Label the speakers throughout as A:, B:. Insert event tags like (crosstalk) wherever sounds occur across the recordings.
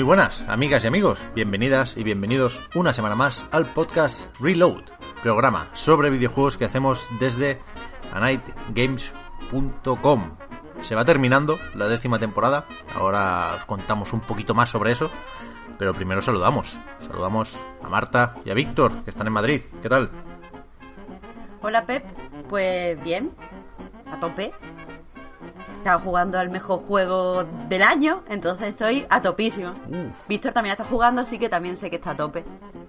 A: Muy buenas, amigas y amigos. Bienvenidas y bienvenidos una semana más al podcast Reload, programa sobre videojuegos que hacemos desde anightgames.com. Se va terminando la décima temporada. Ahora os contamos un poquito más sobre eso. Pero primero saludamos. Saludamos a Marta y a Víctor, que están en Madrid. ¿Qué tal?
B: Hola Pep, pues bien, a tope. Estaba jugando al mejor juego del año, entonces estoy a topísimo. Víctor también está jugando, así que también sé que está a tope.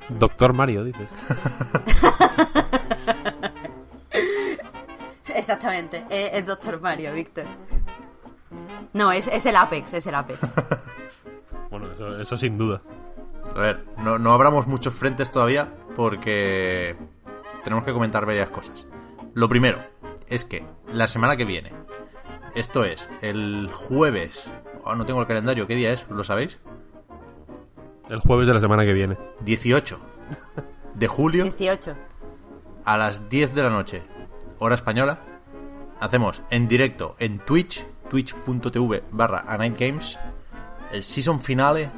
C: Doctor Mario, dices. (laughs)
B: Exactamente, es, es Doctor Mario, Víctor. No, es, es el Apex, es el Apex. (laughs)
C: Bueno, eso, eso sin duda.
A: A ver, no, no abramos muchos frentes todavía porque tenemos que comentar varias cosas. Lo primero es que la semana que viene, esto es el jueves, oh, no tengo el calendario, ¿qué día es? ¿Lo sabéis?
C: El jueves de la semana que viene.
A: 18 de julio
B: 18.
A: a las 10 de la noche, hora española, hacemos en directo en Twitch, twitch.tv barra A Night Games, el season finale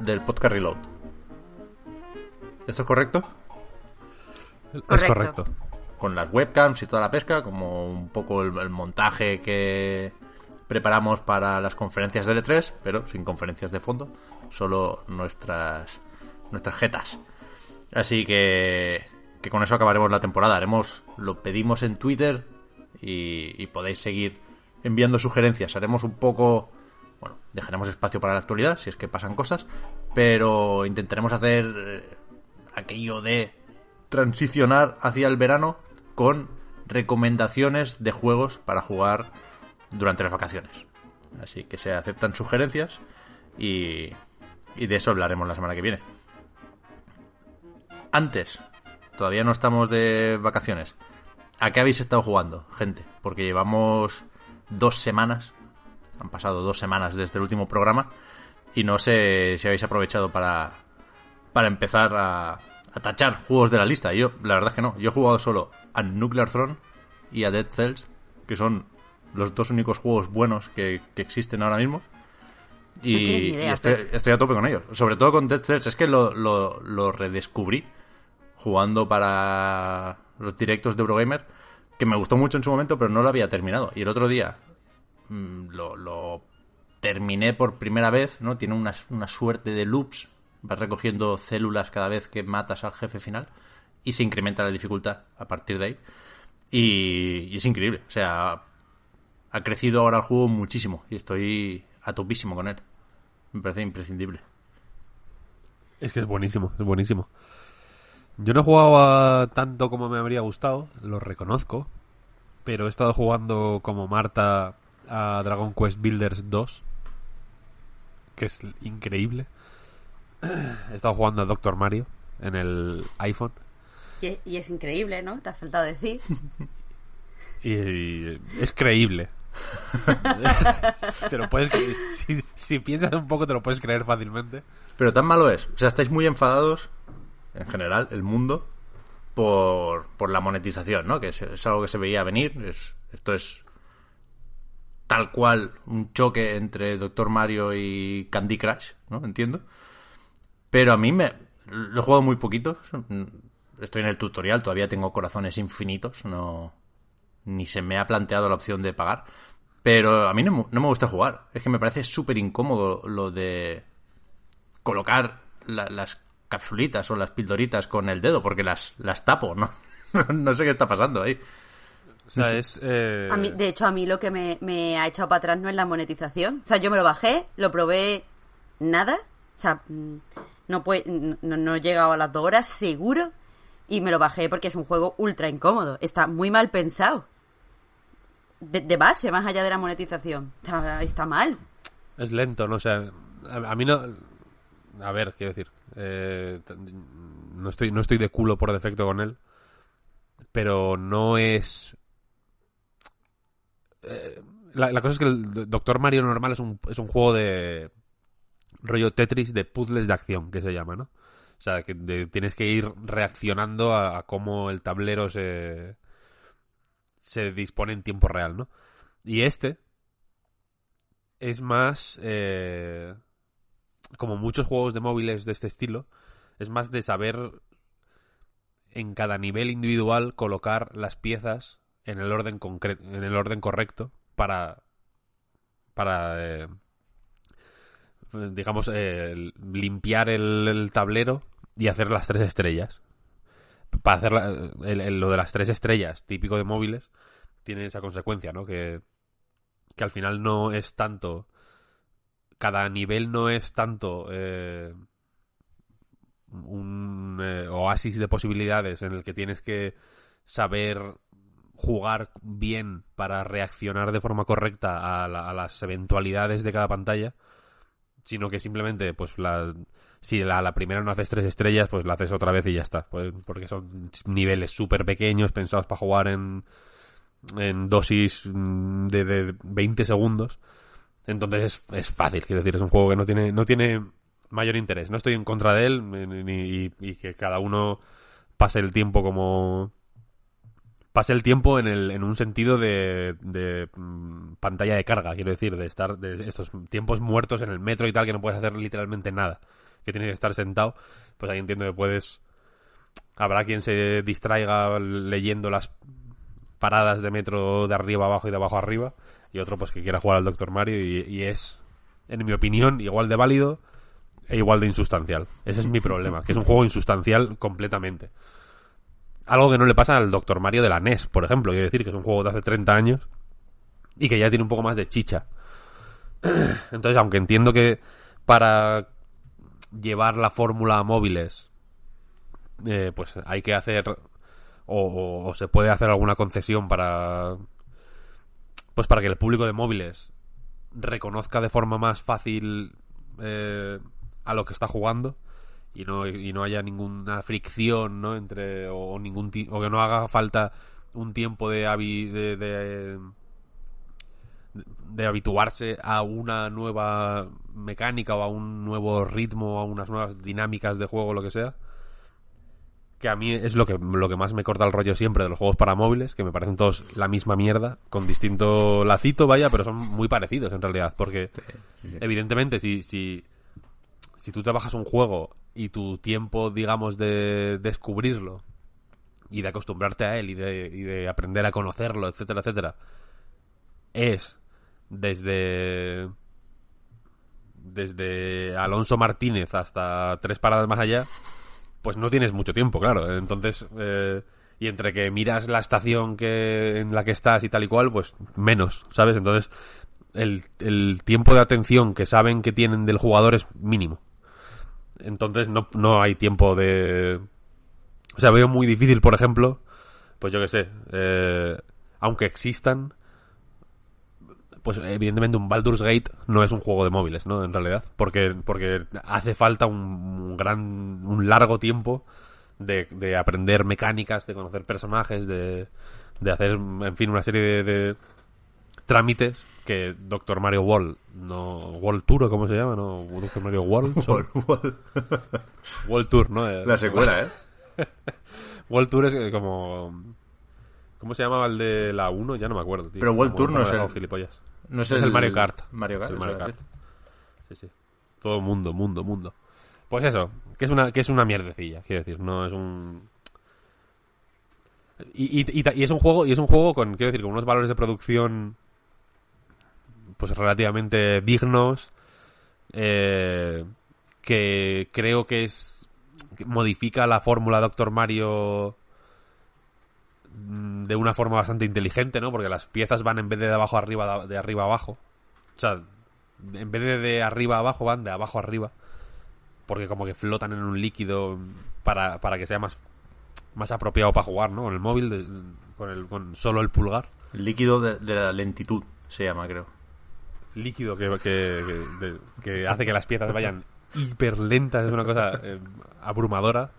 A: del podcast Reload. ¿Esto es correcto?
C: Es
B: Correcto.
A: Con las webcams y toda la pesca, como un poco el, el montaje que preparamos para las conferencias de L3, pero sin conferencias de fondo, solo nuestras, nuestras jetas. Así que, que con eso acabaremos la temporada. Haremos, lo pedimos en Twitter y, y podéis seguir enviando sugerencias. Haremos un poco, bueno, dejaremos espacio para la actualidad si es que pasan cosas, pero intentaremos hacer eh, aquello de transicionar hacia el verano con recomendaciones de juegos para jugar durante las vacaciones. Así que se aceptan sugerencias y, de eso hablaremos la semana que viene. Antes, todavía no estamos de vacaciones. ¿A qué habéis estado jugando, gente? Porque llevamos dos semanas, han pasado dos semanas desde el último programa y no sé si habéis aprovechado para, para empezar a, a tachar juegos de la lista. Yo, la verdad es que no. Yo he jugado solo a Nuclear Throne y a Dead Cells, que son los dos únicos juegos buenos que, que existen ahora mismo.
B: No
A: Y,
B: idea,
A: y estoy, estoy a tope con ellos. Sobre todo con Dead Cells. Es que lo, lo, lo redescubrí jugando para los directos de Eurogamer, que me gustó mucho en su momento, pero no lo había terminado. Y el otro día mm, lo, lo terminé por primera vez, ¿no? Tiene una, una suerte de loops, vas recogiendo células cada vez que matas al jefe final y se incrementa la dificultad a partir de ahí. Y, y es increíble, o sea, ha crecido ahora el juego muchísimo y estoy a topísimo con él. Me parece imprescindible.
C: Es que es buenísimo, es buenísimo. Yo no he jugado tanto como me habría gustado, lo reconozco, pero he estado jugando como Marta a Dragon Quest Builders 2, que es increíble. (clears throat) He estado jugando a Doctor Mario en el iPhone
B: Y, y es increíble, ¿no? Te ha faltado decir. (laughs)
C: y, y es creíble. te lo puedes si, si piensas un poco te lo puedes creer fácilmente.
A: Pero tan malo es. O sea, estáis muy enfadados, en general, el mundo, por, por la monetización, ¿no? Que es, es algo que se veía venir. Es, esto es tal cual un choque entre Doctor Mario y Candy Crush, ¿no? Entiendo. Pero a mí me... Lo he jugado muy poquito. Estoy en el tutorial, todavía tengo corazones infinitos. No... Ni se me ha planteado la opción de pagar. Pero a mí no, me- no me gusta jugar. Es que me parece súper incómodo lo de colocar la- las capsulitas o las pildoritas con el dedo, porque las, las tapo, ¿no? (laughs) no sé qué está pasando ahí.
C: sea, es... eh,
B: A mí, de hecho, a mí lo que me, me ha echado para atrás no es la monetización. O sea, yo me lo bajé, lo probé nada. O sea, mm, no, puede, no, no he llegado a las dos horas, seguro. Y me lo bajé porque es un juego ultra incómodo. Está muy mal pensado. De, base, más allá de la monetización. Está, mal.
C: Es lento, ¿no? O sea, a, mí no... A ver, quiero decir, eh, no, estoy, no estoy de culo por defecto con él, pero no es... eh, la, la cosa es que el Doctor Mario normal es un, es un juego de rollo Tetris de puzzles de acción, que se llama, ¿no? O sea, que tienes que ir reaccionando a, a cómo el tablero se, se dispone en tiempo real, ¿no? Y este, es más eh, como muchos juegos de móviles de este estilo es más de saber en cada nivel individual colocar las piezas en el orden concre- en el orden correcto para para eh, digamos eh, limpiar el tablero y hacer las tres estrellas. Para hacer la- el- el- lo de las tres estrellas típico de móviles tiene esa consecuencia no que que al final no es tanto cada nivel no es tanto eh, un eh, oasis de posibilidades en el que tienes que saber jugar bien para reaccionar de forma correcta a, la- a las eventualidades de cada pantalla sino que simplemente pues la si la, la primera no haces tres estrellas pues la haces otra vez y ya está pues, porque son niveles súper pequeños pensados para jugar en en dosis mm, de, de 20 segundos. Entonces es, es fácil, quiero decir, es un juego que no tiene, no tiene mayor interés. No estoy en contra de él ni, ni- y, y que cada uno pase el tiempo como... Pase el tiempo en, el, en un sentido de, de mm, pantalla de carga, quiero decir, de estar de estos tiempos muertos en el metro y tal, que no puedes hacer literalmente nada, que tienes que estar sentado, pues ahí entiendo que puedes... Habrá quien se distraiga leyendo las paradas de metro de arriba abajo y de abajo arriba y otro pues que quiera jugar al Doctor Mario y, es en mi opinión igual de válido e igual de insustancial. Ese es mi problema que es un juego insustancial completamente. Algo que no le pasa al Doctor Mario de la NES por ejemplo quiero decir que es un juego de hace 30 años y que ya tiene un poco más de chicha. (clears throat) Entonces aunque entiendo que para llevar la fórmula a móviles eh, pues hay que hacer o, o- se puede hacer alguna concesión para pues para que el público de móviles reconozca de forma más fácil eh, a lo que está jugando y no y no haya ninguna fricción no entre o ningún o que no haga falta un tiempo de de, de de habituarse a una nueva mecánica o a un nuevo ritmo, a unas nuevas dinámicas de juego, lo que sea. Que a mí es lo que, lo que más me corta el rollo siempre de los juegos para móviles, que me parecen todos la misma mierda, con distinto lacito, vaya, pero son muy parecidos en realidad, porque evidentemente si, si, si tú trabajas un juego y tu tiempo, digamos, de descubrirlo y de acostumbrarte a él y de, y de aprender a conocerlo, etcétera, etcétera, es desde desde Alonso Martínez hasta tres paradas más allá, pues no tienes mucho tiempo, claro. Entonces, eh, y entre que miras la estación que en la que estás y tal y cual, pues menos, ¿sabes? Entonces, el, el tiempo de atención que saben que tienen del jugador es mínimo. Entonces, no, no hay tiempo de... O sea, veo muy difícil, por ejemplo, pues yo qué sé, eh, aunque existan, pues evidentemente un Baldur's Gate no es un juego de móviles, ¿no? En realidad, porque porque hace falta un, gran un largo tiempo de, de aprender mecánicas, de conocer personajes, de, de hacer, en fin, una serie de, de trámites que Doctor Mario World no World Tour cómo se llama, no Doctor Mario World, (laughs) son- World Tour, ¿no? Eh,
A: La secuela, ¿eh? (laughs)
C: World Tour es eh, como ¿Cómo se llamaba el de la 1? Ya no me acuerdo, tío.
A: Pero World Tour no es el-
C: gilipollas.
A: No es,
C: Es el Mario Kart.
A: Mario Kart.
C: Es el Mario Kart.
A: sí.
C: Sí. Todo mundo, mundo, mundo. Pues eso, que es una, que es una mierdecilla, quiero decir, no es un. Y, y- y ta- y es un juego, y es un juego con, quiero decir, con unos valores de producción pues relativamente dignos. eh, que creo que es. que modifica la fórmula Doctor Mario de una forma bastante inteligente, ¿no? Porque las piezas van en vez de de abajo a arriba, de arriba a abajo. O sea, en vez de de arriba a abajo, van de abajo a arriba. Porque como que flotan en un líquido para, para que sea más, más apropiado para jugar, ¿no? Con el móvil, de- con, el, con solo el pulgar.
A: El líquido de, de la lentitud se llama, creo.
C: líquido que, que, que- de- que hace que las piezas vayan hiper lentas, es una cosa eh, abrumadora.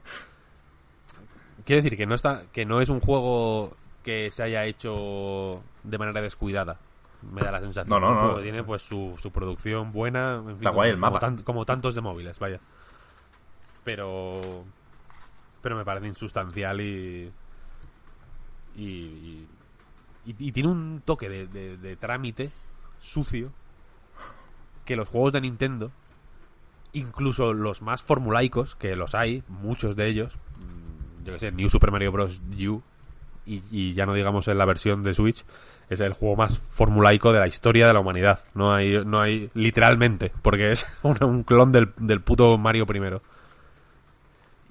C: Quiere decir que no está, que no es un juego que se haya hecho de manera descuidada. Me da la sensación.
A: No, no, no.
C: que tiene pues su, su producción buena. en fin,
A: Está
C: como-
A: guay el
C: como
A: mapa.
C: tan- como tantos de móviles, vaya. Pero. Pero me parece insustancial y. Y. y, tiene un toque de, de- de trámite sucio que los juegos de Nintendo, incluso los más formulaicos, que los hay, muchos de ellos, yo que sé, New Super Mario Bros. U, y, y ya no digamos en la versión de Switch, es el juego más formulaico de la historia de la humanidad. No hay, no hay literalmente, porque es (laughs) un, un clon del, del puto Mario primero.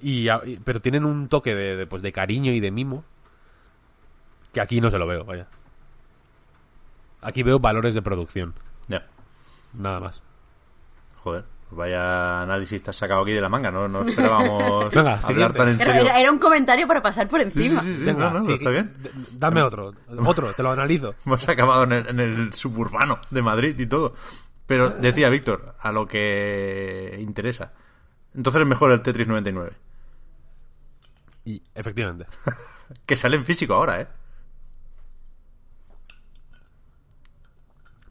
C: Y, pero tienen un toque de, de, pues, de cariño y de mimo que aquí no se lo veo, vaya. Aquí veo valores de producción,
A: Ya.
C: nada más.
A: Joder, vaya análisis te has sacado aquí de la manga, no, no esperábamos (laughs)
C: Venga,
A: hablar
C: siguiente.
A: tan en serio.
B: era- era un comentario para pasar por
A: Sí, sí,
B: encima.
A: sí, sí,
C: Venga,
A: no, no,
C: sí,
A: está bien.
C: Dame otro, otro, te lo analizo. (laughs)
A: Hemos acabado en el, en el suburbano de Madrid y todo. Pero decía Víctor, a lo que interesa. Entonces es mejor el Tetris 99.
C: Y efectivamente. (laughs)
A: Que sale en físico ahora, ¿eh?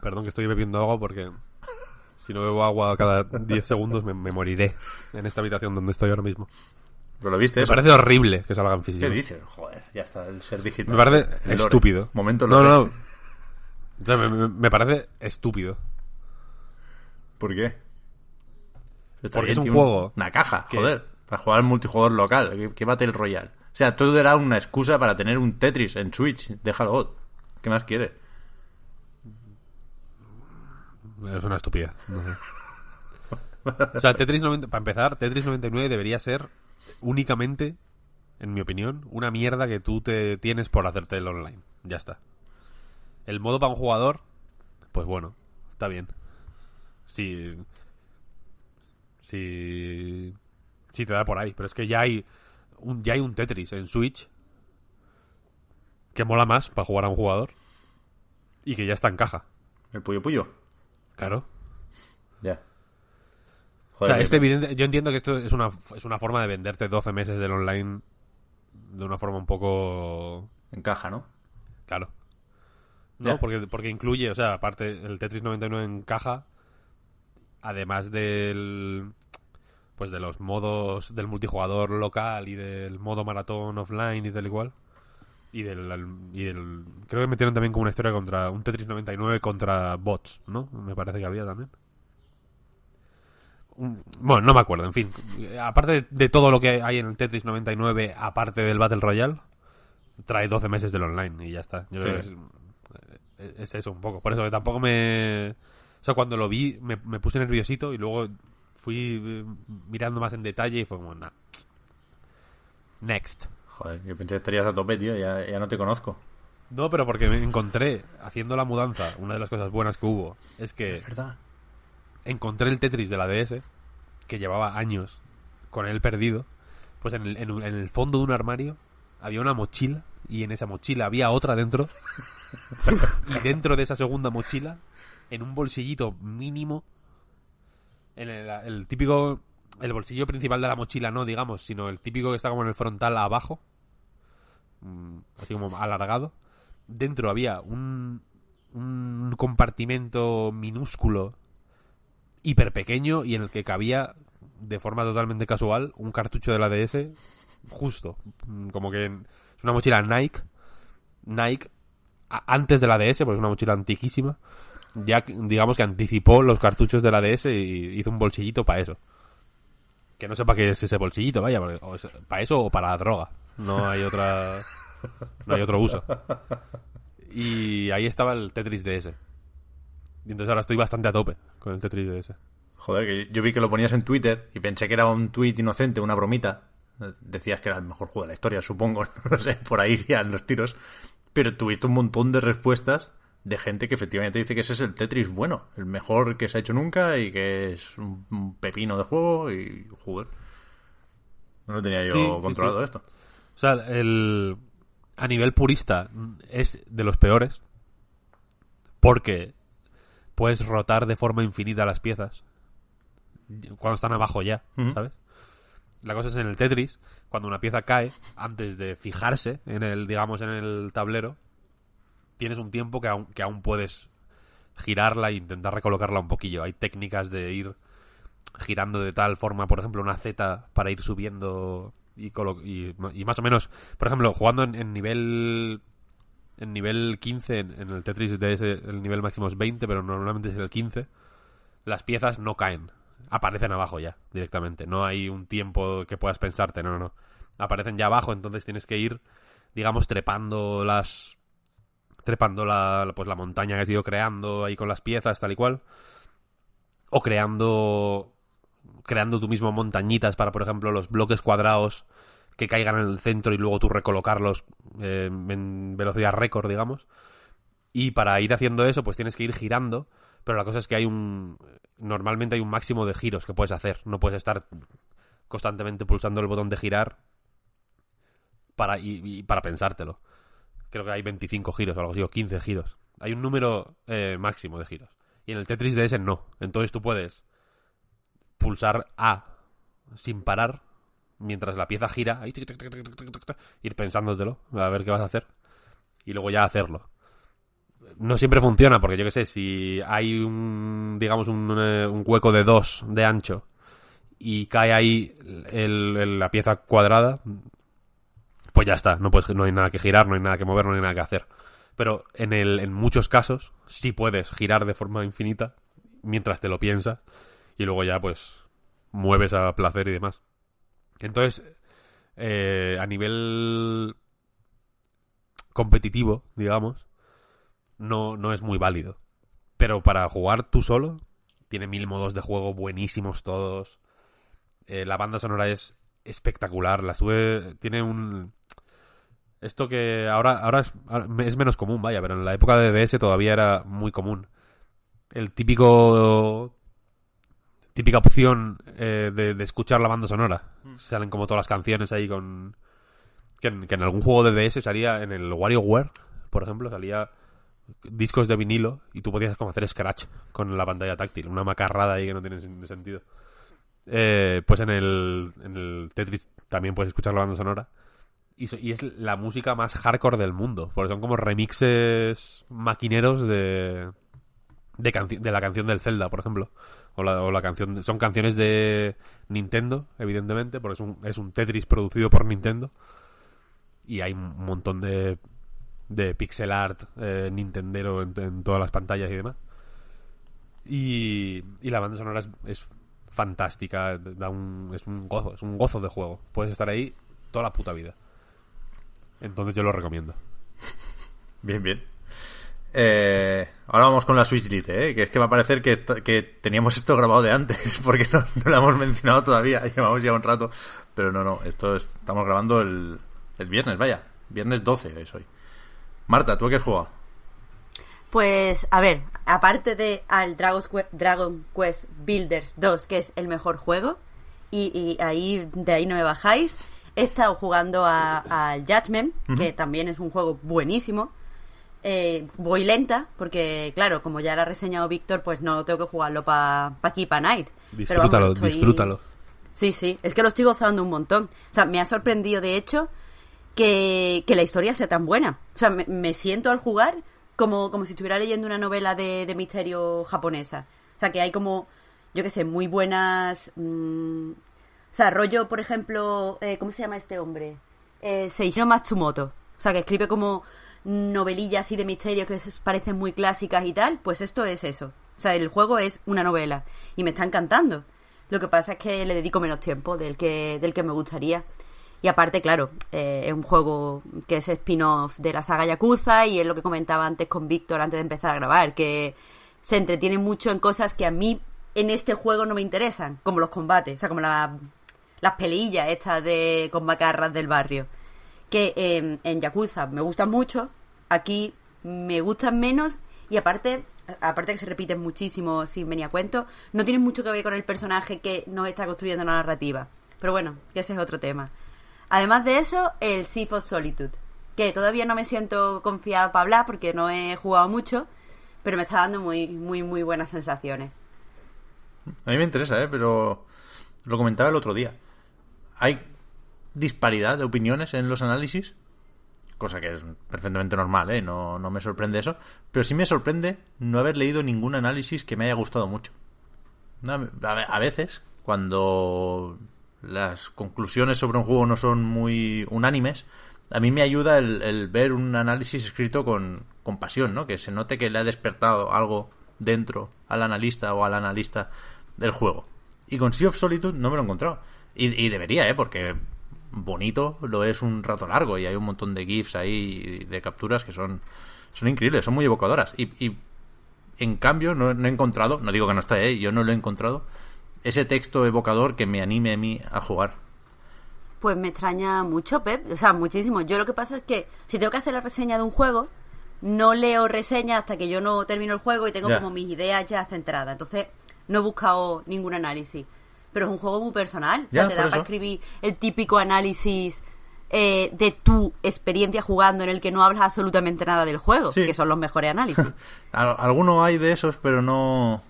C: Perdón que estoy bebiendo agua porque si no bebo agua cada 10 segundos me, me moriré en esta habitación donde estoy ahora mismo.
A: ¿Pero lo viste
C: Me
A: eso?
C: parece horrible que salga en físico.
A: ¿Qué dices? Joder, ya está, el ser digital.
C: Me parece
A: El lore.
C: estúpido.
A: Momento
C: no,
A: lore.
C: no. O sea, me, parece estúpido.
A: ¿Por qué? Está
C: Porque es un juego
A: Una caja,
C: que-
A: joder. Para jugar al multijugador local. ¿Qué, Battle Royale? O sea, todo era una excusa para tener un Tetris en Switch. Déjalo. ¿Qué más quiere?
C: Es una estupidez. no sé. (laughs) O sea, Tetris 90, para empezar, Tetris 99 debería ser únicamente, en mi opinión, una mierda que tú te tienes por hacerte el online. Ya está. El modo para un jugador, pues bueno, está bien. Si. Si. Si te da por ahí. Pero es que ya hay. Un, ya hay un Tetris en Switch. Que mola más para jugar a un jugador. Y que ya está en caja.
A: El Puyo Puyo.
C: Claro.
A: Ya.
C: O sea,
A: que-
C: este evidente, yo entiendo que esto es una, es una forma de venderte 12 meses del online de una forma un poco...
A: encaja, ¿no?
C: Claro. ¿No? Porque, porque incluye, o sea, aparte, el Tetris 99 encaja, además del... Pues de los modos del multijugador local y del modo maratón offline y tal igual. Y del, y del... Creo que metieron también como una historia contra... Un Tetris 99 contra bots, ¿no? Me parece que había también. Un- Bueno, no me acuerdo, en fin. Aparte de, de todo lo que hay en el Tetris 99, aparte del Battle Royale, trae 12 meses del online y ya está. Yo
A: Sí.
C: creo que es, es eso un poco. Por eso que tampoco me... O sea, cuando lo vi me, me puse nerviosito y luego fui eh, mirando más en detalle y fue como, nah. Next.
A: Joder, yo pensé que estarías a tope, tío. Ya, ya no te conozco.
C: No, pero porque me encontré, haciendo la mudanza, una de las cosas buenas que hubo, es que
A: verdad.
C: encontré el Tetris de la DS, que llevaba años con él perdido, pues en el, en un- en el fondo de un armario había una mochila y en esa mochila había otra dentro. y dentro de esa segunda mochila, en un bolsillito mínimo, en el, el típico, el bolsillo principal de la mochila no, digamos, sino el típico que está como en el frontal abajo, mm, así como alargado, dentro había un, un compartimento minúsculo hiper pequeño y en el que cabía de forma totalmente casual un cartucho de la DS justo. Mm, como que es una mochila Nike. Nike antes de la DS porque es una mochila antiquísima ya digamos que anticipó los cartuchos de la DS y hizo un bolsillito para eso. Que no sé para qué es ese bolsillito vaya para eso o para la droga no hay otra no hay otro uso y ahí estaba el Tetris DS y entonces ahora estoy bastante a tope con el Tetris DS.
A: Joder, que yo vi que lo ponías en Twitter y pensé que era un tweet inocente, una bromita. Decías que era el mejor juego de la historia, supongo. (laughs) No sé, por ahí irían los tiros. Pero tuviste un montón de respuestas de gente que efectivamente dice que ese es el Tetris bueno, el mejor que se ha hecho nunca y que es un pepino de juego y joder. No lo tenía yo controlado esto.
C: O sea, el a nivel purista es de los peores porque puedes rotar de forma infinita las piezas cuando están abajo ya, ¿sabes? La cosa es en el Tetris, cuando una pieza cae, antes de fijarse en el, digamos, en el tablero, tienes un tiempo que aún, que aún puedes girarla e intentar recolocarla un poquillo. Hay técnicas de ir girando de tal forma, por ejemplo, una Z para ir subiendo y, más o menos, por ejemplo, jugando en, nivel en nivel 15, en, el Tetris DS el nivel máximo es 20, pero normalmente es el 15, las piezas no caen, aparecen abajo ya, directamente. No hay un tiempo que puedas pensarte, no, no, no. Aparecen ya abajo, entonces tienes que ir, digamos, trepando las trepando la, pues la montaña que has ido creando ahí con las piezas, tal y cual. O creando. Creando tú mismo montañitas para, por ejemplo, los bloques cuadrados que caigan en el centro y luego tú recolocarlos eh, en velocidad récord, digamos. Y para ir haciendo eso, pues tienes que ir girando. Pero la cosa es que hay un. Normalmente hay un máximo de giros que puedes hacer. No puedes estar constantemente pulsando el botón de girar para, y para pensártelo creo que hay 25 giros o algo así, o 15 giros. Hay un número eh, máximo de giros. Y en el Tetris DS no. Entonces tú puedes pulsar A sin parar mientras la pieza gira, ir pensándotelo, a ver qué vas a hacer. Y luego ya hacerlo. No siempre funciona, porque yo qué sé, si hay un, digamos, un, eh, hueco de 2 de ancho y cae ahí la pieza cuadrada, pues ya está, no, no hay nada que girar, no hay nada que mover, no hay nada que hacer. Pero en, el, en muchos casos sí puedes girar de forma infinita mientras te lo piensas y luego ya pues mueves a placer y demás. Entonces, eh, a nivel competitivo, digamos, no, no es muy válido. Pero para jugar tú solo, tiene mil modos de juego buenísimos todos. Eh, la banda sonora es espectacular. La sube. Tiene un. Esto que ahora, ahora es, es, menos común, vaya, pero en la época de DS todavía era muy común. El típico. Típica opción eh, de, escuchar la banda sonora. Mm. Salen como todas las canciones ahí con. Que en, algún juego de DS salía en el WarioWare, por ejemplo, salía discos de vinilo y tú podías como hacer scratch con la pantalla táctil. Una macarrada ahí que no tiene sentido. Eh, pues en el, en el Tetris también puedes escuchar la banda sonora. Y, es la música más hardcore del mundo. Porque son como remixes maquineros de, de, la canción del Zelda, por ejemplo. O la, canción. Son canciones de Nintendo, evidentemente, porque es un, es un Tetris producido por Nintendo. Y hay un montón de, de pixel art eh, Nintendero en, todas las pantallas y demás. Y, y la banda sonora es fantástica, da un, es un gozo, es un gozo de juego. Puedes estar ahí toda la puta vida. Entonces yo lo recomiendo.
A: Bien, bien. Eh, ahora vamos con la Switch Lite, ¿eh? que es que va a parecer que, que teníamos esto grabado de antes, (laughs) porque no, lo hemos mencionado todavía, (laughs) llevamos ya un rato, pero no, no, esto estamos grabando el, el viernes, vaya, viernes 12 es hoy. Marta, ¿tú qué has jugado?
B: Pues, a ver, aparte de al Dragon Quest Builders 2, que es el mejor juego, y, ahí de ahí no me bajáis, he estado jugando al Judgment, que también es un juego buenísimo. Eh, voy lenta, porque claro, como ya lo ha reseñado Víctor, pues no tengo que jugarlo para pa aquí, para Night.
C: Disfrútalo, disfrútalo.
B: Sí, sí, es que lo estoy gozando un montón. O sea, me ha sorprendido, de hecho, que, la historia sea tan buena. O sea, me siento al jugar como, como si estuviera leyendo una novela de, misterio japonesa. O sea, que hay como, yo qué sé, muy buenas... Mm, o sea, rollo, por ejemplo, eh, ¿cómo se llama este hombre? Eh, Seijiro Matsumoto. O sea, que escribe como novelillas así de misterio que parecen muy clásicas y tal. Pues esto es eso. O sea, el juego es una novela. Y me está encantando. Lo que pasa es que le dedico menos tiempo del que, del que me gustaría. Y aparte, claro, eh, es un juego que es spin-off de la saga Yakuza y es lo que comentaba antes con Víctor antes de empezar a grabar, que se entretiene mucho en cosas que a mí en este juego no me interesan, como los combates, o sea, como la, las pelillas estas de con macarras del barrio. Que en, en Yakuza me gustan mucho, aquí me gustan menos y aparte aparte que se repiten muchísimo sin venir a cuento, no tienen mucho que ver con el personaje que nos está construyendo la narrativa. Pero bueno, ese es otro tema. Además de eso, el Sea of Solitude, que todavía no me siento confiada para hablar porque no he jugado mucho, pero me está dando muy, muy, muy buenas sensaciones.
A: A mí me interesa, ¿eh? pero lo comentaba el otro día. Hay disparidad de opiniones en los análisis, cosa que es perfectamente normal, ¿eh? no, no me sorprende eso, pero sí me sorprende no haber leído ningún análisis que me haya gustado mucho. A veces, cuando las conclusiones sobre un juego no son muy unánimes, a mí me ayuda el, ver un análisis escrito con, con, pasión, ¿no? Que se note que le ha despertado algo dentro al analista o al analista del juego. Y con Sea of Solitude no me lo he encontrado. Y, y debería, ¿eh? Porque bonito lo es un rato largo y hay un montón de GIFs ahí de capturas que son, son increíbles, son muy evocadoras. Y, y en cambio no, no, he encontrado, no digo que no esté, ¿eh? yo no lo he encontrado, ese texto evocador que me anime a mí a jugar.
B: Pues me extraña mucho, Pep. O sea, muchísimo. Yo lo que pasa es que si tengo que hacer la reseña de un juego, no leo reseña hasta que yo no termino el juego y tengo como mis ideas ya centradas. Entonces, no he buscado ningún análisis. Pero es un juego muy personal. o sea, te da para escribir el típico análisis eh, de tu experiencia jugando en el que no hablas absolutamente nada del juego, que son los mejores análisis. (laughs)
A: Algunos hay de esos, pero no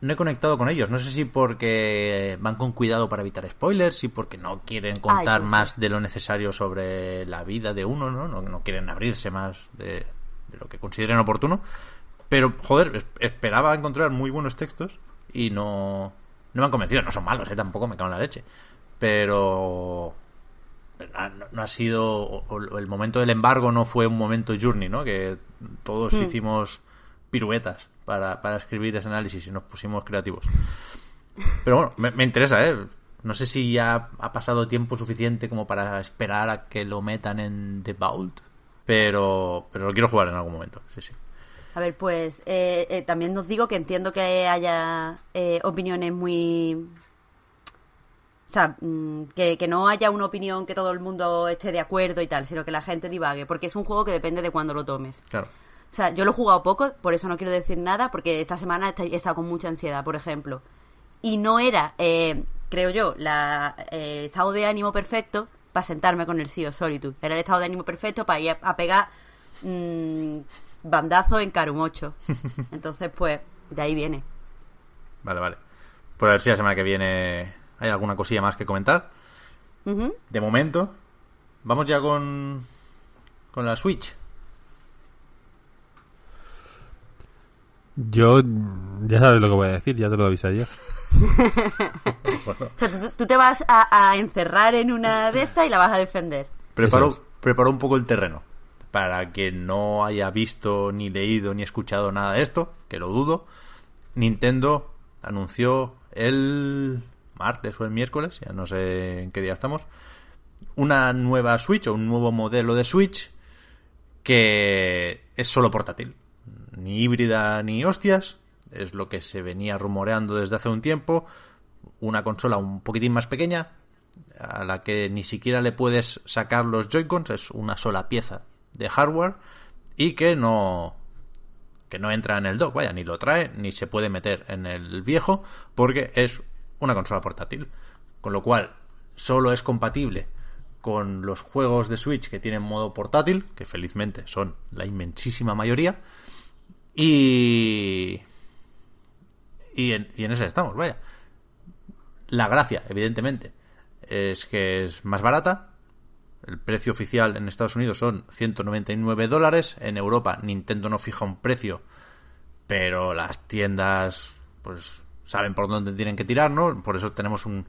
A: no he conectado con ellos. No sé si porque van con cuidado para evitar spoilers, si porque no quieren contar más de lo necesario sobre la vida de uno, ¿no? No, quieren abrirse más de, lo que consideren oportuno. Pero, joder, esperaba encontrar muy buenos textos y no, no me han convencido. No son malos, ¿eh? Tampoco me cago en la leche. Pero... No, ha sido... el momento del embargo no fue un momento journey, ¿no? Que todos hmm. hicimos piruetas para, para escribir ese análisis y nos pusimos creativos. Pero bueno, me, me, interesa, ¿eh? No sé si ya ha pasado tiempo suficiente como para esperar a que lo metan en The Vault, pero, pero lo quiero jugar en algún momento, sí, sí.
B: A ver, pues eh, eh, también os digo que entiendo que haya eh, opiniones muy... O sea, mm, que, que, no haya una opinión que todo el mundo esté de acuerdo y tal, sino que la gente divague, porque es un juego que depende de cuándo lo tomes.
A: Claro.
B: O sea, yo lo he jugado poco, por eso no quiero decir nada, porque esta semana he estado con mucha ansiedad, por ejemplo. Y no era, eh, creo yo, la, el eh, estado de ánimo perfecto para sentarme con el Sea Solitude. Era el estado de ánimo perfecto para ir a, pegar mmm, bandazo en Carumocho. (laughs) Entonces, pues, de ahí viene.
A: Vale, vale. Por a ver si la semana que viene hay alguna cosilla más que comentar. De momento, vamos ya con, con la Switch.
C: Yo ya sabes lo que voy a decir, ya te lo avisé ayer. (laughs)
B: o sea, tú, te vas a, encerrar en una de estas y la vas a defender.
A: Preparo, preparo un poco el terreno. Para que no haya visto, ni leído, ni escuchado nada de esto, que lo dudo, Nintendo anunció el martes o el miércoles, ya no sé en qué día estamos, una nueva Switch o un nuevo modelo de Switch que es solo portátil. Ni híbrida ni hostias, es lo que se venía rumoreando desde hace un tiempo, una consola un poquitín más pequeña, a la que ni siquiera le puedes sacar los Joy-Cons, es una sola pieza de hardware y que no que no entra en el dock, vaya, ni lo trae ni se puede meter en el viejo porque es una consola portátil, con lo cual solo es compatible con los juegos de Switch que tienen modo portátil, que felizmente son la inmensísima mayoría, y. Y en, y en ese estamos, vaya. La gracia, evidentemente, es que es más barata. El precio oficial en Estados Unidos son 199 dólares. En Europa, Nintendo no fija un precio, pero las tiendas, pues, saben por dónde tienen que tirar, ¿no? Por eso tenemos un,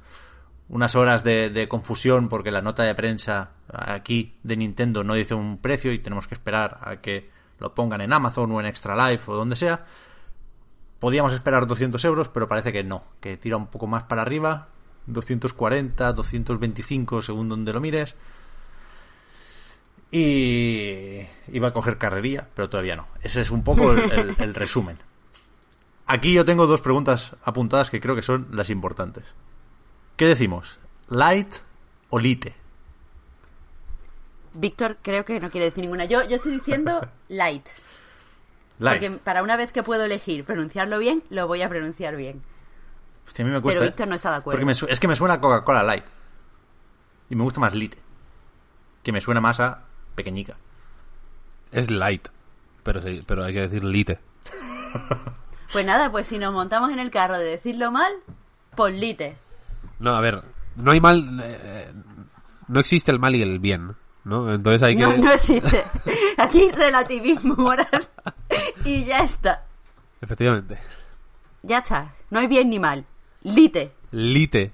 A: unas horas de, de, confusión porque la nota de prensa aquí de Nintendo no dice un precio y tenemos que esperar a que lo pongan en Amazon o en Extra Life o donde sea. Podíamos esperar 200 euros, pero parece que no, que tira un poco más para arriba, 240, 225 según donde lo mires. Y iba a coger carrería, pero todavía no. Ese es un poco el, (laughs) el resumen. Aquí yo tengo dos preguntas apuntadas que creo que son las importantes. ¿Qué decimos? ¿Light o Lite?
B: Víctor creo que no quiere decir ninguna. Yo, yo estoy diciendo (laughs) light.
A: Light.
B: Porque para una vez que puedo elegir pronunciarlo bien, lo voy a pronunciar bien.
A: Hostia, a mí me cuesta.
B: Pero. Víctor no está de acuerdo.
A: Porque me es que me suena a Coca-Cola Light. Y me gusta más Lite. Que me suena más a pequeñica.
C: Es light, pero, sí, pero hay que decir lite. (laughs)
B: Pues nada, pues si nos montamos en el carro de decirlo mal, pues lite.
C: No, a ver, no hay mal... eh, no existe el mal y el bien, ¿no? Entonces hay que...
B: No, no existe. (laughs) Aquí relativismo moral. (laughs) Y ya está.
C: Efectivamente.
B: Ya está. No hay bien ni mal. Lite.
C: Lite.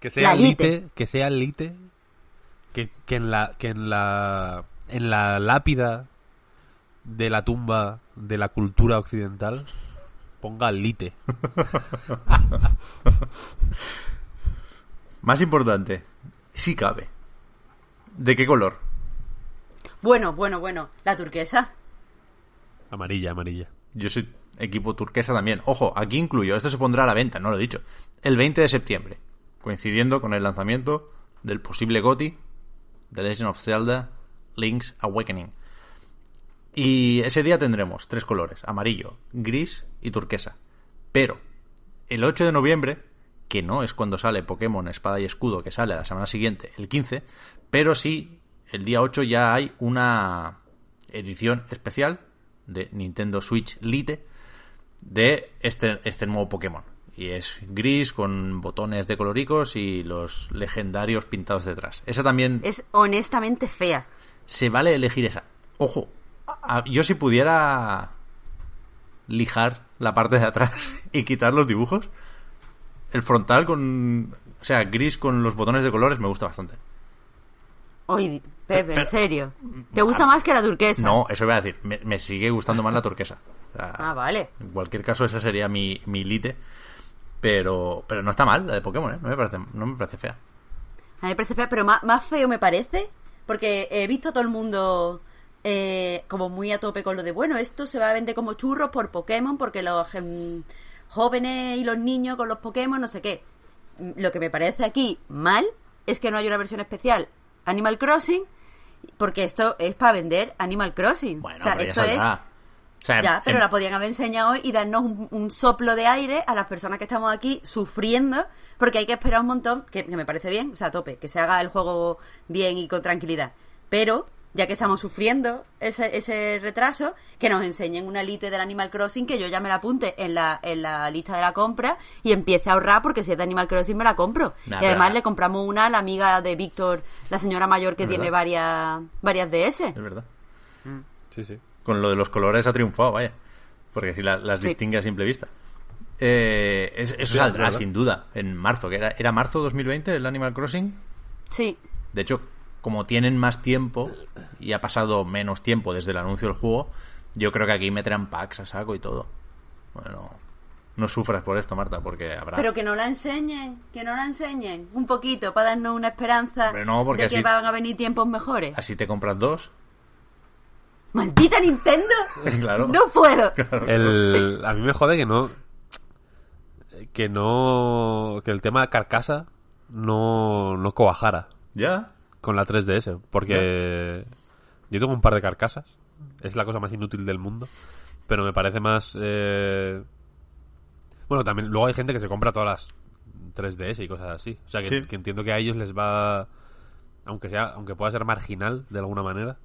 C: Que sea
B: lite.
C: lite, que sea lite, que, que en la que en la en la lápida de la tumba de la cultura occidental ponga lite. (laughs)
A: Más importante, si cabe. ¿De qué color?
B: Bueno, bueno, bueno. La turquesa.
C: Amarilla, amarilla.
A: Yo soy equipo turquesa también. Ojo, aquí incluyo, esto se pondrá a la venta, no lo he dicho. El 20 de septiembre, coincidiendo con el lanzamiento del posible GOTI The Legend of Zelda Link's Awakening. Y ese día tendremos tres colores, amarillo, gris y turquesa. Pero el 8 de noviembre, que no es cuando sale Pokémon Espada y Escudo, que sale la semana siguiente, el 15, pero sí, el día 8 ya hay una edición especial de Nintendo Switch Lite de este, este nuevo Pokémon. Y es gris con botones de coloricos y los legendarios pintados detrás. Esa también
B: Es honestamente fea.
A: se vale elegir esa. Ojo, a- yo si pudiera lijar la parte de atrás (laughs) y quitar los dibujos, el frontal con... O sea, gris con los botones de colores me gusta bastante.
B: Oye, Pepe, en serio. ¿Te gusta más que la turquesa?
A: No, eso iba a decir. Me, me sigue gustando más la turquesa. O sea,
B: Ah, vale.
A: En cualquier caso, esa sería mi, mi lite. Pero, pero no está mal la de Pokémon, ¿eh? No me parece, no me parece fea.
B: A mí me parece fea, pero más, más feo me parece, porque he visto a todo el mundo eh, como muy a tope con lo de, bueno, esto se va a vender como churros por Pokémon, porque los jóvenes y los niños con los Pokémon, no sé qué. Mm, Lo que me parece aquí mal es que no hay una versión especial Animal Crossing, porque esto es para vender Animal Crossing.
A: Bueno,
B: o sea,
A: pero ya
B: esto es...
A: saldrá. O sea,
B: Ya, pero
A: en-
B: la podían haber enseñado hoy y darnos un, un soplo de aire a las personas que estamos aquí sufriendo, porque hay que esperar un montón, que, que me parece bien, o sea, a tope, que se haga el juego bien y con tranquilidad. Pero, ya que estamos sufriendo ese, ese retraso, que nos enseñen una lite del Animal Crossing, que yo ya me la apunte en la, en la lista de la compra y empiece a ahorrar, porque si es de Animal Crossing me la compro.
A: Nah,
B: y además le compramos una a la amiga de Víctor, la señora mayor que
A: Es
B: tiene
A: verdad.
B: varias, varias DS.
A: Es verdad.
C: Sí, sí.
A: Con lo de los colores ha triunfado, vaya. Porque si la- las
B: Sí.
A: distingue a simple vista. Eh, es- eso
C: Sí,
A: saldrá
C: verdad.
A: sin duda en marzo. que era, ¿Era marzo 2020 el Animal Crossing?
B: Sí.
A: De hecho, como tienen más tiempo y ha pasado menos tiempo desde el anuncio del juego, yo creo que aquí meterán packs a saco y todo. Bueno, no sufras por esto, Marta, porque habrá.
B: Pero que no la enseñen, que no la enseñen. Un poquito, para darnos una esperanza
A: no, porque
B: de que
A: así-
B: van a venir tiempos mejores.
A: Así te compras dos.
B: ¡Maldita Nintendo! (laughs)
A: Claro.
B: ¡No puedo!
C: El, a mí me jode que no. Que no. Que el tema de carcasa no, no coajara
A: Ya.
C: con la 3DS. Porque yo tengo un par de carcasas. Es la cosa más inútil del mundo. Pero me parece más. eh, Bueno, también luego hay gente que se compra todas las 3DS y cosas así. O sea, que,
A: Sí.
C: que entiendo que a ellos les va. Aunque sea aunque pueda ser marginal de alguna manera.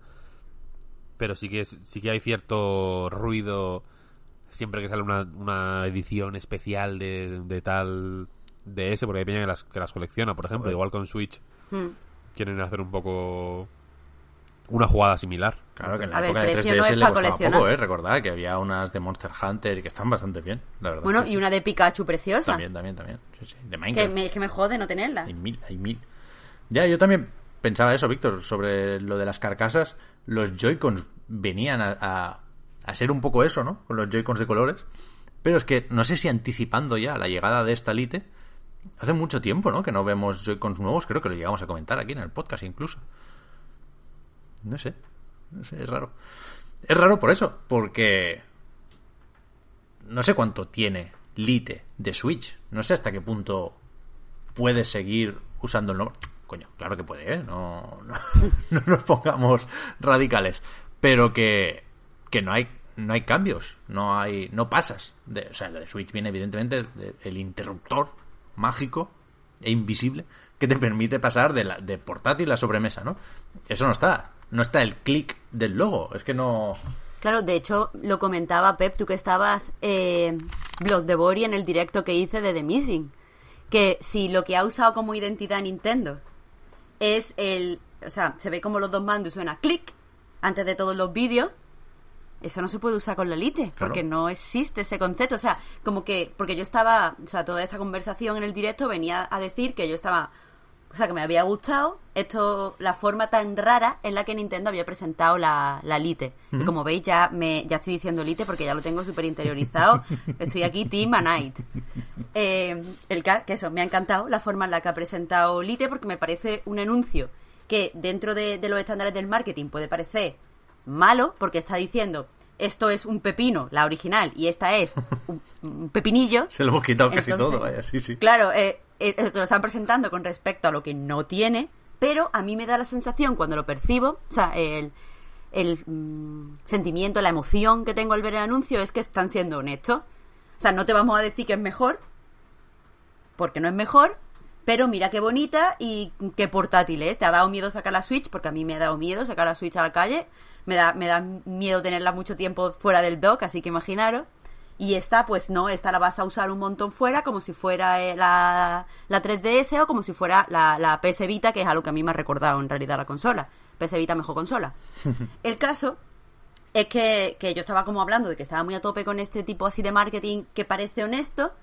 C: Pero sí que, sí que hay cierto ruido siempre que sale una, una edición especial de, de tal de ese, porque hay peña que las, que las colecciona, por ejemplo. Igual con Switch
B: Hmm.
C: quieren hacer un poco una jugada similar.
A: Claro que en la
B: A
A: época de
B: precio
A: 3DS
B: no es
A: le costaba poco, ¿eh? Recordad que había unas de Monster Hunter y que están bastante bien, la verdad.
B: Bueno, y
A: sí.
B: una de Pikachu preciosa.
A: También, también, también. Sí, sí. De
B: Que
A: Minecraft.
B: me, que me jode no tenerla.
A: Hay mil, hay mil. Ya, yo también pensaba eso, Víctor, sobre lo de las carcasas. Los Joy-Cons venían a, a- ser un poco eso, ¿no? Con los Joy-Cons de colores. Pero es que no sé si anticipando ya la llegada de esta Lite. Hace mucho tiempo, ¿no? Que no vemos Joy-Cons nuevos. Creo que lo llegamos a comentar aquí en el podcast incluso. No sé. No sé, es raro. Es raro por eso, porque no sé cuánto tiene Lite de Switch. No sé hasta qué punto puede seguir usando el nombre. Coño, claro que puede, ¿eh? No, no, (laughs) no nos pongamos radicales. Pero que, que no hay no hay cambios, no hay no pasas. O sea, lo de Switch viene evidentemente del interruptor mágico e invisible que te permite pasar de, la, de portátil a sobremesa, ¿no? Eso no está. No está el clic del logo. Es que no...
B: Claro, de hecho, lo comentaba Pep, tú que estabas eh, Blog de Bori en el directo que hice de The Missing. Que si lo que ha usado como identidad Nintendo es el... O sea, se ve como los dos mandos suena clic antes de todos los vídeos eso no se puede usar con la Lite, porque no existe ese concepto. O sea, como que, porque yo estaba, o sea, toda esta conversación en el directo venía a decir que yo estaba, o sea, que me había gustado esto, la forma tan rara en la que Nintendo había presentado la, la Lite. Y como veis, ya me ya estoy diciendo Lite porque ya lo tengo súper interiorizado. estoy aquí Team a Night. Eh, el que eso, me ha encantado la forma en la que ha presentado Lite porque me parece un anuncio que dentro de los estándares del marketing puede parecer malo porque está diciendo esto es un pepino, la original, y esta es (laughs) un, pepinillo.
A: Se lo hemos quitado casi todo, vaya, sí, sí.
B: Claro, eh, eh, te lo están presentando con respecto a lo que no tiene, pero a mí me da la sensación cuando lo percibo, o sea, el, el mm, sentimiento, la emoción que tengo al ver el anuncio es que están siendo honestos. O sea, no te vamos a decir que es mejor, porque no es mejor, pero mira qué bonita y qué portátil es. ¿Te ha dado miedo sacar la Switch? Porque a mí me ha dado miedo sacar la Switch a la calle me da, me da miedo tenerla mucho tiempo fuera del dock, así que imaginaros. Y esta, pues no, esta la vas a usar un montón fuera, como si fuera eh, la, la 3DS o como si fuera la, la PS Vita, que es algo que a mí me ha recordado en realidad la consola. PS Vita mejor consola. (laughs) El caso es que, que yo estaba como hablando de que estaba muy a tope con este tipo así de marketing que parece honesto,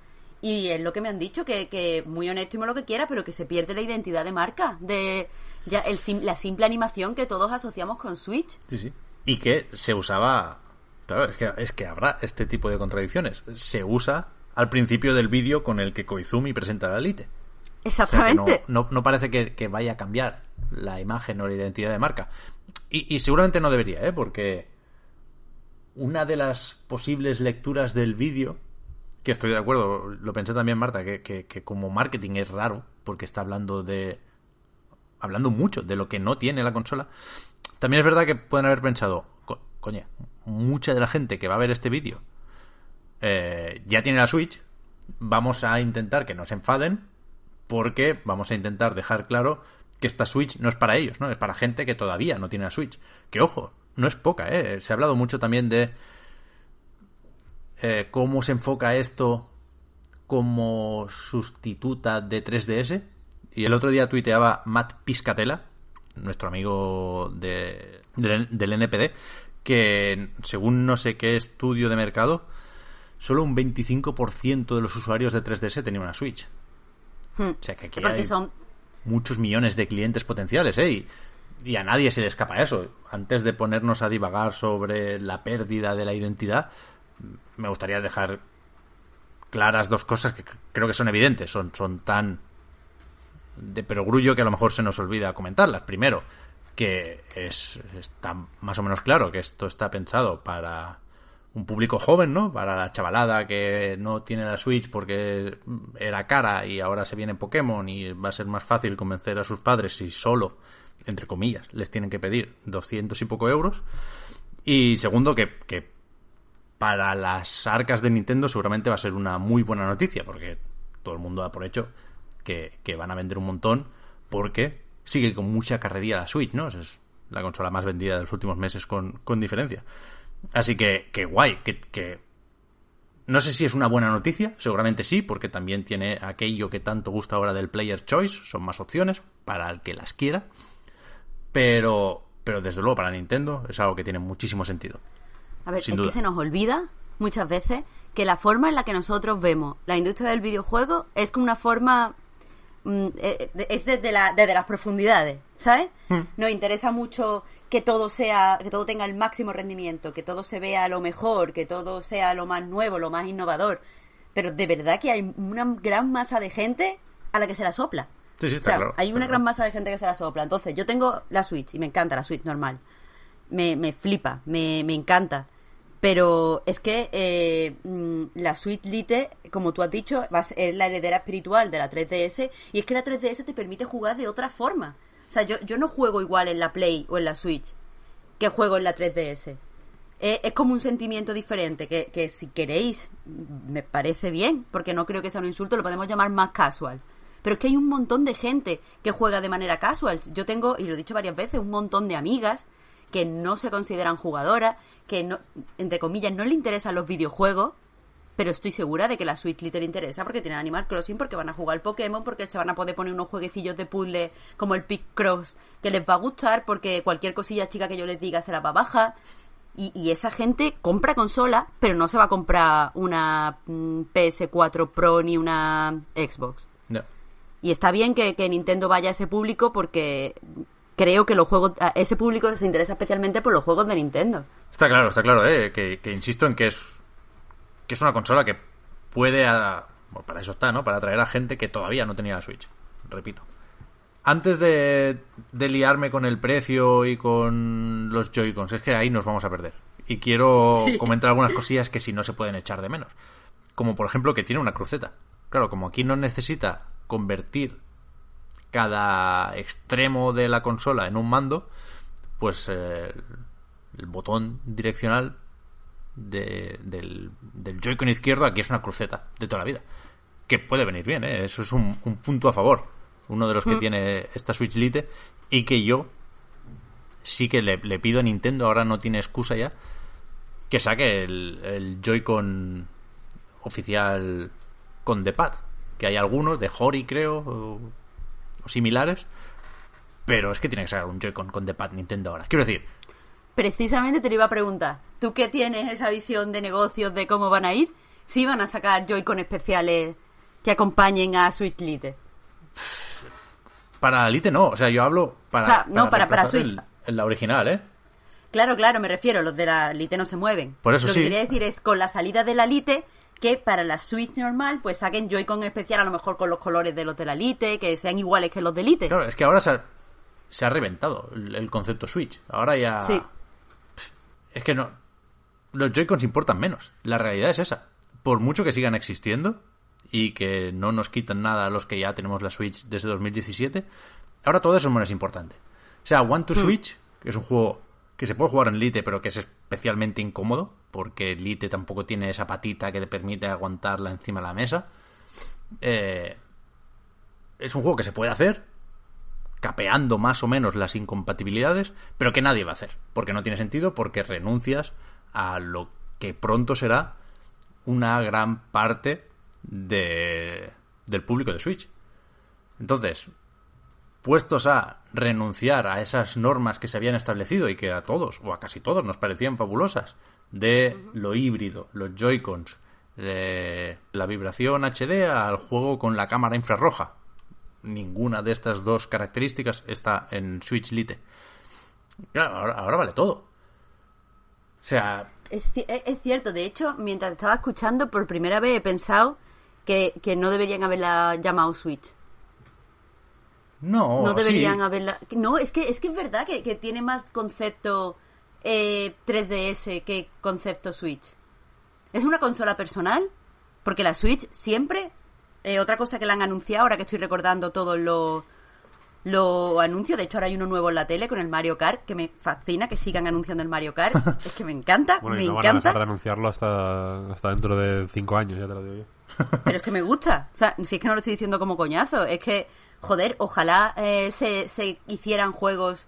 B: y es lo que me han dicho, que, que muy honesto y lo que quiera, pero que se pierde la identidad de marca, de ya el la simple animación que todos asociamos con Switch.
A: Sí, sí. Y que se usaba... Claro, es que, es que habrá este tipo de contradicciones. Se usa al principio del vídeo con el que Koizumi presenta la Elite.
B: Exactamente.
A: no, no, parece que, vaya a cambiar la imagen o la identidad de marca. Y, y seguramente no debería, ¿eh? Porque una de las posibles lecturas del vídeo que estoy de acuerdo, lo pensé también Marta, que, que, como marketing es raro, porque está hablando de... hablando mucho de lo que no tiene la consola. También es verdad que pueden haber pensado, coño, mucha de la gente que va a ver este vídeo eh, ya tiene la Switch, vamos a intentar que no se enfaden, porque vamos a intentar dejar claro que esta Switch no es para ellos, ¿no? Es para gente que todavía no tiene la Switch. Que ojo, no es poca, ¿eh? Se ha hablado mucho también de eh, cómo se enfoca esto como sustituta de 3DS. Y el otro día tuiteaba Matt Piscatella, nuestro amigo de, del NPD, que según no sé qué estudio de mercado, solo un 25% de los usuarios de 3DS tenían una Switch.
B: Hmm. O sea que aquí hay son...
A: muchos millones de clientes potenciales, ¿eh? Y, y, a nadie se le escapa eso. Antes de ponernos a divagar sobre la pérdida de la identidad, me gustaría dejar claras dos cosas que creo que son evidentes, son, son tan de perogrullo que a lo mejor se nos olvida comentarlas. Primero, que es, está más o menos claro que esto está pensado para un público joven, ¿no? Para la chavalada que no tiene la Switch porque era cara y ahora se viene Pokémon y va a ser más fácil convencer a sus padres si solo, entre comillas, les tienen que pedir 200 y poco euros. Y segundo, que, que para las arcas de Nintendo seguramente va a ser una muy buena noticia, porque todo el mundo da por hecho que, van a vender un montón, porque sigue con mucha carrería la Switch, ¿no? Es la consola más vendida de los últimos meses con, diferencia. Así que, que guay, que, que no sé si es una buena noticia, seguramente sí, porque también tiene aquello que tanto gusta ahora del Player Choice, son más opciones para el que las quiera, pero, pero desde luego para Nintendo es algo que tiene muchísimo sentido.
B: A ver, es que se nos olvida muchas veces que la forma en la que nosotros vemos la industria del videojuego es como una forma mm, eh, es desde, la, desde las profundidades, ¿sabes? Hmm. Nos interesa mucho que todo sea, que todo tenga el máximo rendimiento, que todo se vea lo mejor, que todo sea lo más nuevo, lo más innovador. Pero de verdad que hay una gran masa de gente a la que se la sopla.
A: Sí, sí, está claro.
B: Hay una gran masa de gente que se la sopla. Entonces, yo tengo la Switch y me encanta la Switch normal. Me, me flipa, me, me encanta Pero es que eh, mm, la Switch Lite, como tú has dicho, va a ser la heredera espiritual de la 3DS y es que la 3DS te permite jugar de otra forma. O sea, yo, yo no juego igual en la Play o en la Switch que juego en la 3DS. Eh, es como un sentimiento diferente que, que si queréis me parece bien, porque no creo que sea un insulto, lo podemos llamar más casual. Pero es que hay un montón de gente que juega de manera casual. Yo tengo, y lo he dicho varias veces, un montón de amigas que no se consideran jugadoras, que no, entre comillas no le interesan los videojuegos, pero estoy segura de que la Switch Lite le interesa porque tienen Animal Crossing, porque van a jugar Pokémon, porque se van a poder poner unos jueguecillos de puzzle como el Pick Cross que les va a gustar, porque cualquier cosilla chica que yo les diga se la va a bajar. Y, y esa gente compra consola, pero no se va a comprar una mm, PS4 Pro ni una Xbox.
A: No.
B: Y está bien que, que Nintendo vaya a ese público porque creo que los juegos ese público se interesa especialmente por los juegos de Nintendo.
A: Está claro, está claro, ¿eh? que, que insisto en que es que es una consola que puede a- bueno, para eso está, ¿no? Para atraer a gente que todavía no tenía la Switch. Repito. Antes de, de liarme con el precio y con los Joy-Cons, es que ahí nos vamos a perder. Y quiero (laughs)
B: Sí.
A: comentar algunas cosillas que si no se pueden echar de menos. Como por ejemplo que tiene una cruceta. Claro, como aquí no necesita convertir cada extremo de la consola en un mando, pues eh, el botón direccional de- del, del Joy-Con izquierdo aquí es una cruceta de toda la vida. Que puede venir bien, ¿eh? eso es un, un punto a favor. Uno de los que tiene esta Switch Lite y que yo sí que le, le pido a Nintendo, ahora no tiene excusa ya, que saque el, el Joy-Con oficial con The Pad. Que hay algunos, de Hori creo, similares. Pero es que tiene que sacar un Joy-Con con The Pad Nintendo ahora. Quiero decir,
B: Precisamente te lo iba a preguntar. ¿Tú qué tienes esa visión de negocios de cómo van a ir? Si van a sacar Joy-Con especiales que acompañen a Switch Lite.
A: Para Lite no, o sea, yo hablo para.
B: O sea, no, para- para Switch.
A: el- el- la original, ¿eh?
B: Claro, claro, me refiero, los de la Lite no se mueven.
A: Por eso
B: Lo
A: sí.
B: que quería decir es con la salida de la Lite que para la Switch normal pues saquen Joy-Con especial a lo mejor con los colores de los de la Lite, que sean iguales que los de Lite.
A: Claro, es que ahora se ha, se ha reventado el, el concepto Switch. Ahora ya.
B: Sí.
A: Es que no. Los Joy-Cons importan menos. La realidad es esa. Por mucho que sigan existiendo y que no nos quitan nada a los que ya tenemos la Switch desde 2017, ahora todo eso es menos importante. O sea, One to Switch, que es un juego que se puede jugar en Lite, pero que es especialmente incómodo, porque Lite tampoco tiene esa patita que te permite aguantarla encima de la mesa. Eh, es un juego que se puede hacer, capeando más o menos las incompatibilidades, pero que nadie va a hacer, porque no tiene sentido, porque renuncias a lo que pronto será una gran parte de, del público de Switch. Entonces, puestos a renunciar a esas normas que se habían establecido y que a todos, o a casi todos, nos parecían fabulosas, de lo híbrido, los Joy-Cons, de la vibración HD al juego con la cámara infrarroja. Ninguna de estas dos características está en Switch Lite. Claro, ahora, ahora vale todo. O sea,
B: Es, es cierto, de hecho, mientras estaba escuchando, por primera vez he pensado que, que no deberían haberla llamado Switch.
A: no.
B: no deberían
A: sí.
B: haberla. No, es que es que es verdad que, que tiene más concepto eh, 3DS que concepto Switch. Es una consola personal, porque la Switch siempre. eh, otra cosa que la han anunciado, ahora que estoy recordando todos los los anuncios, de hecho ahora hay uno nuevo en la tele con el Mario Kart, que me fascina que sigan anunciando el Mario Kart. (laughs) es que me encanta,
C: Bueno,
B: me
C: y no van a dejar de anunciarlo hasta, hasta dentro de cinco años, ya te lo digo yo. (laughs)
B: Pero es que me gusta. O sea, si es que no lo estoy diciendo como coñazo. Es que, joder, ojalá eh, se, se hicieran juegos.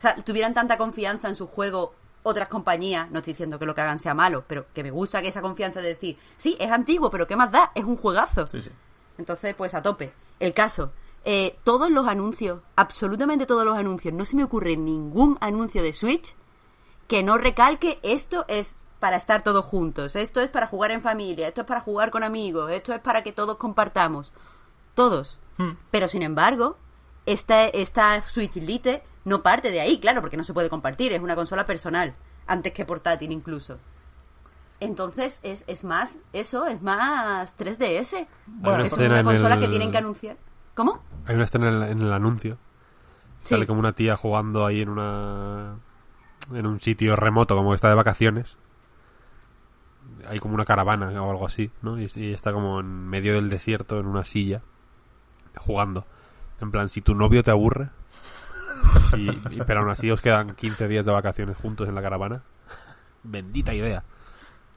B: O sea, tuvieran tanta confianza en su juego otras compañías. No estoy diciendo que lo que hagan sea malo, pero que me gusta que esa confianza de decir, sí, es antiguo, pero ¿qué más da? Es un juegazo.
A: Sí, sí.
B: Entonces, pues a tope. El caso. eh, todos los anuncios, absolutamente todos los anuncios, no se me ocurre ningún anuncio de Switch que no recalque esto es para estar todos juntos, esto es para jugar en familia, esto es para jugar con amigos, esto es para que todos compartamos. Todos. Pero sin embargo, esta, esta Switch Lite no parte de ahí, claro, porque no se puede compartir, es una consola personal, antes que portátil incluso. Entonces es, es más, eso, es más 3DS.
C: una
B: es
C: escena
B: una consola
C: el-
B: que tienen que anunciar. ¿Cómo?
C: Hay una escena en el, en el anuncio.
B: Sí.
C: Sale como una tía jugando ahí en una en un sitio remoto, como que está de vacaciones. hay como una caravana o algo así, ¿no? Y, y está como en medio del desierto en una silla jugando. En plan, si tu novio te aburre, y, y- pero aún así os quedan 15 días de vacaciones juntos en la caravana, bendita idea.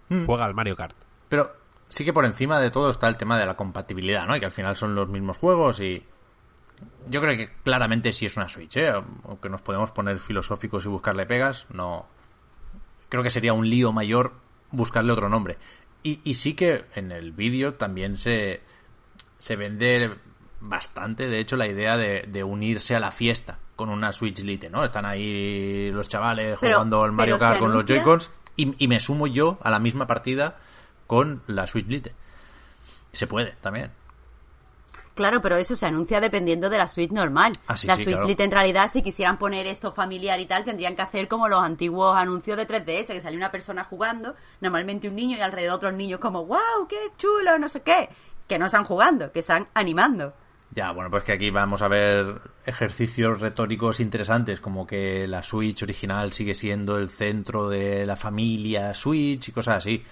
A: Mm.
C: Juega al Mario Kart.
A: Pero sí que por encima de todo está el tema de la compatibilidad, ¿no? Y que al final son los mismos juegos y... Yo creo que claramente sí es una Switch, ¿eh? Aunque nos podemos poner filosóficos y buscarle pegas, no... Creo que sería un lío mayor buscarle otro nombre. Y, y sí que en el vídeo también se, se vende bastante, de hecho, la idea de, de unirse a la fiesta con una Switch Lite, ¿no? Están ahí los chavales
B: Pero-
A: jugando al Mario Kart con los Joy-Cons y, y me sumo yo a la misma partida con la Switch Lite. Se puede también.
B: Claro, pero eso se anuncia dependiendo de la suite normal.
A: Ah, sí,
B: la
A: sí,
B: suite
A: claro.
B: Lite en realidad, si quisieran poner esto familiar y tal, tendrían que hacer como los antiguos anuncios de 3DS, que salía una persona jugando, normalmente un niño y alrededor otros niños como, wow, qué chulo, no sé qué. Que no están jugando, que están animando.
A: Ya, bueno, pues que aquí vamos a ver ejercicios retóricos interesantes, como que la Switch original sigue siendo el centro de la familia Switch y cosas así.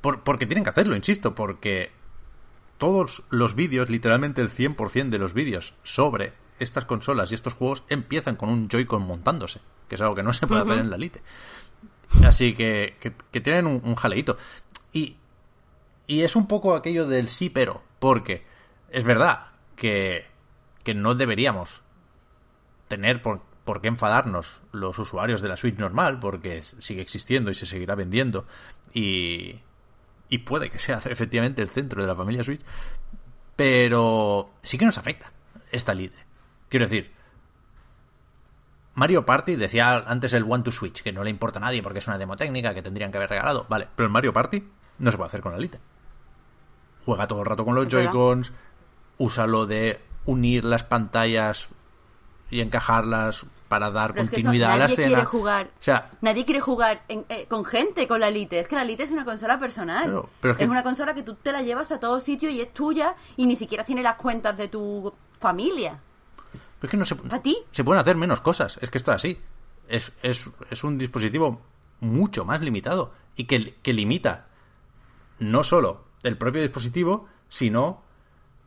A: Por- porque tienen que hacerlo, insisto, porque todos los vídeos, literalmente el 100% de los vídeos sobre estas consolas y estos juegos empiezan con un Joy-Con montándose, que es algo que no se puede hacer en la Lite. Así que, que, que tienen un, un jaleíto. Y, y es un poco aquello del sí pero, porque es verdad que, que no deberíamos tener por, por qué enfadarnos los usuarios de la Switch normal, porque sigue existiendo y se seguirá vendiendo, y, y puede que sea (laughs) efectivamente el centro de la familia Switch, pero sí que nos afecta esta Lite. Quiero decir, Mario Party decía antes el One to Switch, que no le importa a nadie porque es una demo técnica que tendrían que haber regalado. Vale, pero el Mario Party no se puede hacer con la Lite. Juega todo el rato con los. Joy-Cons, usa lo de unir las pantallas y encajarlas para dar
B: Pero es que eso,
A: continuidad a la
B: nadie
A: escena.
B: quiere jugar.
A: O sea,
B: Nadie quiere jugar en- eh, con gente con la Lite. Es que la Lite es una consola personal.
A: Pero es
B: es
A: que-
B: una consola que tú te la llevas a todo sitio y es tuya y ni siquiera tiene las cuentas de tu familia.
A: es que no se,
B: ¿A ti?
A: se pueden hacer menos cosas. Es que esto es así. Es, es, es un dispositivo mucho más limitado y que, que limita no solo el propio dispositivo, sino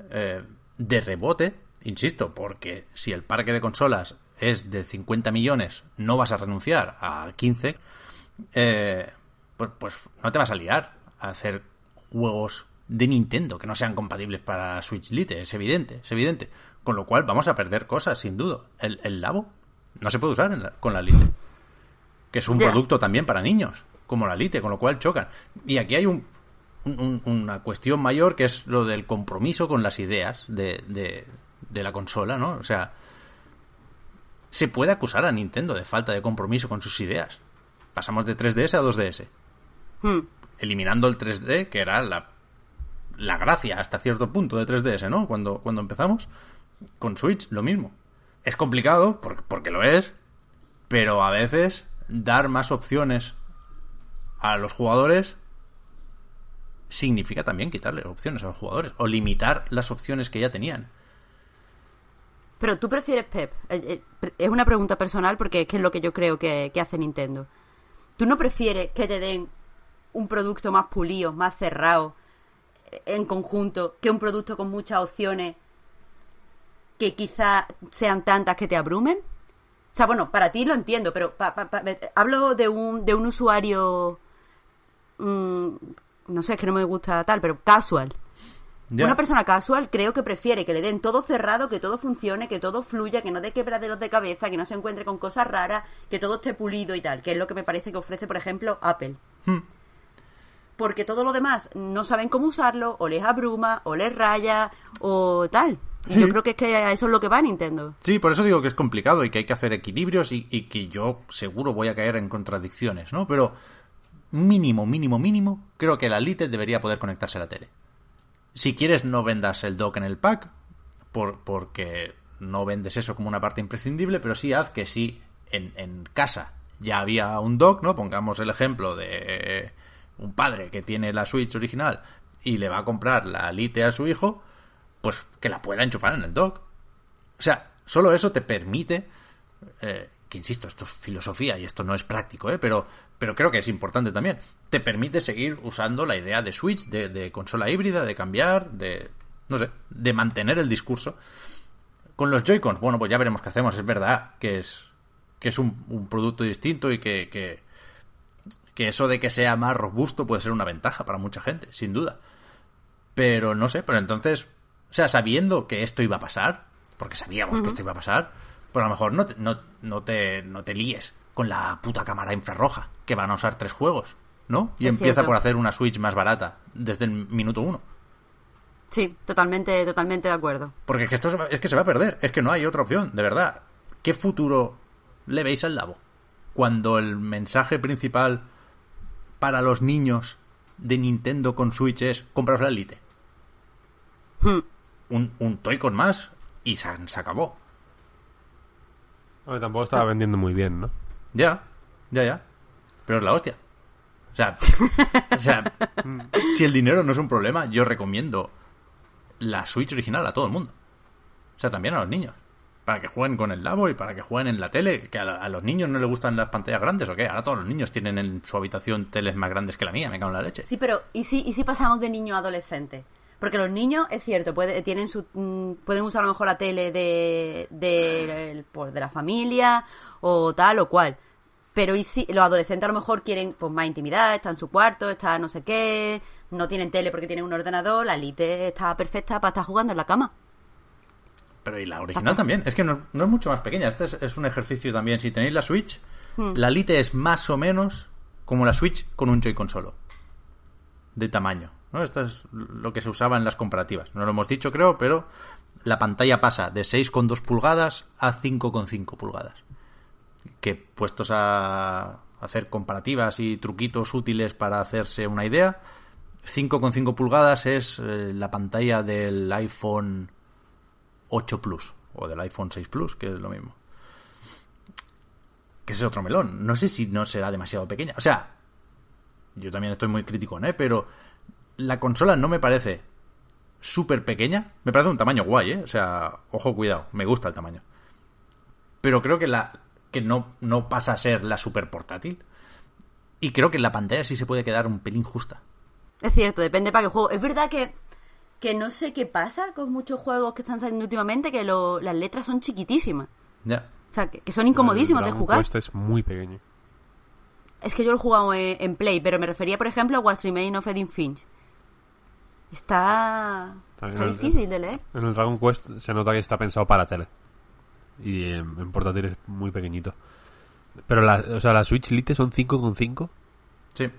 A: eh, de rebote, insisto, porque si el parque de consolas es de 50 millones, no vas a renunciar a 15, eh, pues, pues no te vas a liar a hacer juegos de Nintendo que no sean compatibles para Switch Lite, es evidente, es evidente. Con lo cual vamos a perder cosas, sin duda. El, el Labo no se puede usar en la- con la Lite, que es un producto también para niños, como la Lite, con lo cual chocan. Y aquí hay un, un- un- una cuestión mayor que es lo del compromiso con las ideas de, de, de la consola, ¿no? O sea, se puede acusar a Nintendo de falta de compromiso con sus ideas. Pasamos de 3DS a 2DS,
B: Hmm.
A: eliminando el 3D, que era la, la gracia hasta cierto punto de 3DS, ¿no? Cuando, cuando empezamos, con Switch, lo mismo. Es complicado, por- porque lo es, pero a veces dar más opciones a los jugadores significa también quitarle opciones a los jugadores o limitar las opciones que ya tenían.
B: Pero tú prefieres Pep. Eh, eh, Es una pregunta personal porque es que es lo que yo creo que, que hace Nintendo. ¿Tú no prefieres que te den un producto más pulido, más cerrado, eh, en conjunto, que un producto con muchas opciones que quizá sean tantas que te abrumen? O sea, bueno, para ti lo entiendo, pero pa- pa- pa- hablo de un, de un usuario, mm, no sé, es que no me gusta tal, pero casual. Una persona casual creo que prefiere que le den todo cerrado, que todo funcione, que todo fluya, que no dé quebraderos de cabeza, que no se encuentre con cosas raras, que todo esté pulido y tal, que es lo que me parece que ofrece, por ejemplo, Apple.
A: Hmm.
B: Porque todo lo demás no saben cómo usarlo, o les abruma, o les raya, o tal. Y yo creo que es que a eso es lo que va Nintendo.
A: Sí, por eso digo que es complicado y que hay que hacer equilibrios y, y que yo seguro voy a caer en contradicciones, ¿no? Pero mínimo, mínimo, mínimo, creo que la Lite debería poder conectarse a la tele. Si quieres, no vendas el dock en el pack, por, porque no vendes eso como una parte imprescindible, pero sí haz que si en, en casa ya había un dock, ¿no? Pongamos el ejemplo de un padre que tiene la Switch original y le va a comprar la Lite a su hijo, pues que la pueda enchufar en el dock. O sea, solo eso te permite eh, que insisto, esto es filosofía y esto no es práctico, ¿eh? pero, pero creo que es importante también. Te permite seguir usando la idea de Switch, de, de consola híbrida, de cambiar, de, no sé, de mantener el discurso. Con los Joy-Cons, bueno, pues ya veremos qué hacemos. Es verdad que es, que es un, un producto distinto y que, que, que eso de que sea más robusto puede ser una ventaja para mucha gente, sin duda. Pero no sé, pero entonces, o sea, sabiendo que esto iba a pasar, porque sabíamos que esto iba a pasar, pues a lo mejor no te, no, no te, no te líes con la puta cámara infrarroja, que van a usar tres juegos, ¿no? Y
B: Es
A: empieza
B: cierto.
A: por hacer una Switch más barata desde el minuto uno.
B: Sí, totalmente, totalmente de acuerdo.
A: Porque es que esto se va- es que se va a perder, es que no hay otra opción, de verdad. ¿Qué futuro le veis al Labo? Cuando el mensaje principal para los niños de Nintendo con Switch es compraos la Elite.
B: Hmm.
A: Un, un toy con más y se, se acabó.
C: Bueno, tampoco estaba vendiendo muy bien, ¿no?
A: Ya, ya, ya. Pero es la hostia. O sea, o sea, si el dinero no es un problema, yo recomiendo la Switch original a todo el mundo. O sea, también a los niños. Para que jueguen con el Labo y para que jueguen en la tele. Que a, a los niños no les gustan las pantallas grandes o qué. Ahora todos los niños tienen en su habitación teles más grandes que la mía, me cago en la leche.
B: Sí, pero ¿y si, y si pasamos de niño a adolescente? Porque los niños, es cierto, puede, tienen su, mm, pueden usar a lo mejor la tele de, de, pues, de la familia o tal o cual. Pero ¿y si los adolescentes a lo mejor quieren pues más intimidad, están en su cuarto, está no sé qué, no tienen tele porque tienen un ordenador, la Lite está perfecta para estar jugando en la cama?
A: Pero y la original también. Es que no, no es mucho más pequeña. Este es, es un ejercicio también. Si tenéis la Switch, la Lite es más o menos como la Switch con un Joy-Con solo. De tamaño. ¿no? Esto es lo que se usaba en las comparativas. No lo hemos dicho, creo, pero la pantalla pasa de 6,2 pulgadas a 5,5 pulgadas. Que puestos a hacer comparativas y truquitos útiles para hacerse una idea, 5,5 pulgadas es eh, la pantalla del iPhone 8 Plus o del iPhone 6 Plus, que es lo mismo. Que ese es otro melón. No sé si no será demasiado pequeña. O sea, yo también estoy muy crítico, ¿eh? Pero la consola no me parece súper pequeña. Me parece un tamaño guay, ¿eh? O sea, ojo, cuidado. Me gusta el tamaño. Pero creo que la que no, no pasa a ser la super portátil. Y creo que la pantalla sí se puede quedar un pelín justa.
B: Es cierto, depende para qué juego. Es verdad que, que no sé qué pasa con muchos juegos que están saliendo últimamente, que lo- las letras son chiquitísimas.
A: Ya.
B: O sea, que, que son incomodísimos
C: El
B: de
C: Dragon
B: jugar.
C: Quest es muy pequeño.
B: Es que yo lo he jugado en, en Play, pero me refería, por ejemplo, a What's Remain of Edith Finch. Está, está
C: el-
B: difícil de leer.
C: En el Dragon Quest se nota que está pensado para tele. Y en, en portátil es muy pequeñito. Pero la, o sea, la Switch Lite son 5,5.
A: Sí.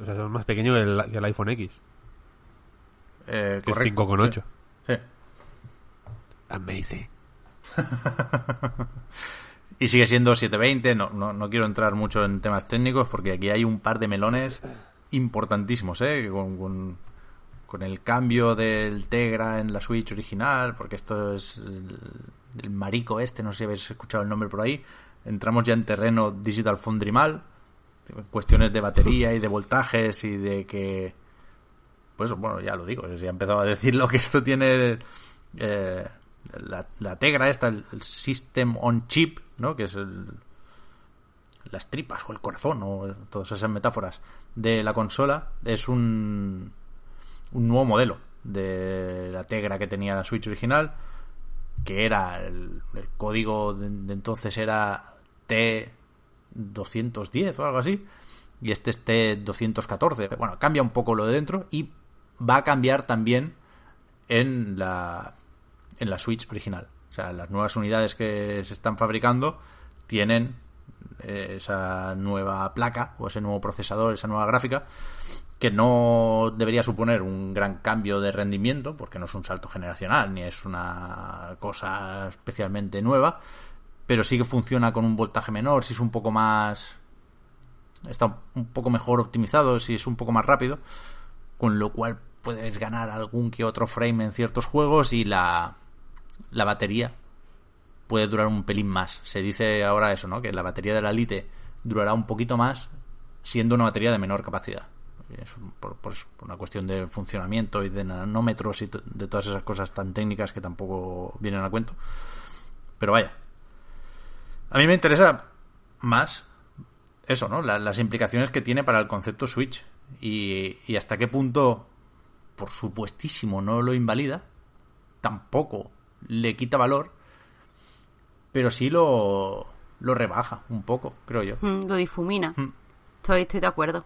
C: O sea, son más pequeños que el, que el iPhone X.
A: Eh,
C: Que
A: correcto,
C: es 5,8.
A: sí. Sí.
C: Amazing. (laughs)
A: Y sigue siendo 720, no, no, no quiero entrar mucho en temas técnicos porque aquí hay un par de melones importantísimos, ¿eh? Con, con, con el cambio del Tegra en la Switch original, porque esto es el, marico este, no sé si habéis escuchado el nombre por ahí. Entramos ya en terreno Digital Foundry mal, cuestiones de batería y de voltajes y de que... Pues bueno, ya lo digo, ya he empezado a decirlo que esto tiene... eh, la, la Tegra esta, el, el System on Chip, ¿no? Que es el, las tripas o el corazón o todas esas metáforas de la consola, es un, un nuevo modelo de la Tegra que tenía la Switch original, que era el, el código de, de entonces era T210 o algo así, y este es T214. Bueno, cambia un poco lo de dentro y va a cambiar también en la en la Switch original. O sea, las nuevas unidades que se están fabricando tienen esa nueva placa o ese nuevo procesador, esa nueva gráfica, que no debería suponer un gran cambio de rendimiento, porque no es un salto generacional ni es una cosa especialmente nueva, pero sí que funciona con un voltaje menor, si es un poco más está un poco mejor optimizado, si es un poco más rápido, con lo cual puedes ganar algún que otro frame en ciertos juegos y la, la batería puede durar un pelín más. Se dice ahora eso, ¿no? Que la batería de la Lite durará un poquito más siendo una batería de menor capacidad. Es por, por una cuestión de funcionamiento y de nanómetros y de todas esas cosas tan técnicas que tampoco vienen a cuento. Pero vaya. A mí me interesa más eso, ¿no? las implicaciones que tiene para el concepto Switch y, y hasta qué punto, por supuestísimo, no lo invalida, tampoco le quita valor, pero sí lo, lo rebaja un poco, creo yo.
B: Mm, lo difumina. Mm. Estoy, estoy de acuerdo.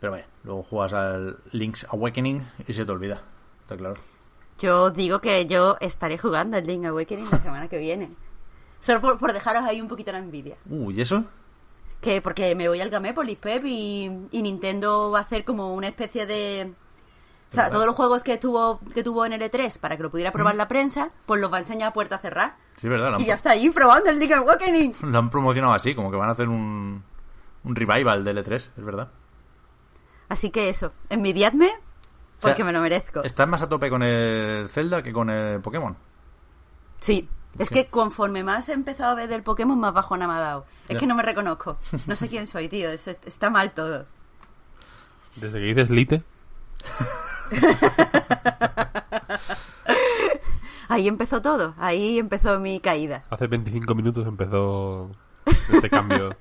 A: Pero bueno, luego juegas al Link's Awakening y se te olvida, está claro.
B: Yo digo que yo estaré jugando al Link's Awakening la semana que viene. Solo por, dejaros ahí un poquito la envidia.
A: Uh, ¿y eso?
B: Que porque me voy al Gamepolis, Pep, y, y Nintendo va a hacer como una especie de o sea, todos los juegos que tuvo que tuvo en el E3 para que lo pudiera probar la prensa, pues los va a enseñar a puerta cerrada.
A: Sí, verdad.
B: Y ya está ahí probando el Link's Awakening. (laughs)
A: Lo han promocionado así, como que van a hacer un, un revival del E3, es verdad.
B: Así que eso, envidiadme porque me lo merezco.
A: ¿Estás más a tope con el Zelda que con el Pokémon?
B: Sí, es que conforme más he empezado a ver del Pokémon, más bajo me ha dado. Es que no me reconozco. (laughs) No sé quién soy, tío. está mal todo.
C: Desde que dices Lite. (laughs) (laughs)
B: ahí empezó todo, ahí empezó mi caída.
C: Hace 25 minutos empezó este cambio.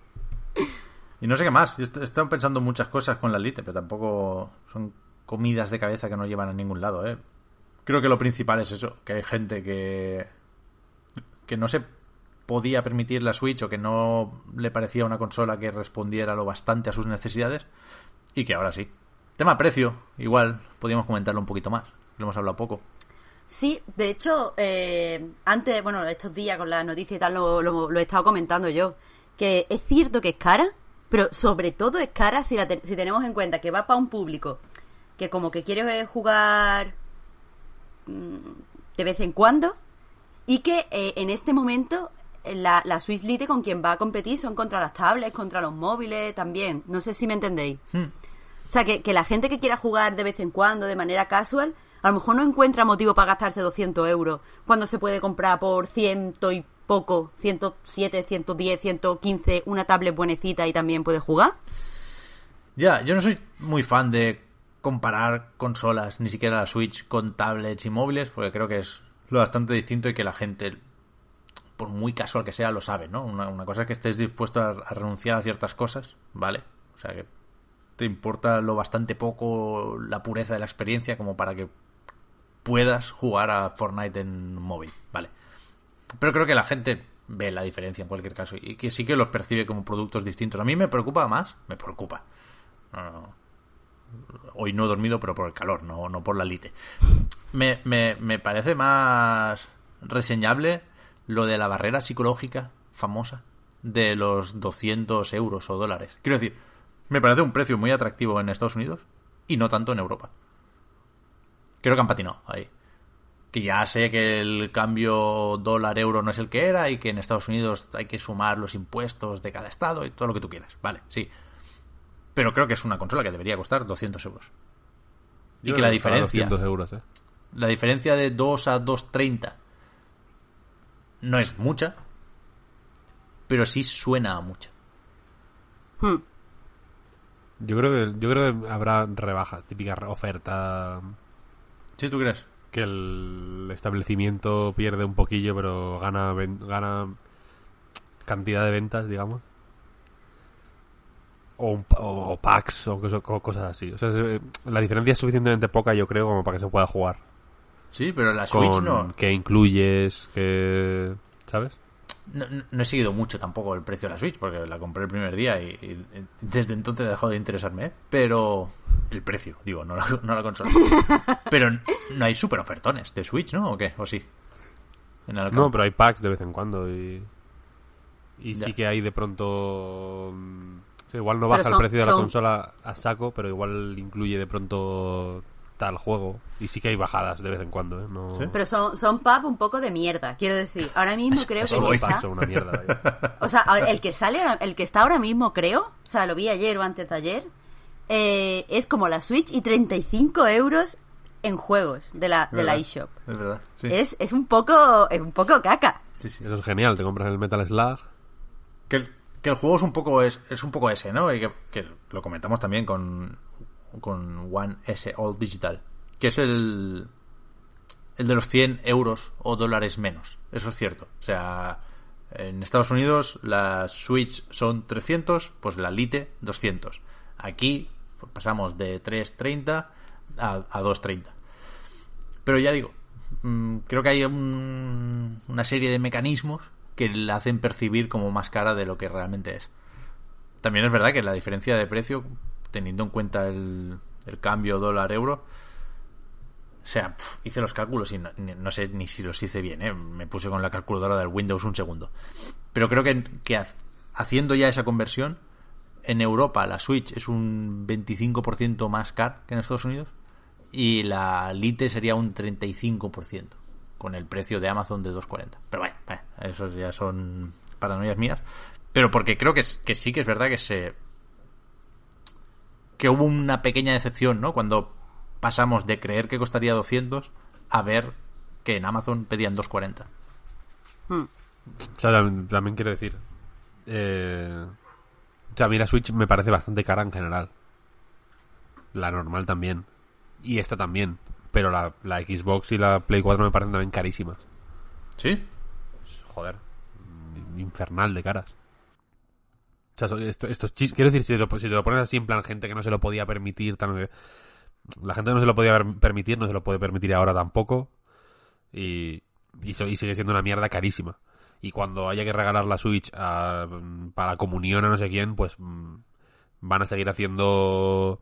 C: (laughs)
A: Y no sé qué más, yo estoy pensando muchas cosas con la Lite, pero tampoco son comidas de cabeza que no llevan a ningún lado, ¿eh? Creo que lo principal es eso, que hay gente que que no se podía permitir la Switch o que no le parecía una consola que respondiera lo bastante a sus necesidades y que ahora sí, Tema precio, igual podríamos comentarlo un poquito más, lo hemos hablado poco.
B: Sí, de hecho, eh, antes, bueno, estos días con la noticia y tal lo, he estado comentando yo, que es cierto que es cara, pero sobre todo es cara si, si tenemos en cuenta que va para un público que como que quiere jugar mm, de vez en cuando y que eh, en este momento la, la Swiss Lite con quien va a competir son contra las tablets, contra los móviles también. No sé si me entendéis. Hmm. Sea, que, la gente que quiera jugar de vez en cuando, de manera casual, a lo mejor no encuentra motivo para gastarse 200 euros cuando se puede comprar por ciento y poco, 107, 110, 115, una tablet buenecita y también puede jugar.
A: Ya, yo no soy muy fan de comparar consolas, ni siquiera la Switch, con tablets y móviles, porque creo que es lo bastante distinto y que la gente, por muy casual que sea, lo sabe, ¿no? Una, cosa es que estés dispuesto a, a renunciar a ciertas cosas, ¿vale? O sea que te importa lo bastante poco la pureza de la experiencia como para que puedas jugar a Fortnite en móvil, ¿vale? Pero creo que la gente ve la diferencia en cualquier caso y que sí que los percibe como productos distintos. A mí me preocupa más, me preocupa. Hoy no he dormido, pero por el calor, no, no por la lite. Me, me, me parece más reseñable lo de la barrera psicológica famosa de los 200 euros o dólares. Quiero decir, me parece un precio muy atractivo en Estados Unidos y no tanto en Europa. Creo que han patinado ahí. Que ya sé que el cambio dólar-euro no es el que era y que en Estados Unidos hay que sumar los impuestos de cada estado y todo lo que tú quieras. Vale, sí. Pero creo que es una consola que debería costar 200 euros. y que la diferencia.
C: euros, ¿eh?
A: La diferencia de 2 a 2.30 no es mucha, pero sí suena a mucha.
B: Hmm.
C: Yo creo que yo creo que habrá rebaja, típica oferta.
A: ¿Sí, tú crees?
C: Que el establecimiento pierde un poquillo, pero gana gana cantidad de ventas, digamos. O, o, packs o, cosas así. O sea, la diferencia es suficientemente poca, yo creo, como para que se pueda jugar.
A: Sí, pero la Switch no.
C: Que incluyes, que. ¿Sabes?
A: No, he seguido mucho tampoco el precio de la Switch porque la compré el primer día y, desde entonces he dejado de interesarme. ¿eh? Pero el precio, digo, no la, no la consola. (laughs) pero no hay super ofertones de Switch, ¿no? ¿O qué? ¿O sí?
C: no, pero hay packs de vez en cuando y, y sí que hay de pronto... Mm, igual no baja el precio de la consola a saco, pero igual incluye de pronto tal juego. Y sí que hay bajadas de vez en cuando, ¿eh? No...
B: Pero son, son pub un poco de mierda, quiero decir. Ahora mismo creo que el que está...
C: una mierda,
B: O sea, el que sale, el que está ahora mismo creo, o sea, lo vi ayer o antes de ayer, eh, es como la Switch y 35 euros en juegos de la, de la eShop.
A: Es verdad,
B: es, es, un poco, es un poco caca.
C: Sí, sí. Eso es genial, te compras el Metal Slug.
A: Que el, que el juego es un poco es, es un poco ese, ¿no? Y que, que lo comentamos también con con One S All Digital, que es el, el de los 100 euros o dólares menos. Eso es cierto. O sea, En Estados Unidos la Switch son 300, pues la Lite 200. Aquí pues, pasamos de 330 a, a 230. Pero ya digo, mm, creo que hay una serie de mecanismos que la hacen percibir como más cara de lo que realmente es. También es verdad que la diferencia de precio, teniendo en cuenta el, cambio dólar-euro, o sea, hice los cálculos y no, sé ni si los hice bien, ¿eh? Me puse con la calculadora del Windows un segundo. Pero creo que, haciendo ya esa conversión, en Europa la Switch es un 25% más cara que en Estados Unidos y la Lite sería un 35% con el precio de Amazon de 2.40. Pero bueno, eso esos ya son paranoias mías. Pero porque creo que, que sí que es verdad que se... que hubo una pequeña decepción, ¿no? Cuando pasamos de creer que costaría 200 a ver que en Amazon pedían 240.
C: Hmm. O sea, también, quiero decir. Eh, o sea, a mí la Switch me parece bastante cara en general. La normal también. Y esta también. Pero la, Xbox y la Play 4 me parecen también carísimas.
A: ¿Sí?
C: Joder. Infernal de caras. Esto, quiero decir, si te, lo, pones así en plan gente que no se lo podía permitir, tan, la gente no se lo podía permitir, no se lo puede permitir ahora tampoco. Y, y, sigue siendo una mierda carísima. Y cuando haya que regalar la Switch a, para comunión a no sé quién, pues mm, van a seguir haciendo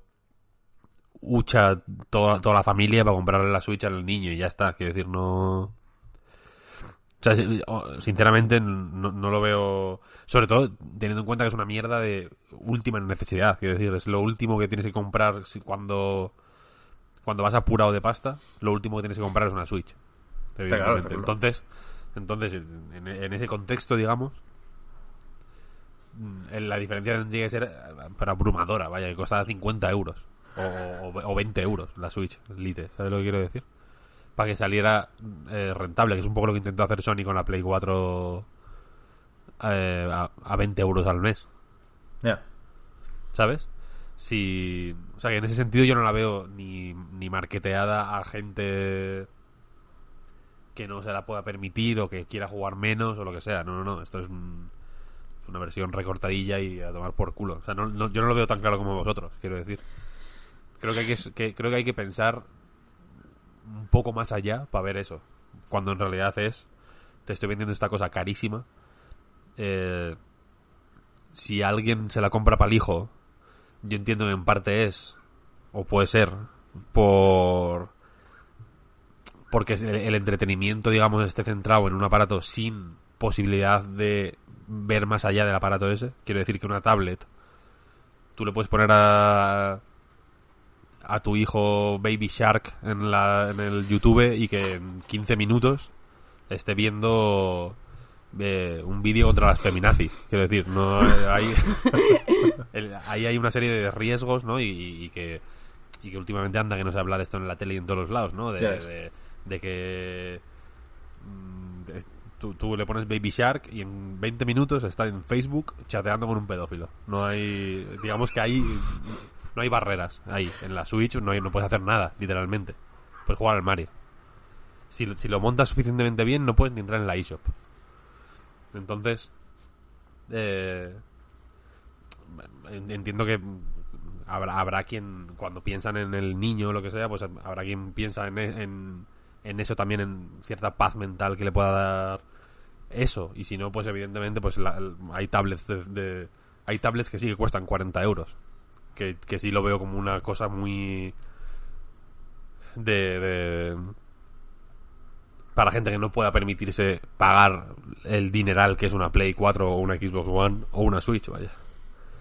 C: hucha toda, toda la familia para comprarle la Switch al niño y ya está. Quiero decir, no... O sea, sinceramente no, no, lo veo. Sobre todo teniendo en cuenta que es una mierda de última necesidad. Quiero decir, es lo último que tienes que comprar cuando cuando vas apurado de pasta, lo último que tienes que comprar es una Switch. entonces, entonces en, ese contexto, digamos, la diferencia tendría que ser para abrumadora, vaya, que costaba 50 euros o, 20 euros la Switch Lite, ¿sabes lo que quiero decir? Para que saliera eh, rentable, que es un poco lo que intentó hacer Sony con la Play 4 eh, a, 20 euros al mes.
A: Ya.
C: ¿Sabes? Si, o sea, que en ese sentido yo no la veo ni, ni marketeada a gente que no se la pueda permitir o que quiera jugar menos o lo que sea. No, no, no. Esto es una versión recortadilla y a tomar por culo. O sea, no, yo no lo veo tan claro como vosotros, quiero decir. Creo que hay que, creo que hay que pensar un poco más allá para ver eso. Cuando en realidad es, te estoy vendiendo esta cosa carísima. Eh, si alguien se la compra para el hijo yo entiendo que en parte es, o puede ser, por porque el, entretenimiento, digamos, esté centrado en un aparato sin posibilidad de ver más allá del aparato ese. Quiero decir que una tablet, tú le puedes poner a a tu hijo Baby Shark en, la, en el YouTube y que en 15 minutos esté viendo eh, un vídeo contra las feminazis. Quiero decir, no hay, (laughs) ahí hay una serie de riesgos, ¿no? Y, que, y que últimamente anda que no se habla de esto en la tele y en todos los lados, ¿no? De, de, que mm, tú, tú, le pones Baby Shark y en 20 minutos está en Facebook chateando con un pedófilo. No hay, digamos que ahí no hay barreras ahí. En la Switch no, hay, no puedes hacer nada, literalmente. Puedes jugar al Mario. Si, si lo montas suficientemente bien, no puedes ni entrar en la eShop. Entonces, eh, entiendo que habrá, habrá quien, cuando piensan en el niño o lo que sea, pues habrá quien piensa en, en, en eso también, en cierta paz mental que le pueda dar eso. Y si no, pues evidentemente pues hay tablets de, hay tablets que sí que cuestan 40 euros. Que, que sí lo veo como una cosa muy... de para gente que no pueda permitirse pagar el dineral que es una Play 4 o una Xbox One o una Switch, vaya.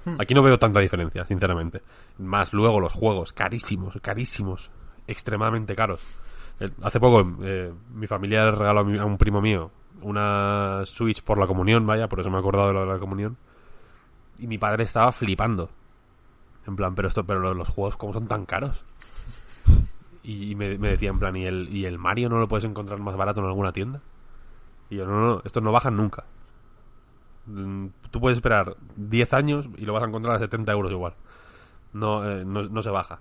C: Hmm. Aquí no veo tanta diferencia, sinceramente. Más luego los juegos, carísimos, carísimos, extremadamente caros. Eh, hace poco eh, mi familia le regaló a, un primo mío una Switch por la comunión, vaya, por eso me he acordado de, lo de la comunión. Y mi padre estaba flipando. En plan, pero esto, pero los juegos como son tan caros. Y me, decía en plan, ¿y el, ¿y el Mario no lo puedes encontrar más barato en alguna tienda? Y yo, no, no, estos no bajan nunca. Mm, tú puedes esperar 10 años y lo vas a encontrar a 70 euros igual. No, eh, no, se baja.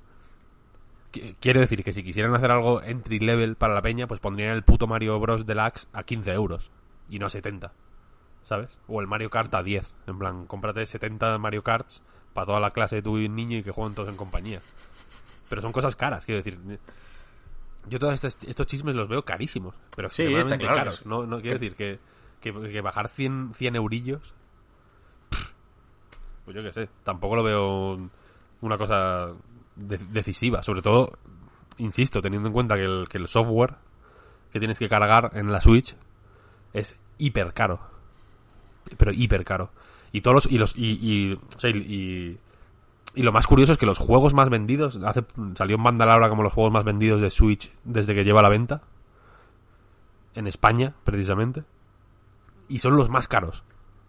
C: Quiero decir que si quisieran hacer algo entry level para la peña, pues pondrían el puto Mario Bros. Deluxe a 15 euros y no a 70. ¿sabes? O el Mario Kart a 10. En plan, cómprate 70 Mario Karts para toda la clase de tu niño y que jueguen todos en compañía. Pero son cosas caras, quiero decir. Yo todos estos, estos chismes los veo carísimos, pero
A: Sí, está claro
C: caros. No, no quiero decir que, que, que bajar 100, 100 eurillos, pues yo qué sé, tampoco lo veo una cosa de- decisiva. Sobre todo, insisto, teniendo en cuenta que el, que el software que tienes que cargar en la Switch es hiper caro. Pero hiper caro. Y todos los, y los, y, y, lo más curioso es que los juegos más vendidos, hace, salió en banda como los juegos más vendidos de Switch desde que lleva a la venta. En España, precisamente. Y son los más caros.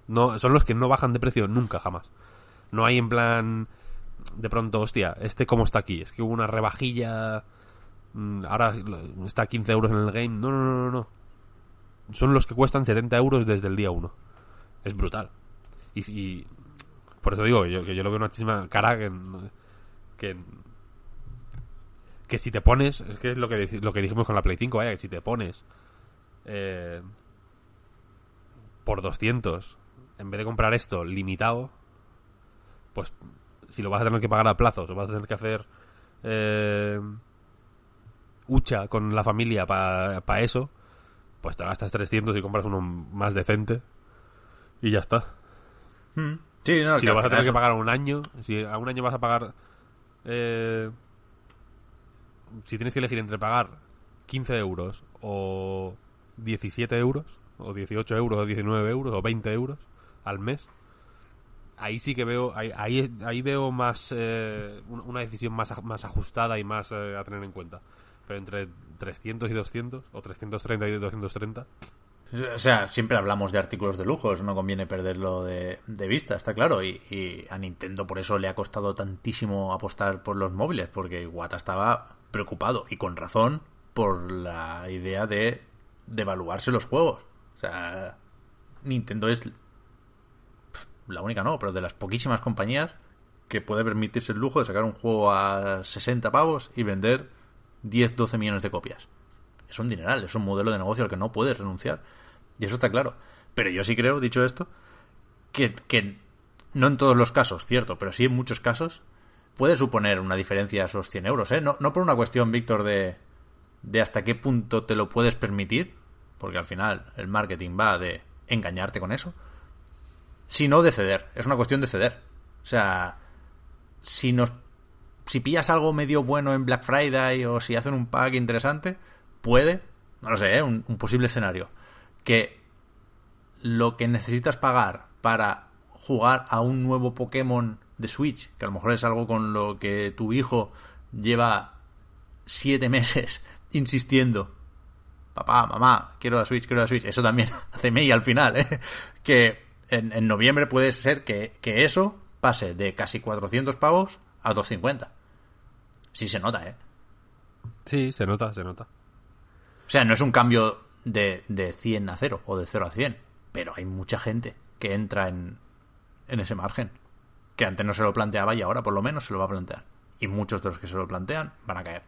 C: No, son los que no bajan de precio nunca, jamás. No hay en plan, de pronto, hostia, este cómo está aquí. Es que hubo una rebajilla, mm, ahora está a 15 euros en el game. No, no, no, no. Son los que cuestan 70 euros desde el día 1. Es brutal. Y, por eso digo que yo, que yo lo veo una chisma cara que, que que si te pones es que es lo que lo que dijimos con la Play 5 vaya que si te pones eh, por 200 en vez de comprar esto limitado pues si lo vas a tener que pagar a plazos o vas a tener que hacer eh, hucha con la familia para eso pues te gastas 300 y compras uno más decente y ya está
A: Sí, no,
C: si
A: que
C: lo vas a tener que
A: eso-
C: pagar a un año, si a un año vas a pagar. eh, si tienes que elegir entre pagar 15 euros o 17 euros, o 18 euros, o 19 euros, o 20 euros al mes, ahí sí que veo. Ahí, ahí, ahí veo más. eh, un- una decisión más, más ajustada y más eh, a tener en cuenta. Pero entre 300 y 200, o 330 y 230,
A: O sea, siempre hablamos de artículos de lujo, eso no conviene perderlo de, vista, está claro. Y, a Nintendo por eso le ha costado tantísimo apostar por los móviles, porque Iwata estaba preocupado, y con razón, por la idea de devaluarse los juegos. O sea, Nintendo es la única no, pero de las poquísimas compañías que puede permitirse el lujo de sacar un juego a 60 pavos y vender 10-12 millones de copias es un dineral, es un modelo de negocio al que no puedes renunciar. Y eso está claro. Pero yo sí creo, dicho esto, que, que no en todos los casos, cierto, pero sí en muchos casos, puede suponer una diferencia esos 100 euros, ¿eh? No, no por una cuestión, Víctor, de, de hasta qué punto te lo puedes permitir, porque al final el marketing va de engañarte con eso, sino de ceder. Es una cuestión de ceder. O sea, si nos si pillas algo medio bueno en Black Friday o si hacen un pack interesante, puede, no lo sé, ¿eh? un posible escenario, que lo que necesitas pagar para jugar a un nuevo Pokémon de Switch, que a lo mejor es algo con lo que tu hijo lleva siete meses (laughs) insistiendo, papá, mamá, quiero la Switch, quiero la Switch, eso también (laughs) hace mella al final, ¿eh? (laughs) que en, en noviembre puede ser que, que eso pase de casi 400 pavos a 250. Sí se nota, ¿eh?
C: sí, se nota, se nota.
A: O sea, no es un cambio de, de 100 a 0 o de 0 a 100, pero hay mucha gente que entra en, en ese margen, que antes no se lo planteaba y ahora por lo menos se lo va a plantear. Y muchos de los que se lo plantean van a caer.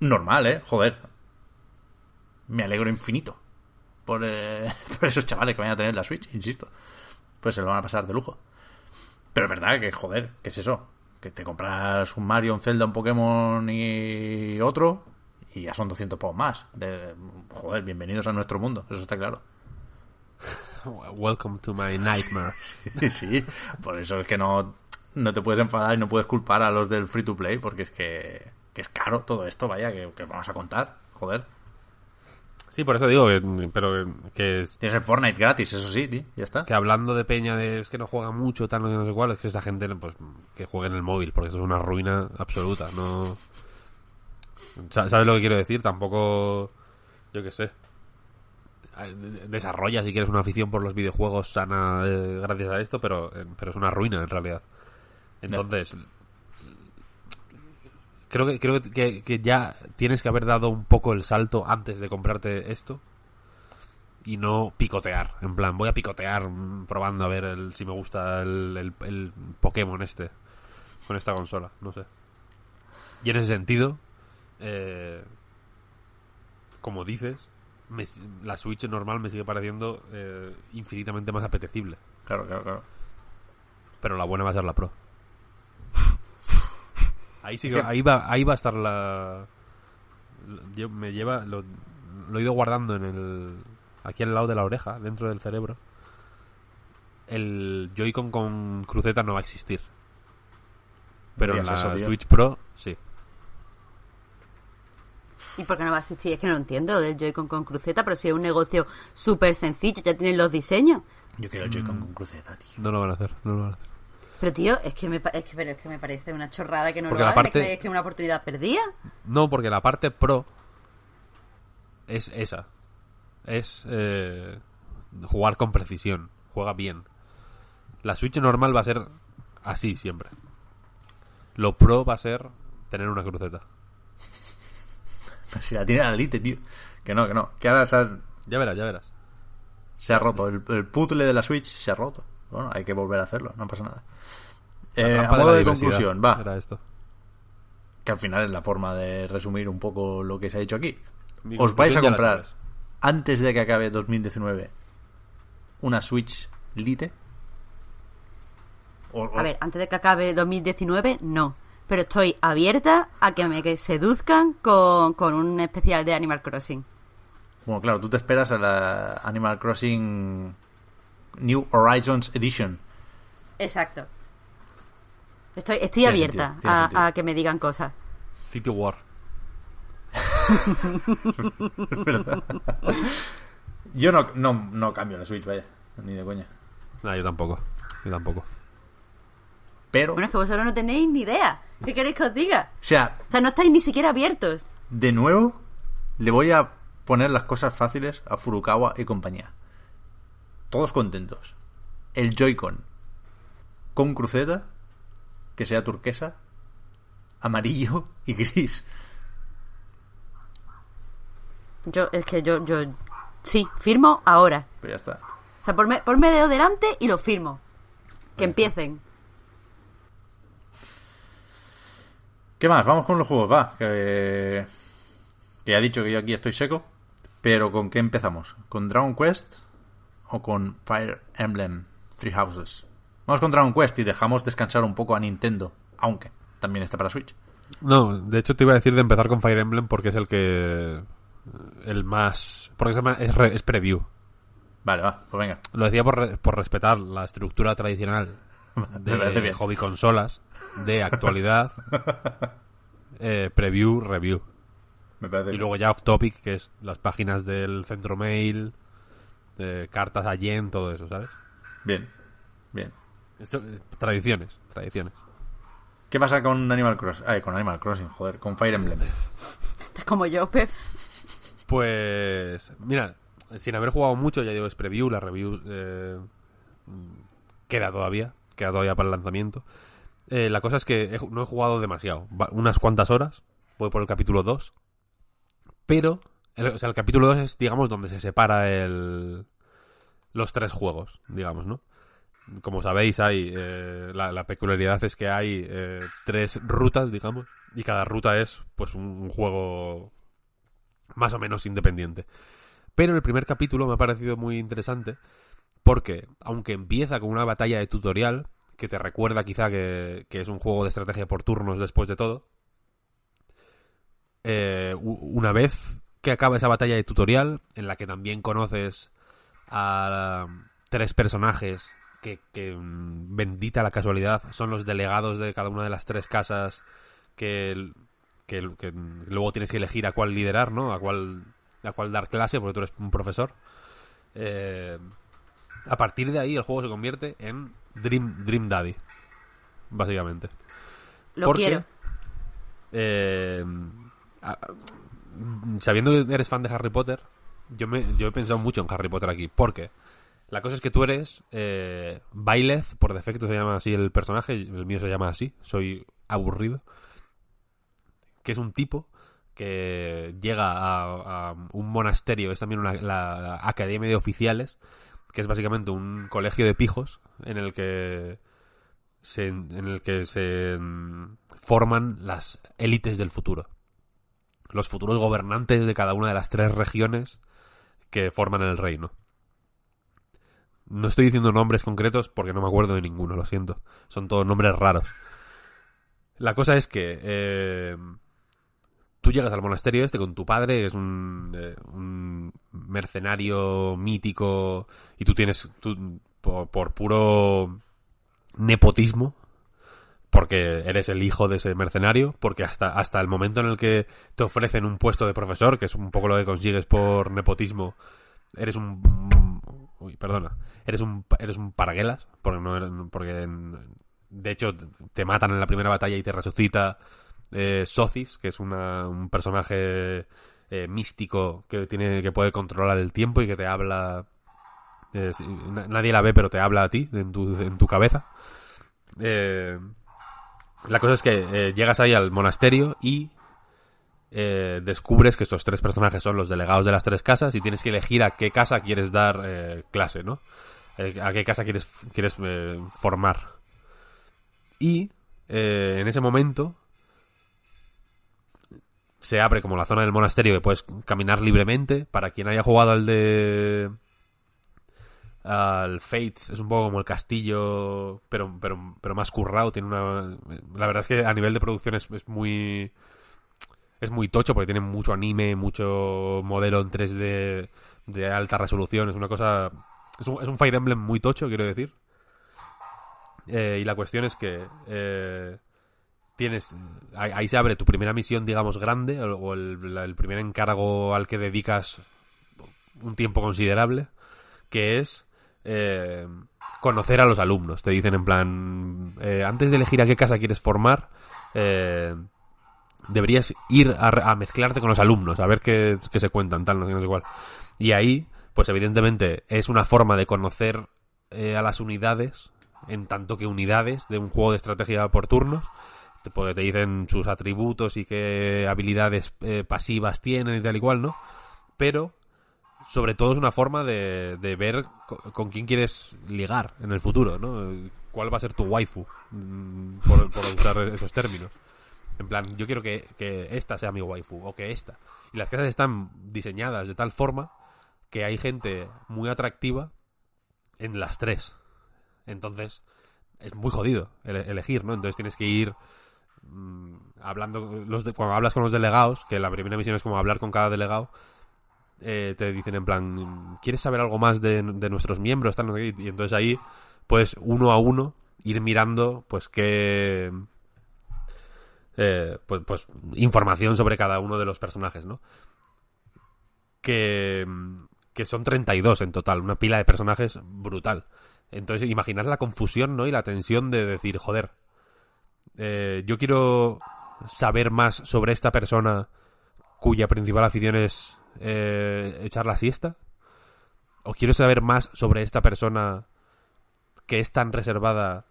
A: Normal, ¿eh? Joder. Me alegro infinito por, eh, (laughs) por esos chavales que vayan a tener la Switch, insisto. Pues se lo van a pasar de lujo. Pero es verdad que, joder, ¿qué es eso? Que te compras un Mario, un Zelda, un Pokémon y otro y ya son 200 pavos más. De, joder, bienvenidos a nuestro mundo, eso está claro. (laughs)
C: Welcome to my nightmare. (laughs)
A: sí, por eso es que no, no te puedes enfadar y no puedes culpar a los del free to play, porque es que, que es caro todo esto, vaya, que, que vamos a contar, joder.
C: Sí, por eso digo que, pero que,
A: Tienes el Fortnite gratis, eso sí, tío, ya está.
C: que hablando de peña de es que no juega mucho, tal, no sé cuál, es que esta gente pues que juegue en el móvil, porque eso es una ruina absoluta, no... Sa- ¿Sabes lo que quiero decir? Tampoco, yo qué sé. Desarrolla si quieres una afición por los videojuegos sana eh, gracias a esto, pero, pero es una ruina en realidad. Entonces, creo que creo que, que ya tienes que haber dado un poco el salto antes de comprarte esto y no picotear. En plan, voy a picotear mm, probando a ver el- si me gusta el, el- el Pokémon este con esta consola. No sé. Y en ese sentido, eh, como dices, me- la Switch normal me sigue pareciendo eh, infinitamente más apetecible.
A: Claro, claro, claro.
C: Pero la buena va a ser la Pro. Ahí sí que- ahí va, ahí va a estar la. yo- me lleva, lo, lo he ido guardando en el, aquí al lado de la oreja, dentro del cerebro. El Joy-Con con cruceta no va a existir. Pero la
A: eso.
C: Switch Pro, sí.
B: ¿Y por qué no va a existir? Es que no lo entiendo del Joy-Con con cruceta, pero si es un negocio súper sencillo, ya tienen los diseños.
A: Yo quiero el Joy-Con con cruceta, tío.
C: No lo van a hacer, no lo van a hacer.
B: Pero tío, es que me, pa- es que, pero es que me parece una chorrada que no
C: Porque
B: lo
C: la
B: hagan,
C: parte-
B: es que es que es una oportunidad perdida.
C: No, porque la parte Pro es esa. Es eh, jugar con precisión. Juega bien. La Switch normal va a ser así siempre. Lo Pro va a ser tener una cruceta. (laughs)
A: Si la tiene la Lite, tío. Que no, que no. Que ahora se ha,
C: Ya verás, ya verás.
A: se ha roto. El, el puzzle de la Switch se ha roto. Bueno, hay que volver a hacerlo, no pasa nada. Eh, a modo de conclusión, va.
C: Era esto.
A: Que al final es la forma de resumir un poco lo que se ha dicho aquí.
C: Mi
A: ¿Os vais a comprar, antes de que acabe 2019, una Switch Lite? O- o-
B: A ver, antes de que acabe 2019, no. Pero estoy abierta a que me que seduzcan con, con un especial de Animal Crossing.
A: Bueno, claro, tú te esperas a la Animal Crossing New Horizons Edition.
B: Exacto. Estoy, estoy abierta
A: sentido,
B: a, que me digan cosas.
C: City War.
A: Es (laughs) verdad. Yo no, no, no cambio la Switch, vaya. Ni de coña.
C: No, yo tampoco. Yo tampoco.
A: Pero,
B: Bueno, es que vosotros no tenéis ni idea. ¿Qué queréis que os diga?
A: o sea,
B: O sea, no estáis ni siquiera abiertos.
A: de nuevo, le voy a poner las cosas fáciles a Furukawa y compañía. Todos contentos. El Joy-Con con cruceta, que sea turquesa, amarillo y gris.
B: Yo, es que yo, yo, sí, firmo ahora.
A: Pero ya está.
B: O sea, ponme, ponme dedo delante y lo firmo. Que empiecen.
A: ¿Qué más? Vamos con los juegos, va. Que, que ya he dicho que yo aquí estoy seco. Pero ¿con qué empezamos? ¿Con Dragon Quest o con Fire Emblem Three Houses? Vamos con Dragon Quest y dejamos descansar un poco a Nintendo, aunque también está para Switch.
C: No, de hecho te iba a decir de empezar con Fire Emblem porque es el que... El más... Porque se llama- es, re- es preview.
A: Vale, va, pues venga.
C: Lo decía por, re- por respetar la estructura tradicional
A: Me (laughs) parece
C: de
A: bien.
C: hobby consolas, de actualidad, (laughs) eh, preview, review.
A: Me parece
C: Y
A: bien.
C: luego ya off topic, que es las páginas del centro mail, eh, cartas a Yen, todo eso, ¿sabes?
A: Bien, bien.
C: Eso, eh, tradiciones, tradiciones.
A: ¿Qué pasa con Animal Crossing? Ay, con Animal Crossing, joder, con Fire Emblem.
B: Es como yo, Pep.
C: Pues, mira, sin haber jugado mucho, ya digo, es preview, la review eh, queda todavía, queda todavía para el lanzamiento. Eh, la cosa es que no he jugado demasiado, unas cuantas horas, voy por el capítulo 2, pero, el, o sea, el capítulo 2 es, digamos, donde se separa el, los tres juegos, digamos, ¿no? Como sabéis, hay eh, la, peculiaridad es que hay eh, tres rutas, digamos, y cada ruta es, pues, un juego más o menos independiente. Pero el primer capítulo me ha parecido muy interesante porque, aunque empieza con una batalla de tutorial, que te recuerda quizá que, que es un juego de estrategia por turnos después de todo, eh, una vez que acaba esa batalla de tutorial, en la que también conoces a tres personajes que, que, mm, bendita la casualidad, son los delegados de cada una de las tres casas que, que, que luego tienes que elegir a cuál liderar, ¿no? A cuál, a cuál dar clase, porque tú eres un profesor. Eh, a partir de ahí el juego se convierte en Dream, Dream Daddy, básicamente.
B: Lo
C: Porque,
B: quiero.
C: eh, sabiendo que eres fan de Harry Potter, yo, me, yo he pensado mucho en Harry Potter aquí. Porque la cosa es que tú eres eh, por defecto se llama así el personaje, el mío se llama así, soy aburrido. Que es un tipo que llega a, a un monasterio, es también una, la, la academia de oficiales, que es básicamente un colegio de pijos en el que se, en el que se mm, forman las élites del futuro. Los futuros gobernantes de cada una de las tres regiones que forman el reino. No estoy diciendo nombres concretos porque no me acuerdo de ninguno, lo siento. Son todos nombres raros. La cosa es que eh, tú llegas al monasterio este con tu padre, es un, eh, un mercenario mítico, y tú tienes, tú, por, por puro nepotismo, porque eres el hijo de ese mercenario, porque hasta, hasta el momento en el que te ofrecen un puesto de profesor, que es un poco lo que consigues por nepotismo, eres un... Uy, perdona. Eres un, eres un parguelas, porque, no, porque de hecho te matan en la primera batalla y te resucita eh, Socis, que es una, un personaje eh, místico que, tiene, que puede controlar el tiempo y que te habla... Eh, nadie la ve, pero te habla a ti, en tu, en tu cabeza. La cosa es que llegas ahí al monasterio y descubres que estos tres personajes son los delegados de las tres casas y tienes que elegir a qué casa quieres dar clase, ¿no? a qué casa quieres, quieres formar. Y en ese momento se abre como la zona del monasterio que puedes caminar libremente. Para quien haya jugado al de al Fates es un poco como el castillo pero pero pero más currado. Tiene una la verdad es que a nivel de producción es, es muy es muy tocho porque tiene mucho anime mucho modelo en 3D de alta resolución. Es una cosa es un, es un Fire Emblem muy tocho quiero decir. Eh, y la cuestión es que eh, tienes ahí, se abre tu primera misión digamos grande o el, primer encargo al que dedicas un tiempo considerable que es eh, conocer a los alumnos. Te dicen en plan, eh, antes de elegir a qué casa quieres formar, eh, deberías ir a, a, mezclarte con los alumnos, a ver qué, se cuentan, tal, no sé, no sé igual. Y ahí, pues evidentemente es una forma de conocer eh, a las unidades, en tanto que unidades de un juego de estrategia por turnos, porque te dicen sus atributos y qué habilidades eh, pasivas tienen y tal y cual, ¿no? Pero sobre todo es una forma de, de ver con, quién quieres ligar en el futuro, ¿no? ¿Cuál va a ser tu waifu? Mm, por, usar esos términos. En plan, yo quiero que, que, esta sea mi waifu o que esta. Y las casas están diseñadas de tal forma que hay gente muy atractiva en las tres. Entonces, es muy jodido elegir, ¿no? Entonces tienes que ir hablando, los de, cuando hablas con los delegados, que la primera misión es como hablar con cada delegado, eh, te dicen en plan, ¿quieres saber algo más de, nuestros miembros? Tal? Y entonces ahí, pues uno a uno, ir mirando, pues qué... Eh, pues, pues, información sobre cada uno de los personajes, ¿no? Que, que son 32 en total, una pila de personajes brutal. Entonces, imaginar la confusión, ¿no? Y la tensión de decir, joder, eh, yo quiero saber más sobre esta persona cuya principal afición es eh, echar la siesta. O quiero saber más sobre esta persona que es tan reservada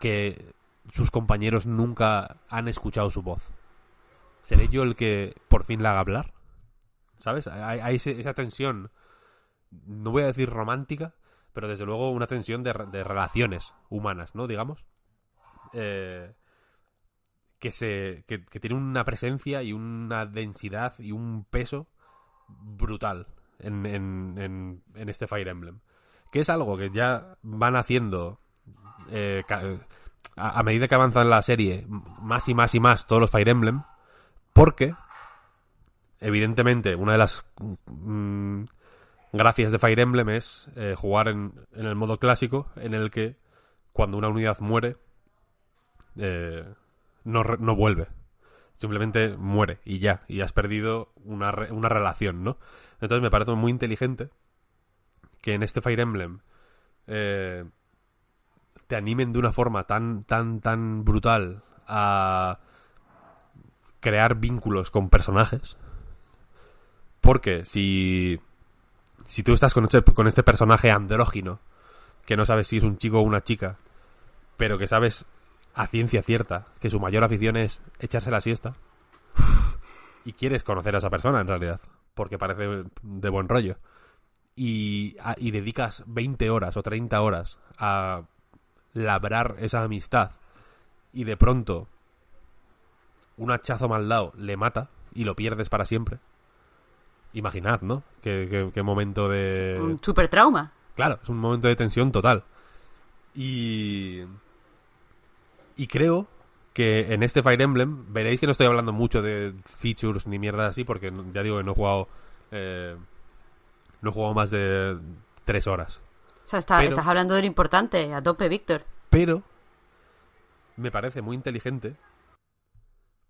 C: que sus compañeros nunca han escuchado su voz. ¿Seré yo el que por fin la haga hablar? ¿Sabes? Hay, esa tensión, no voy a decir romántica, pero desde luego una tensión de, de relaciones humanas, ¿no? Digamos. Eh, que, se, que, tiene una presencia y una densidad y un peso brutal en, en, en, este Fire Emblem. Que es algo que ya van haciendo eh, a, medida que avanza en la serie más y más y más todos los Fire Emblem. Porque, evidentemente, una de las mmm, gracias de Fire Emblem es eh, jugar en, en, el modo clásico en el que cuando una unidad muere eh, no, no vuelve simplemente muere y ya, y has perdido una, una relación, ¿no? Entonces me parece muy inteligente que en este Fire Emblem eh, te animen de una forma tan, tan, tan brutal a crear vínculos con personajes. Porque si, si tú estás con este, con este personaje andrógino, que no sabes si es un chico o una chica, pero que sabes a ciencia cierta que su mayor afición es echarse la siesta y quieres conocer a esa persona en realidad, porque parece de buen rollo. Y, a, y dedicas 20 horas o 30 horas a labrar esa amistad y de pronto un hachazo mal dado le mata y lo pierdes para siempre. imaginad, ¿no? Qué, qué- qué momento de...
B: Un super trauma.
C: Claro, es un momento de tensión total. Y. Y creo que en este Fire Emblem veréis que no estoy hablando mucho de features ni mierda así, porque ya digo que no he jugado. eh, no he jugado más de tres horas.
B: O sea, está-
C: Pero-
B: estás hablando de lo importante. A tope, Víctor.
C: Pero. Me parece muy inteligente.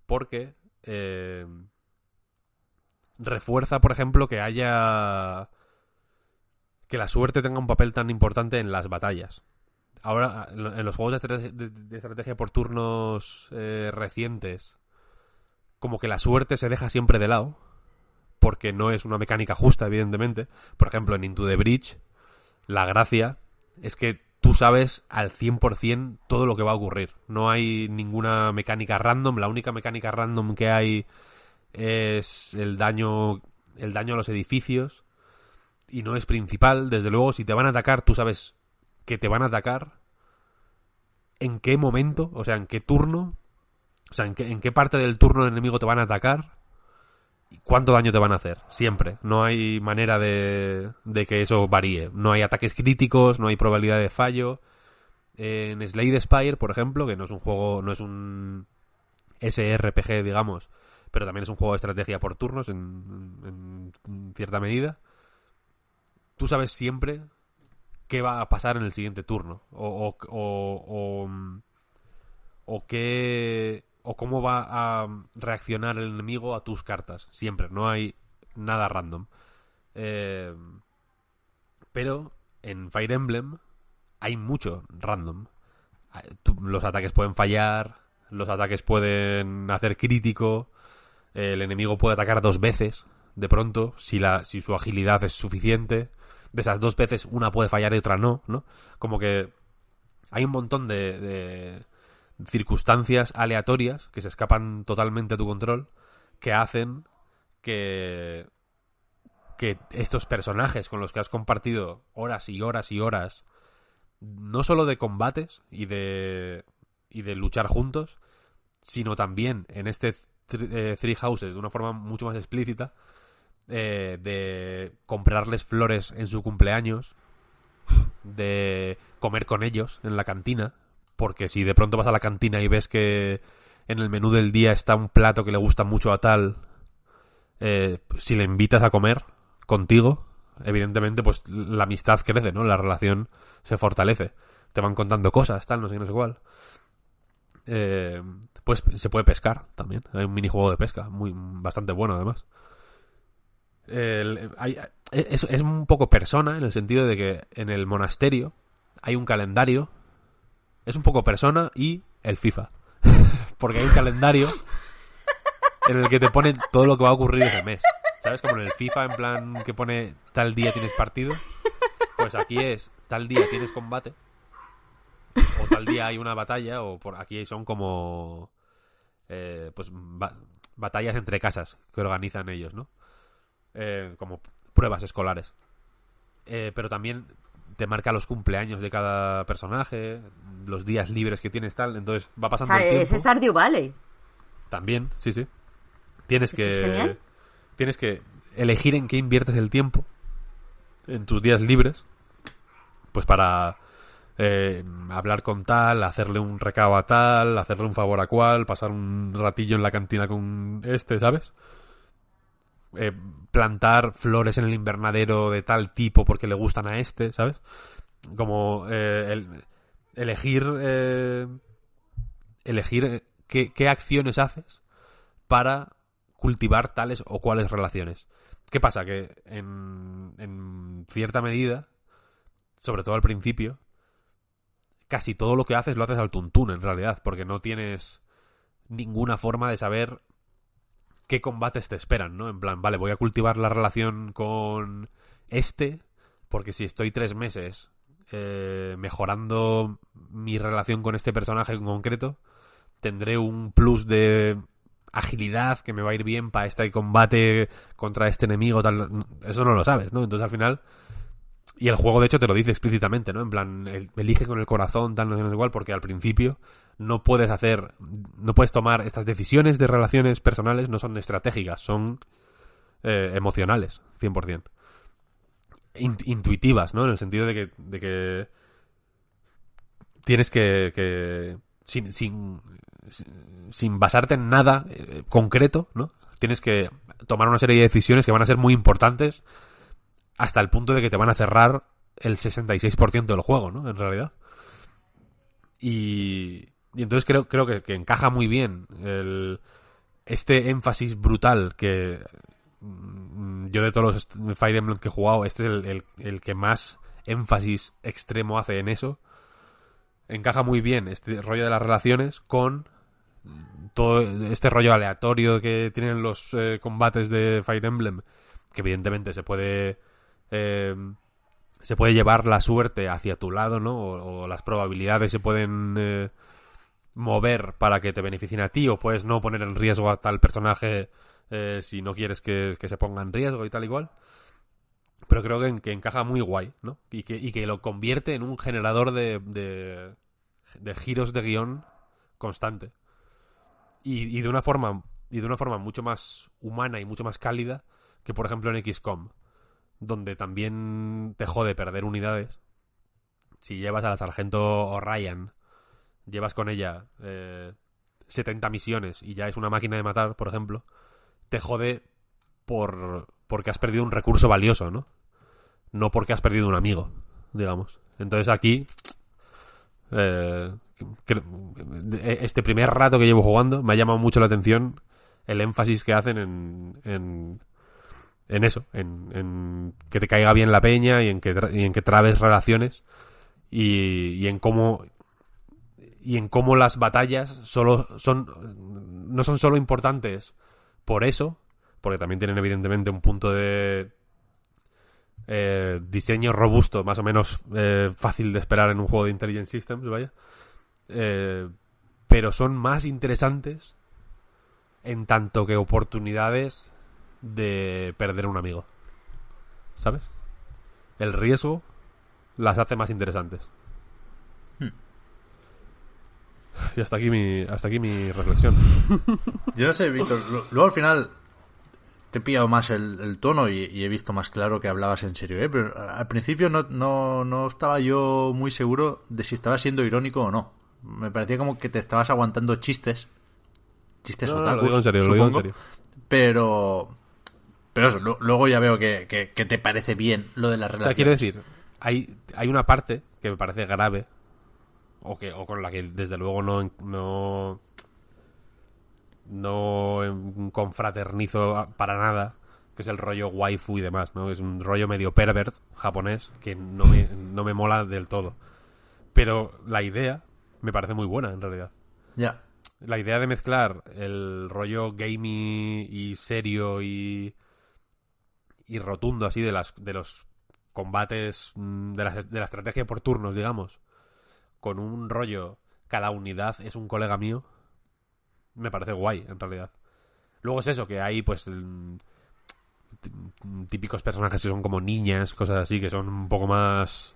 C: Porque. eh, refuerza, por ejemplo, que haya. Que la suerte tenga un papel tan importante en las batallas. Ahora, en lo- en los juegos de estrategia por turnos eh, recientes, como que la suerte se deja siempre de lado, porque no es una mecánica justa, evidentemente. Por ejemplo, en Into the Bridge, la gracia es que tú sabes al 100% todo lo que va a ocurrir. No hay ninguna mecánica random, la única mecánica random que hay es el daño el daño a los edificios y no es principal, desde luego si te van a atacar, tú sabes que te van a atacar en qué momento, o sea, en qué turno, o sea, en qué, en qué parte del turno del enemigo te van a atacar y cuánto daño te van a hacer, siempre. No hay manera de, de que eso varíe. No hay ataques críticos, no hay probabilidad de fallo. En Slade Spire, por ejemplo, que no es un juego, no es un SRPG, digamos, pero también es un juego de estrategia por turnos en, en- en cierta medida. Tú sabes siempre qué va a pasar en el siguiente turno o, o, o, o, mm, o qué o cómo va a reaccionar el enemigo a tus cartas. Siempre no hay nada random. Eh, pero en Fire Emblem hay mucho random. Tú- los ataques pueden fallar los ataques pueden hacer crítico el enemigo puede atacar dos veces de pronto si la si su agilidad es suficiente de esas dos veces una puede fallar y otra no no como que hay un montón de, de circunstancias aleatorias que se escapan totalmente a tu control que hacen que que estos personajes con los que has compartido horas y horas y horas no solo de combates y de y de luchar juntos sino también en este eh, Three Houses de una forma mucho más explícita eh, de comprarles flores en su cumpleaños de comer con ellos en la cantina porque si de pronto vas a la cantina y ves que en el menú del día está un plato que le gusta mucho a tal eh, si le invitas a comer contigo evidentemente pues la amistad crece no la relación se fortalece te van contando cosas tal no sé qué no sé cuál eh, pues se puede pescar también. Hay un minijuego de pesca, muy bastante bueno además. El- hay- es, es un poco persona en el sentido de que en el monasterio hay un calendario. Es un poco persona y el FIFA. (laughs) Porque hay un calendario en el que te pone todo lo que va a ocurrir ese mes. ¿Sabes? Como en el FIFA, en plan que pone tal día tienes partido. Pues aquí es tal día tienes combate o tal día hay una batalla o por aquí son como eh, pues ba- batallas entre casas que organizan ellos no Eh, como pruebas escolares. Eh, pero también te marca los cumpleaños de cada personaje los días libres que tienes tal. Entonces va
B: O
C: pasando
B: sea,
C: el tiempo.
B: es Stardew Valley.
C: también sí sí. Tienes que tienes que elegir en qué inviertes el tiempo en tus días libres pues para eh, hablar con tal, hacerle un recado a tal, hacerle un favor a cual, pasar un ratillo en la cantina con este, ¿sabes? Eh, plantar flores en el invernadero de tal tipo porque le gustan a este, ¿sabes? Como eh, el- elegir eh, elegir eh, qué, qué acciones haces para cultivar tales o cuales relaciones. ¿Qué pasa? Que en, en cierta medida, sobre todo al principio, casi todo lo que haces lo haces al tuntún en realidad, porque no tienes ninguna forma de saber qué combates te esperan, ¿no? En plan, vale, voy a cultivar la relación con este, porque si estoy tres meses eh, mejorando mi relación con este personaje en concreto, tendré un plus de agilidad que me va a ir bien para este combate contra este enemigo, tal. Eso no lo sabes, ¿no? Entonces al final. Y el juego, de hecho, te lo dice explícitamente, ¿no? En plan, el- elige con el corazón, tal, no sé igual, porque al principio no puedes hacer. No puedes tomar estas decisiones de relaciones personales, no son estratégicas, son eh, emocionales, 100%. intuitivas, ¿no? En el sentido de que, de que tienes que, que sin, sin, sin basarte en nada eh, concreto, ¿no? Tienes que tomar una serie de decisiones que van a ser muy importantes hasta el punto de que te van a cerrar el 66% del juego, ¿no? En realidad. Y, y entonces creo, creo que, encaja muy bien este énfasis brutal que mm, yo de todos los Fire Emblem que he jugado, este es el, el, que más énfasis extremo hace en eso. Encaja muy bien este rollo de las relaciones con todo este rollo aleatorio que tienen los eh, combates de Fire Emblem, que evidentemente se puede eh, se puede llevar la suerte hacia tu lado, ¿no? O, las probabilidades se pueden eh, mover para que te beneficien a ti, o puedes no poner en riesgo a tal personaje si no quieres que, se ponga en riesgo y tal igual. Pero creo que, que encaja muy guay, ¿no? Y que, y que lo convierte en un generador de, de, de giros de guion constante y, de una forma y de una forma mucho más humana y mucho más cálida que por ejemplo en XCOM donde también te jode perder unidades. Si llevas a la sargento O'Ryan llevas con ella eh, 70 misiones y ya es una máquina de matar por ejemplo te jode por porque has perdido un recurso valioso no no porque has perdido un amigo digamos. Entonces aquí eh, este primer rato que llevo jugando me ha llamado mucho la atención el énfasis que hacen en, en, en eso, en, que te caiga bien la peña y en que, y en que trabes relaciones y, y en cómo y en cómo las batallas solo son no son solo importantes por eso, porque también tienen evidentemente un punto de eh, diseño robusto, más o menos eh, fácil de esperar en un juego de Intelligent Systems, vaya. Eh, pero son más interesantes en tanto que oportunidades de perder un amigo. ¿Sabes? El riesgo las hace más interesantes. Hmm. Y hasta aquí mi, hasta aquí mi reflexión. (laughs)
A: Yo no sé, Víctor. Luego al final te he pillado más el, tono y, he visto más claro que hablabas en serio, ¿eh? Pero al principio no, no, no estaba yo muy seguro de si estaba siendo irónico o no. Me parecía como que te estabas aguantando chistes. Chistes
C: no, lo digo en serio, lo digo en serio.
A: Pero. Pero eso, luego ya veo que, que, te parece bien lo de la relación. O sea,
C: quiero decir, hay, hay una parte que me parece grave. O, que, o con la que desde luego no, no no confraternizo para nada, que es el rollo waifu y demás, ¿no? Es un rollo medio pervert japonés que no me, no me mola del todo. Pero la idea me parece muy buena, en realidad.
A: Ya.
C: La idea de mezclar el rollo gamey y serio y, y rotundo así de, las, de los combates, mm, de la, de la estrategia por turnos, digamos, con un rollo, cada unidad es un colega mío, me parece guay, en realidad. Luego es eso, que hay pues típicos personajes que son como niñas, cosas así, que son un poco más...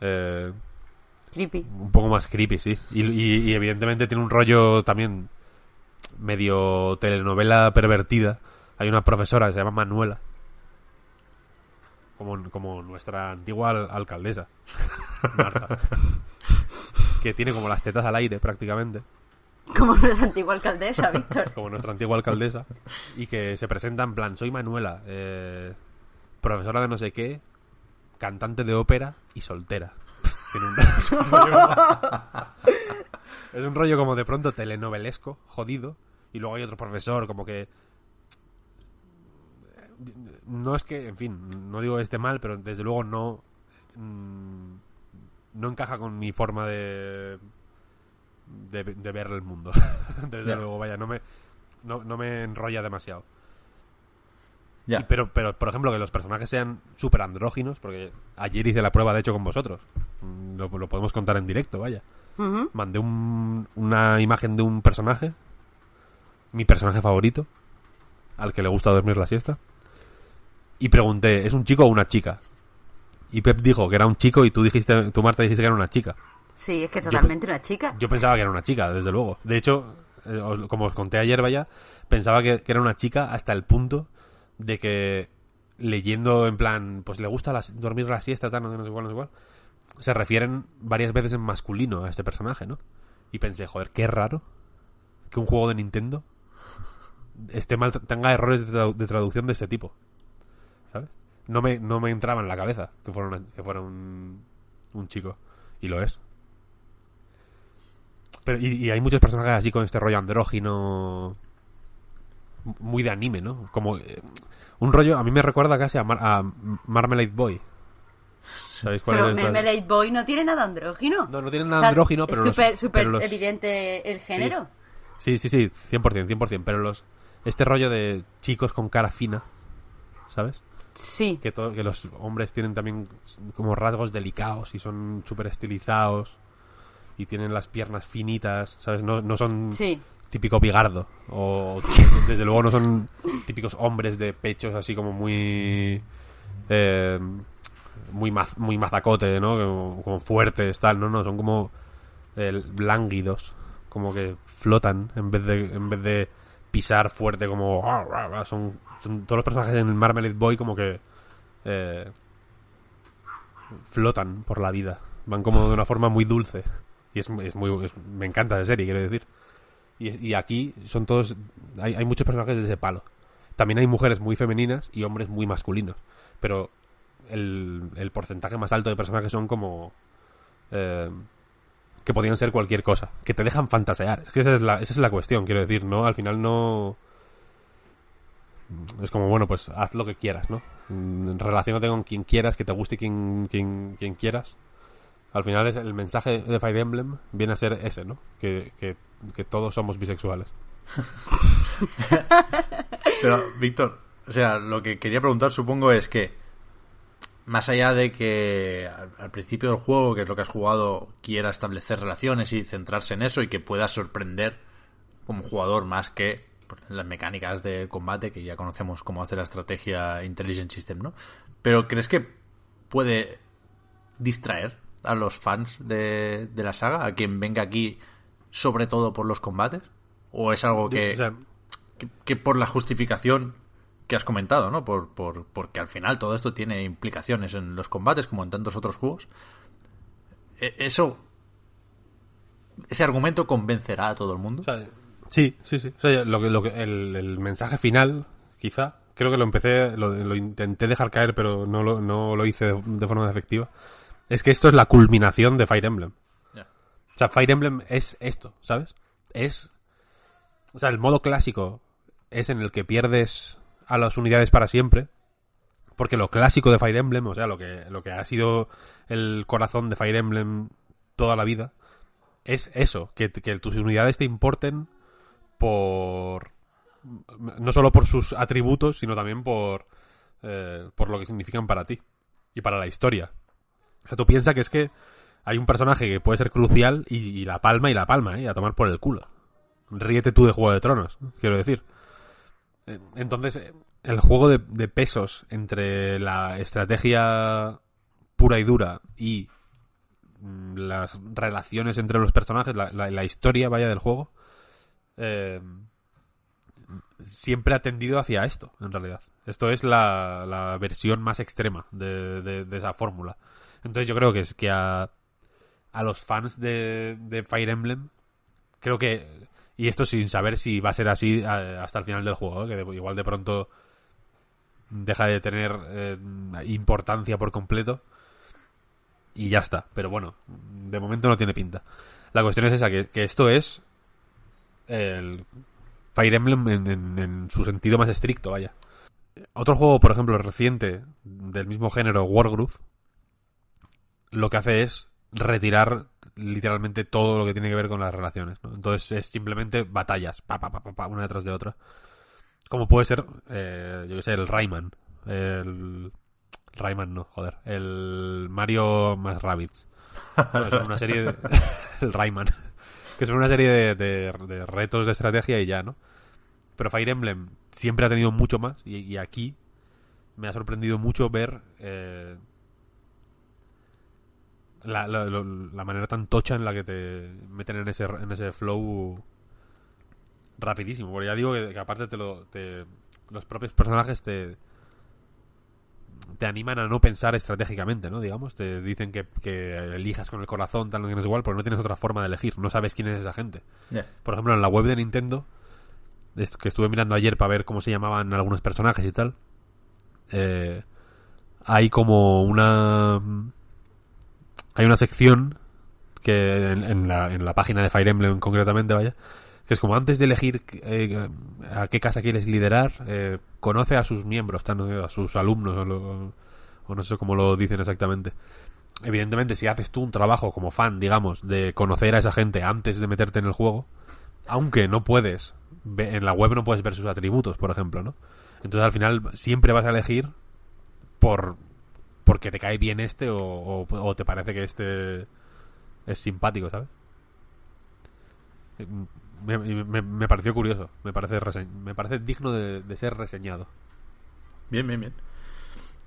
C: Eh,
B: creepy.
C: Un poco más creepy, sí. Y, evidentemente tiene un rollo también medio telenovela pervertida. Hay una profesora que se llama Manuela. Como, como nuestra antigua alcaldesa, (laughs) Marta. que tiene como las tetas al aire prácticamente.
B: Como nuestra antigua alcaldesa, Víctor.
C: Como nuestra antigua alcaldesa. Y que se presenta en plan, soy Manuela, eh, profesora de no sé qué, cantante de ópera y soltera. (laughs) (laughs) es un rollo como de pronto telenovelesco, jodido. Y luego hay otro profesor como que... No es que, en fin, no digo este mal, pero desde luego no... Mm, no encaja con mi forma de de, ver el mundo. (laughs) Desde luego, vaya, no me, no, me enrolla demasiado. pero, pero, por ejemplo, que los personajes sean súper andróginos, porque ayer hice la prueba, de hecho, con vosotros. Mm, lo, podemos contar en directo, vaya. Mandé una imagen de un personaje, mi personaje favorito, al que le gusta dormir la siesta, y pregunté, ¿es un chico o una chica? Y Pep dijo que era un chico y tú dijiste, tú Marta dijiste que era una chica.
B: Sí, es que totalmente una chica.
C: Yo pensaba que era una chica, desde luego. De hecho, eh, como os conté ayer, vaya, pensaba que, era una chica hasta el punto de que leyendo en plan, pues le gusta dormir la siesta, tal, no sé, no sé cuál, no sé cuál, se refieren varias veces en masculino a este personaje, ¿no? Y pensé, joder, qué raro que un juego de Nintendo esté mal, tenga errores de, tradu- de traducción de este tipo. ¿Sabes? No me, no me entraba en la cabeza que fuera, una- que fuera un, un chico. Y lo es. Pero, y, y hay muchos personajes así con este rollo andrógino. Muy de anime, ¿no? Como eh, un rollo, a mí me recuerda casi a, Mar- a Marmalade Boy. ¿Sabéis cuál
B: Pero
C: es? la-
B: Marmalade Boy no tiene nada andrógino.
C: No, no tiene nada
B: O sea,
C: andrógino, pero
B: Es súper
C: los-
B: evidente el género.
C: Sí, sí, sí, 100%, 100%. Pero los este rollo de chicos con cara fina, ¿sabes?
B: Sí.
C: Que, to- que los hombres tienen también como rasgos delicados y son súper estilizados y tienen las piernas finitas, ¿sabes? No, no son
B: Sí.
C: típico bigardo o (laughs) desde luego no son típicos hombres de pechos así como muy eh, muy maz- muy mazacote, ¿no? Como, como fuertes, tal, no, no, son como eh, lánguidos, como que flotan en vez de en vez de pisar fuerte como son, son todos los personajes en el Marmalade Boy como que eh, flotan por la vida, van como de una forma muy dulce y es, es muy me encanta de serie, quiero decir. Y, y aquí son todos. Hay, hay muchos personajes de ese palo. También hay mujeres muy femeninas y hombres muy masculinos. Pero el, el porcentaje más alto de personajes son como. eh, que podrían ser cualquier cosa. Que te dejan fantasear. Es que esa es la, esa es la cuestión, quiero decir, ¿no? Al final no. Es como, bueno, pues haz lo que quieras, ¿no? Mm, Relaciónate con quien quieras, que te guste quien, quien, quien quieras. Al final es el mensaje de Fire Emblem viene a ser ese, ¿no? Que, que, que todos somos bisexuales. (laughs)
A: Pero, Víctor, o sea, lo que quería preguntar supongo es que, más allá de que al, al principio del juego, que es lo que has jugado, quiera establecer relaciones y centrarse en eso y que pueda sorprender como jugador más que las mecánicas de combate que ya conocemos cómo hace la estrategia Intelligent System, ¿no? Pero ¿crees que puede distraer a los fans de, de la saga, a quien venga aquí sobre todo por los combates? ¿O es algo que,
C: O sea,
A: que, que por la justificación que has comentado, ¿no? Por, por, porque al final todo esto tiene implicaciones en los combates como en tantos otros juegos. E- Eso... Ese argumento convencerá a todo el mundo.
C: o sea, sí, sí, sí. O sea, lo que, lo que, el, el mensaje final, quizá, creo que lo empecé, lo, lo intenté dejar caer, pero no lo, no lo hice de, de forma efectiva. Es que esto es la culminación de Fire Emblem. O sea, Fire Emblem es esto, ¿sabes? Es. O sea, el modo clásico es en el que pierdes a las unidades para siempre. Porque lo clásico de Fire Emblem, o sea, lo que, lo que ha sido el corazón de Fire Emblem toda la vida, es eso, que, que tus unidades te importen por. No solo por sus atributos, sino también por. eh, por lo que significan para ti y para la historia. O sea, tú piensas que es que hay un personaje que puede ser crucial y, la palma y la palma, ¿eh? A tomar por el culo. Ríete tú de Juego de Tronos, quiero decir. Eh, Entonces, eh, el juego de, pesos entre la estrategia pura y dura y mm, las relaciones entre los personajes, la, historia, vaya, del juego, eh, siempre ha tendido hacia esto, en realidad. Esto es la, versión más extrema de, esa fórmula. Entonces yo creo que es que a, a los fans de Fire Emblem, creo que... Y esto sin saber si va a ser así hasta el final del juego, ¿eh? que igual de pronto deja de tener eh, importancia por completo y ya está. Pero bueno, de momento no tiene pinta. La cuestión es esa, que, esto es el Fire Emblem en, en- en su sentido más estricto, vaya. Otro juego, por ejemplo, reciente del mismo género, Wargroove, lo que hace es retirar literalmente todo lo que tiene que ver con las relaciones. ¿no? Entonces es simplemente batallas, pa, pa, pa, una detrás de otra. Como puede ser, eh, yo que sé, el Rayman. El... Rayman no, joder. El Mario más Rabbids. Bueno, son una serie de... (laughs) el Rayman. Que son una serie de, de- retos de estrategia y ya, ¿no? Pero Fire Emblem siempre ha tenido mucho más y, y aquí me ha sorprendido mucho ver eh, la, la- la manera tan tocha en la que te meten en ese, en ese flow rapidísimo. Porque ya digo que, que aparte te lo, te, los propios personajes te te animan a no pensar estratégicamente, ¿no? Digamos, te dicen que, que elijas con el corazón, tal, no tienes igual, porque no tienes otra forma de elegir, no sabes quién es esa gente. Por ejemplo, en la web de Nintendo, es que estuve mirando ayer para ver cómo se llamaban algunos personajes y tal, eh, hay como una... Hay una sección que en, en la, en la página de Fire Emblem concretamente, vaya, que es como antes de elegir eh, a qué casa quieres liderar, eh, conoce a sus miembros, a sus alumnos, o, o no sé cómo lo dicen exactamente. Evidentemente, si haces tú un trabajo como fan, digamos, de conocer a esa gente antes de meterte en el juego, aunque no puedes, en la web no puedes ver sus atributos, por ejemplo, ¿no? Entonces al final siempre vas a elegir por porque te cae bien este o, o- o te parece que este es simpático, ¿sabes? Me, me- me pareció curioso, me parece rese- me parece digno de, de ser reseñado.
A: Bien, bien, bien.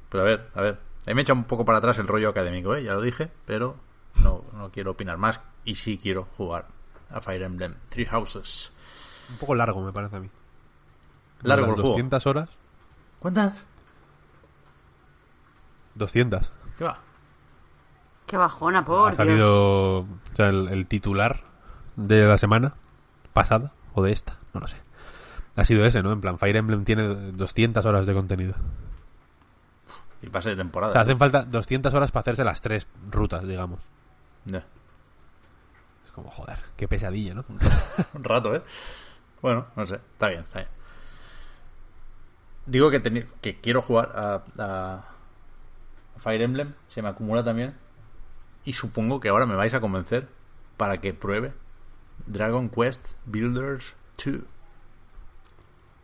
A: Pero a ver, a ver. Ahí me echa un poco para atrás el rollo académico, ¿eh? Ya lo dije, pero no, no quiero opinar más. Y sí quiero jugar a Fire Emblem Three Houses.
C: Un poco largo me parece a mí.
A: Largo el juego.
C: 200 horas,
A: ¿Cuántas?
C: 200.
A: ¿Qué va?
B: Qué bajona, por
C: ha salido o sea, el, el titular de la semana pasada o de esta, no lo sé. Ha sido ese, ¿no? En plan, Fire Emblem tiene 200 horas de contenido.
A: Y pase de
C: O
A: temporada.
C: sea,
A: ¿eh?
C: hacen falta 200 horas para hacerse las tres rutas, digamos.
A: Ya.
C: Es como, joder, qué pesadilla, ¿no? (laughs)
A: Un rato, ¿eh? Bueno, no sé. Está bien, está bien. Digo que, quiero jugar a, a Fire Emblem. Se me acumula también. Y supongo que ahora me vais a convencer para que pruebe Dragon Quest Builders 2.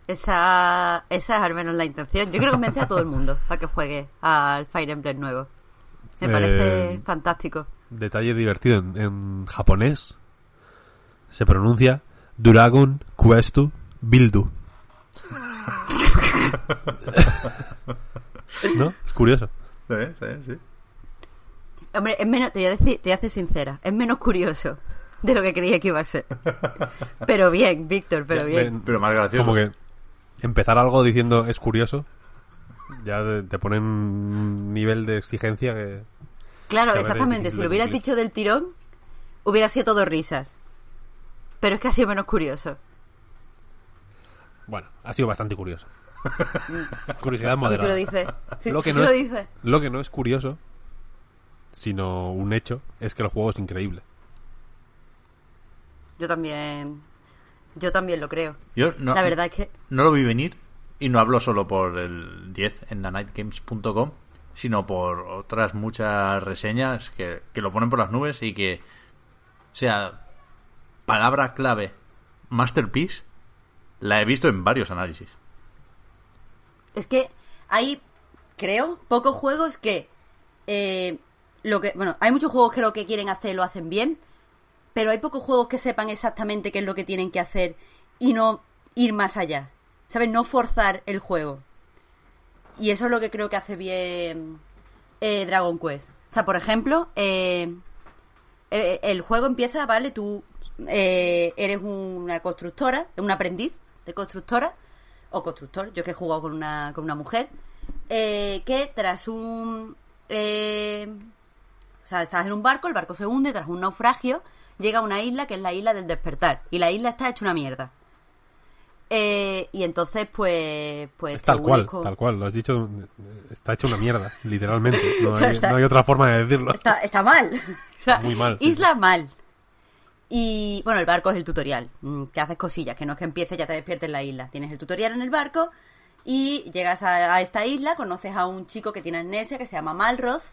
B: Esa, esa es al menos la intención. Yo quiero convencer a todo el mundo para que juegue al Fire Emblem nuevo. Me parece
C: Eh,
B: fantástico.
C: Detalle divertido, en, en japonés se pronuncia Dragon Questu Bildu. (laughs) ¿No? Es curioso.
A: Sí, sí, sí.
B: Hombre, es menos, te voy, a decir, te voy a ser sincera, es menos curioso de lo que creía que iba a ser. (laughs) Pero bien, Víctor, pero bien.
A: Pero más gracioso.
C: Como que empezar algo diciendo es curioso, ya te, te pone un nivel de exigencia que...
B: Claro,
C: que
B: exactamente. Si lo hubieras
C: cumplir.
B: dicho del tirón, hubiera sido todo risas. Pero es que ha sido menos curioso.
C: Bueno, ha sido bastante curioso. Curiosidad moderada.
B: lo
C: que no
B: lo
C: es-
B: dices.
C: Lo que no es curioso, sino un hecho, es que el juego es increíble.
B: Yo también. Yo también lo creo.
A: Yo no,
B: La verdad es que.
A: no lo vi venir y no hablo solo por el 10 en thenightgames.com, sino por otras muchas reseñas que, que lo ponen por las nubes y que, o sea, palabra clave, masterpiece, la he visto en varios análisis.
B: Es que hay, creo, pocos juegos que. eh, lo que Bueno, hay muchos juegos que lo que quieren hacer lo hacen bien. Pero hay pocos juegos que sepan exactamente qué es lo que tienen que hacer y no ir más allá. ¿Sabes? No forzar el juego. Y eso es lo que creo que hace bien eh, Dragon Quest. O sea, por ejemplo, eh, eh, el juego empieza, ¿vale? Tú eres una constructora, un aprendiz de constructora, o constructor, yo que he jugado con una, con una mujer, eh, que tras un... eh, o sea, estás en un barco, el barco se hunde, tras un naufragio, llega a una isla que es la isla del despertar. Y la isla está hecha una mierda. Eh, y entonces, pues... pues
C: Es tal cual,
B: con-
C: tal cual. Lo has dicho, está hecho una mierda, literalmente. No
B: O (laughs) sea,
C: hay,
B: está-
C: no hay otra forma de decirlo.
B: Está, está mal. (laughs) O sea,
C: Muy mal, sí,
B: Isla mal. Y bueno, el barco es el tutorial, mm, que haces cosillas, que no es que empieces ya te despiertes en la isla. Tienes el tutorial en el barco y llegas a, esta isla, conoces a un chico que tiene amnesia que se llama Malroth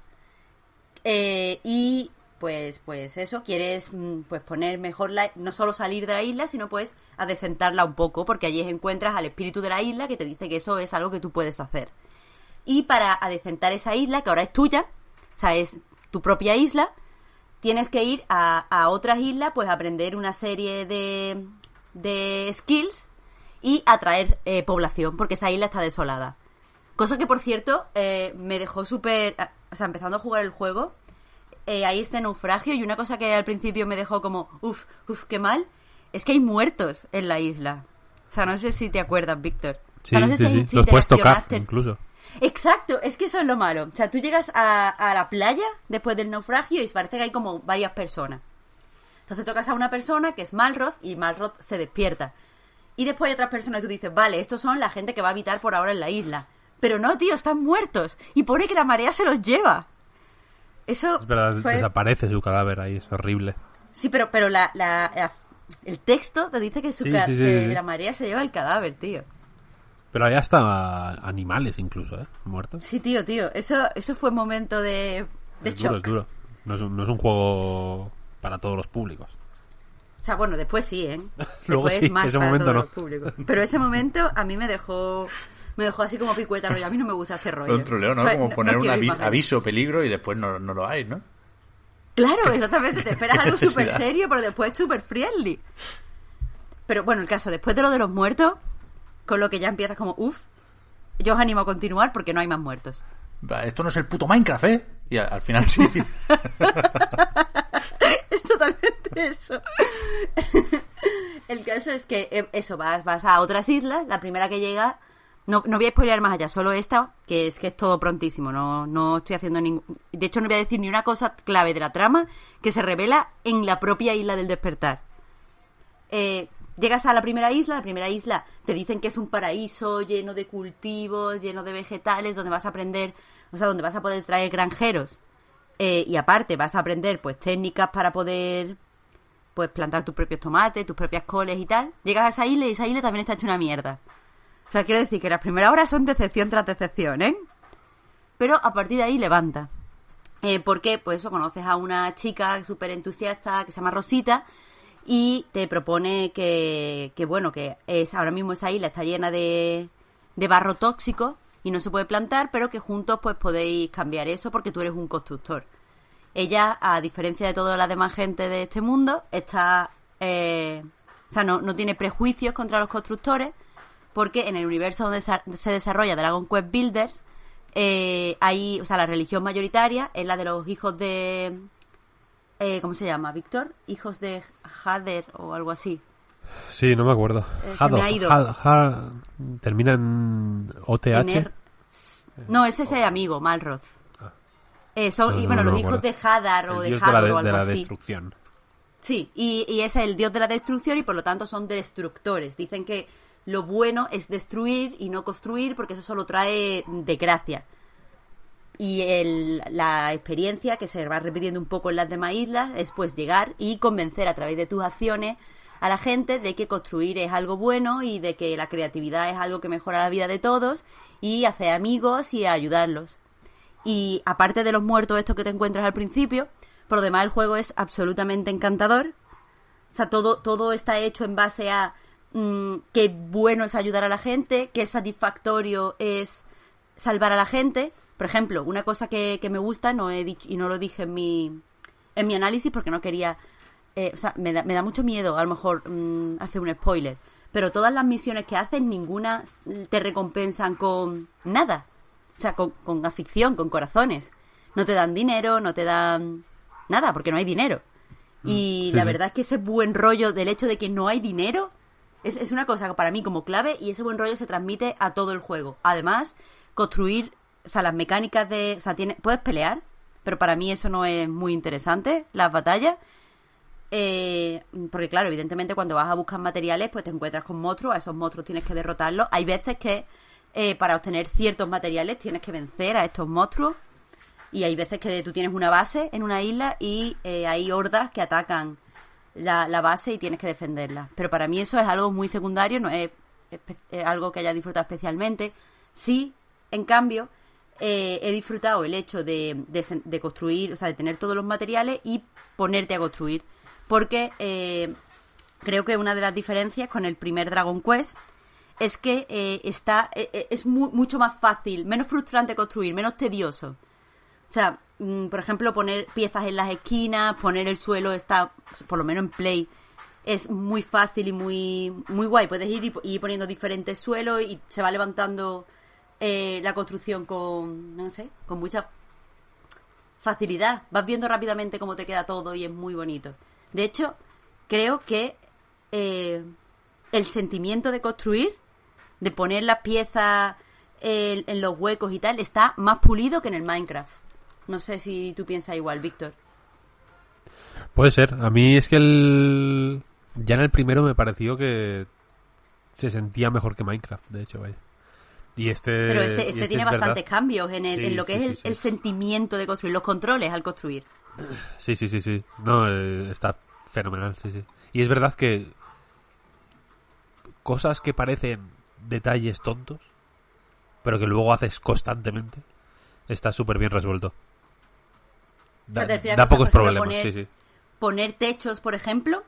B: eh, y pues pues eso, quieres mm, pues poner mejor la, no solo salir de la isla, sino pues adecentarla un poco, porque allí encuentras al espíritu de la isla que te dice que eso es algo que tú puedes hacer. Y para adecentar esa isla, que ahora es tuya, o sea, es tu propia isla, tienes que ir a, a otras islas, pues aprender una serie de, de skills y atraer eh, población, porque esa isla está desolada. Cosa que, por cierto, eh, me dejó súper... O sea, empezando a jugar el juego, eh, hay este naufragio y una cosa que al principio me dejó como, uff, uff, qué mal, es que hay muertos en la isla. O sea, no sé si te acuerdas, Víctor.
C: Sí,
B: O sea, no sé
C: sí,
B: si-
C: sí.
B: si
C: Los puedes tocar, incluso.
B: Exacto, es que eso es lo malo. O sea, tú llegas a, a la playa después del naufragio y parece que hay como varias personas. Entonces tocas a una persona que es Malroth y Malroth se despierta. Y después hay otras personas que tú dices, vale, estos son la gente que va a habitar por ahora en la isla. Pero no, tío, están muertos. Y pone que la marea se los lleva. Eso
C: Es verdad,
B: fue-
C: desaparece su cadáver ahí, es horrible.
B: Sí, pero, pero la, la- la- el texto te dice que, su
C: Sí,
B: ca-
C: sí, sí,
B: que la marea se lleva el cadáver, tío.
C: Pero hay hasta animales incluso, ¿eh? Muertos.
B: Sí, tío, tío. Eso, eso fue un momento de, de
C: es
B: shock.
C: duro, es duro. No es, un, no es un juego para todos los públicos.
B: O sea, bueno, después sí, ¿eh? (laughs)
C: Luego
B: Después
C: sí,
B: más
C: ese
B: para
C: momento
B: todos
C: no.
B: los públicos. Pero ese momento a mí me dejó me dejó así como picueta rollo. A mí no me gusta este rollo.
A: Un troleo, ¿no?
B: O sea,
A: Como poner un
B: quiero ir
A: avi-
B: allá.
A: aviso, peligro y después no, no lo hay, ¿no?
B: Claro, exactamente. Te esperas algo (laughs) súper serio, pero después súper friendly. Pero bueno, el caso, después de lo de los muertos, con lo que ya empiezas como, uff, yo os animo a continuar porque no hay más muertos.
A: Esto no es el puto Minecraft, ¿eh? Y al, al final sí. (laughs)
B: es totalmente eso. El caso es que eh, eso, vas, vas a otras islas, la primera que llega, no, no voy a spoilear más allá, solo esta, que es que es todo prontísimo, no, no estoy haciendo ningún... De hecho, no voy a decir ni una cosa clave de la trama que se revela en la propia isla del despertar. Eh, llegas a la primera isla, la primera isla te dicen que es un paraíso lleno de cultivos, lleno de vegetales, donde vas a aprender, o sea, donde vas a poder traer granjeros. Eh, y aparte vas a aprender pues técnicas para poder pues plantar tus propios tomates, tus propias coles y tal. Llegas a esa isla y esa isla también está hecha una mierda. O sea, quiero decir que las primeras horas son decepción tras decepción, ¿eh? Pero a partir de ahí levanta. Eh, ¿Por qué? Pues eso, conoces a una chica súper entusiasta que se llama Rosita y te propone que, que, bueno, que es ahora mismo esa isla está llena de, de barro tóxico y no se puede plantar, pero que juntos pues podéis cambiar eso porque tú eres un constructor. Ella, a diferencia de toda la demás gente de este mundo, está, eh, o sea, no, no tiene prejuicios contra los constructores porque en el universo donde se desarrolla Dragon Quest Builders eh, hay, o sea, la religión mayoritaria es la de los hijos de, eh, ¿cómo se llama? Víctor, hijos de Hader o algo así.
C: Sí, no me acuerdo.
B: Eh,
C: Hado,
B: me ha ido.
C: Ha- Ha- termina en OTH.
B: En er- No, ese es el amigo, Malroth. Eh, son,
C: No,
B: y
C: no,
B: bueno,
C: no
B: los hijos de Hadar o
C: El
B: de
C: de-
B: o algo
C: de la
B: así.
C: destrucción.
B: Sí, y, y es el dios de la destrucción y por lo tanto son destructores. Dicen que lo bueno es destruir y no construir porque eso solo trae desgracia. Y el- la experiencia que se va repitiendo un poco en las demás islas es pues llegar y convencer a través de tus acciones a la gente de que construir es algo bueno y de que la creatividad es algo que mejora la vida de todos y hacer amigos y ayudarlos. Y aparte de los muertos estos que te encuentras al principio, por lo demás el juego es absolutamente encantador. O sea, todo, todo está hecho en base a mm, qué bueno es ayudar a la gente, qué satisfactorio es salvar a la gente. Por ejemplo, una cosa que, que me gusta, no he dicho, y no lo dije en mi, en mi análisis porque no quería... eh, o sea, me da, me da mucho miedo a lo mejor mm, hacer un spoiler. Pero todas las misiones que haces, ninguna te recompensan con nada. O sea, con, con afición, con corazones. No te dan dinero, no te dan nada, porque no hay dinero. Y
C: sí,
B: la
C: sí.
B: verdad es que ese buen rollo del hecho de que no hay dinero es, es una cosa para mí como clave y ese buen rollo se transmite a todo el juego. Además, construir, o sea, las mecánicas de... O sea, tiene, puedes pelear, pero para mí eso no es muy interesante, las batallas. Eh, porque claro, evidentemente cuando vas a buscar materiales, pues te encuentras con monstruos, a esos monstruos tienes que derrotarlos. Hay veces que eh, para obtener ciertos materiales tienes que vencer a estos monstruos. Y hay veces que tú tienes una base en una isla y eh, hay hordas que atacan la, la base y tienes que defenderla. Pero para mí eso es algo muy secundario, no es, es algo que haya disfrutado especialmente. Sí, en cambio, eh, he disfrutado el hecho de, de construir, o sea, de tener todos los materiales y ponerte a construir. Porque eh, creo que una de las diferencias con el primer Dragon Quest es que eh, está eh, es mu- mucho más fácil, menos frustrante construir, menos tedioso. O sea, mm, por ejemplo, poner piezas en las esquinas, poner el suelo está, por lo menos en Play, es muy fácil y muy, muy guay. Puedes ir y ir poniendo diferentes suelos y se va levantando eh, la construcción con, no sé, con mucha facilidad. Vas viendo rápidamente cómo te queda todo y es muy bonito. De hecho, creo que eh, el sentimiento de construir de poner las piezas en, los huecos y tal, está más pulido que en el Minecraft. No sé si tú piensas igual, Víctor.
C: Puede ser. A mí es que el... Ya en el primero me pareció que se sentía mejor que Minecraft, de hecho, vaya. Y este,
B: Pero este, este
C: es
B: tiene
C: verdad.
B: bastantes cambios en, el,
C: Sí,
B: en lo que
C: sí,
B: es
C: sí,
B: el, sentimiento de construir, los controles al construir.
C: Sí, sí, sí, sí. No, eh, está fenomenal, sí, sí. Y es verdad que cosas que parecen detalles tontos, pero que luego haces constantemente, está súper bien resuelto. Da,
B: O sea,
C: pocos problemas,
B: poner-
C: sí, sí.
B: Poner techos, por ejemplo,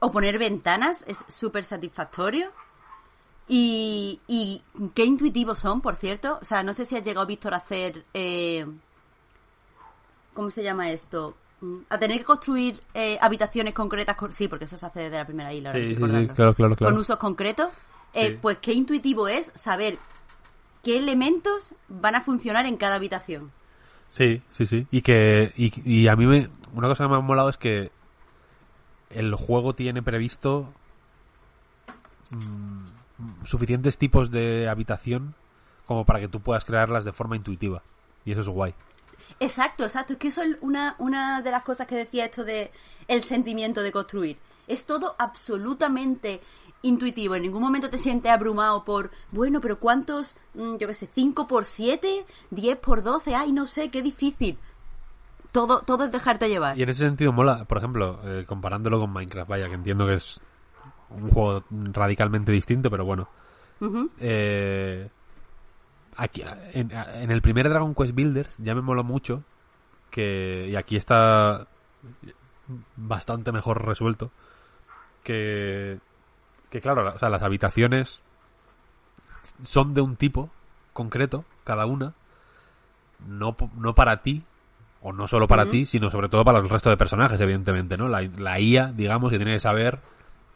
B: o poner ventanas es súper satisfactorio. Y, y qué intuitivos son, por cierto. O sea, no sé si has llegado, Víctor, a hacer... eh, ¿Cómo se llama esto? Mm, A tener que construir eh, habitaciones concretas. con- Sí, porque eso se hace desde la primera isla.
C: Sí, sí, sí, claro, claro, claro.
B: Con usos concretos. Eh. Pues qué intuitivo es saber qué elementos van a funcionar en cada habitación.
C: Sí, sí, sí. Y que y, y a mí me, una cosa que me ha molado es que el juego tiene previsto mm, suficientes tipos de habitación como para que tú puedas crearlas de forma intuitiva. Y eso es guay.
B: Exacto, exacto. Es que eso es una, una de las cosas que decía esto de el sentimiento de construir. Es todo absolutamente intuitivo. En ningún momento te sientes abrumado por, bueno, pero ¿cuántos, mm, yo qué sé, 5 por 7, 10 por 12? Ay, no sé, qué difícil. Todo, todo es dejarte llevar.
C: Y en ese sentido mola, por ejemplo, eh, comparándolo con Minecraft, vaya, que entiendo que es un juego radicalmente distinto, pero bueno. Eh, aquí, en, en el primer Dragon Quest Builders ya me moló mucho que y aquí está bastante mejor resuelto que que claro, o sea, las habitaciones son de un tipo concreto cada una no no para ti o no solo para ti, sino sobre todo para el resto de personajes, evidentemente, ¿no? La, la IA, digamos, que tiene que saber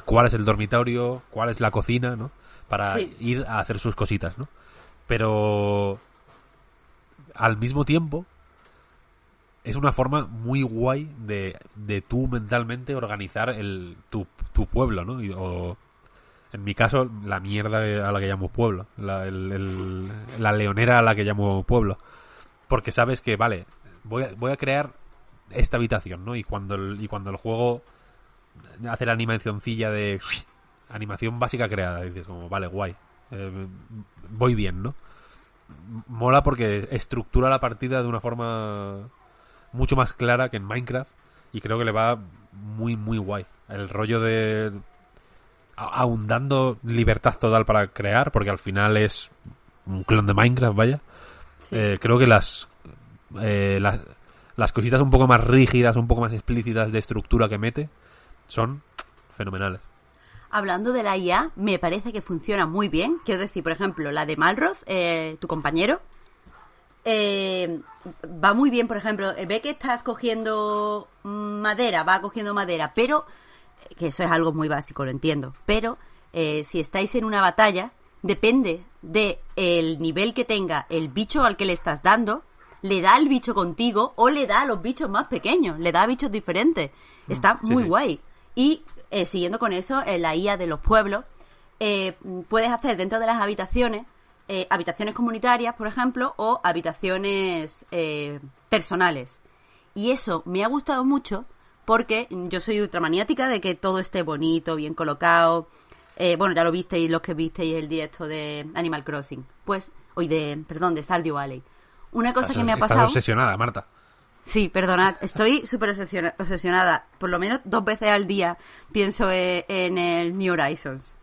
C: cuál es el dormitorio, cuál es la cocina, ¿no? Para
B: Sí.
C: ir a hacer sus cositas, ¿no? Pero al mismo tiempo es una forma muy guay de, de tú mentalmente organizar el, tu, tu pueblo, ¿no? O en mi caso, la mierda a la que llamo pueblo, la, el- el- la leonera a la que llamo pueblo. Porque sabes que, vale, voy a, voy a crear esta habitación, ¿no? Y cuando el, y cuando el juego hace la animacioncilla de (sniffs) animación básica creada, dices como, vale, guay, eh, voy bien, ¿no? Mola porque estructura la partida de una forma mucho más clara que en Minecraft y creo que le va muy, muy guay. El rollo de ahondando libertad total para crear, porque al final es un clon de Minecraft, vaya.
B: Sí.
C: Eh, creo que las, eh, las las cositas un poco más rígidas, un poco más explícitas de estructura que mete son fenomenales.
B: Hablando de la IA, me parece que funciona muy bien. Quiero decir, por ejemplo, la de Malroth, eh, tu compañero, eh, va muy bien, por ejemplo, eh, ve que estás cogiendo mm, madera, va cogiendo madera, pero, eh, que eso es algo muy básico, lo entiendo, pero eh, si estáis en una batalla, depende de el nivel que tenga el bicho al que le estás dando, le da al bicho contigo o le da a los bichos más pequeños, le da a bichos diferentes. Está
C: sí,
B: muy
C: sí.
B: guay. Y eh, siguiendo con eso, en la IA de los pueblos, eh, puedes hacer dentro de las habitaciones, eh, habitaciones comunitarias, por ejemplo, o habitaciones eh, personales. Y eso me ha gustado mucho porque yo soy ultramaniática de que todo esté bonito, bien colocado. Eh, bueno, ya lo visteis los que visteis el directo de Animal Crossing. Pues, hoy de, perdón, de Stardew Valley. Una cosa que me ha
C: Estás
B: pasado...
C: obsesionada, Marta.
B: Sí, perdonad, estoy súper obsesiona- obsesionada. Por lo menos dos veces al día pienso eh, en el New Horizons.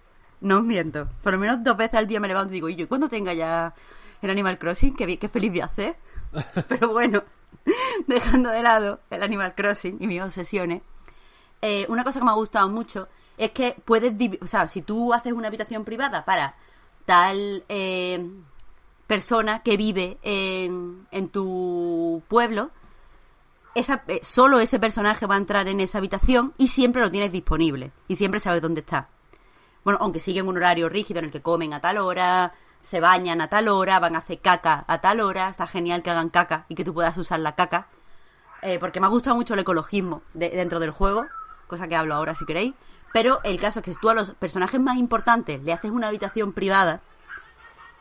B: No os miento. Por lo menos dos veces al día me levanto y digo, y yo cuando tenga ya el Animal Crossing, qué, qué feliz voy a hacer. (laughs) Pero bueno, dejando de lado el Animal Crossing y mis obsesiones, eh, una cosa que me ha gustado mucho es que puedes, o sea, si tú haces una habitación privada para tal eh, persona que vive en, en tu pueblo, esa, eh, solo ese personaje va a entrar en esa habitación y siempre lo tienes disponible y siempre sabes dónde está. Bueno, aunque siguen un horario rígido en el que comen a tal hora, se bañan a tal hora, van a hacer caca a tal hora, está genial que hagan caca y que tú puedas usar la caca, eh, porque me ha gustado mucho el ecologismo de- dentro del juego, cosa que hablo ahora si queréis, Pero el caso es que tú a los personajes más importantes le haces una habitación privada,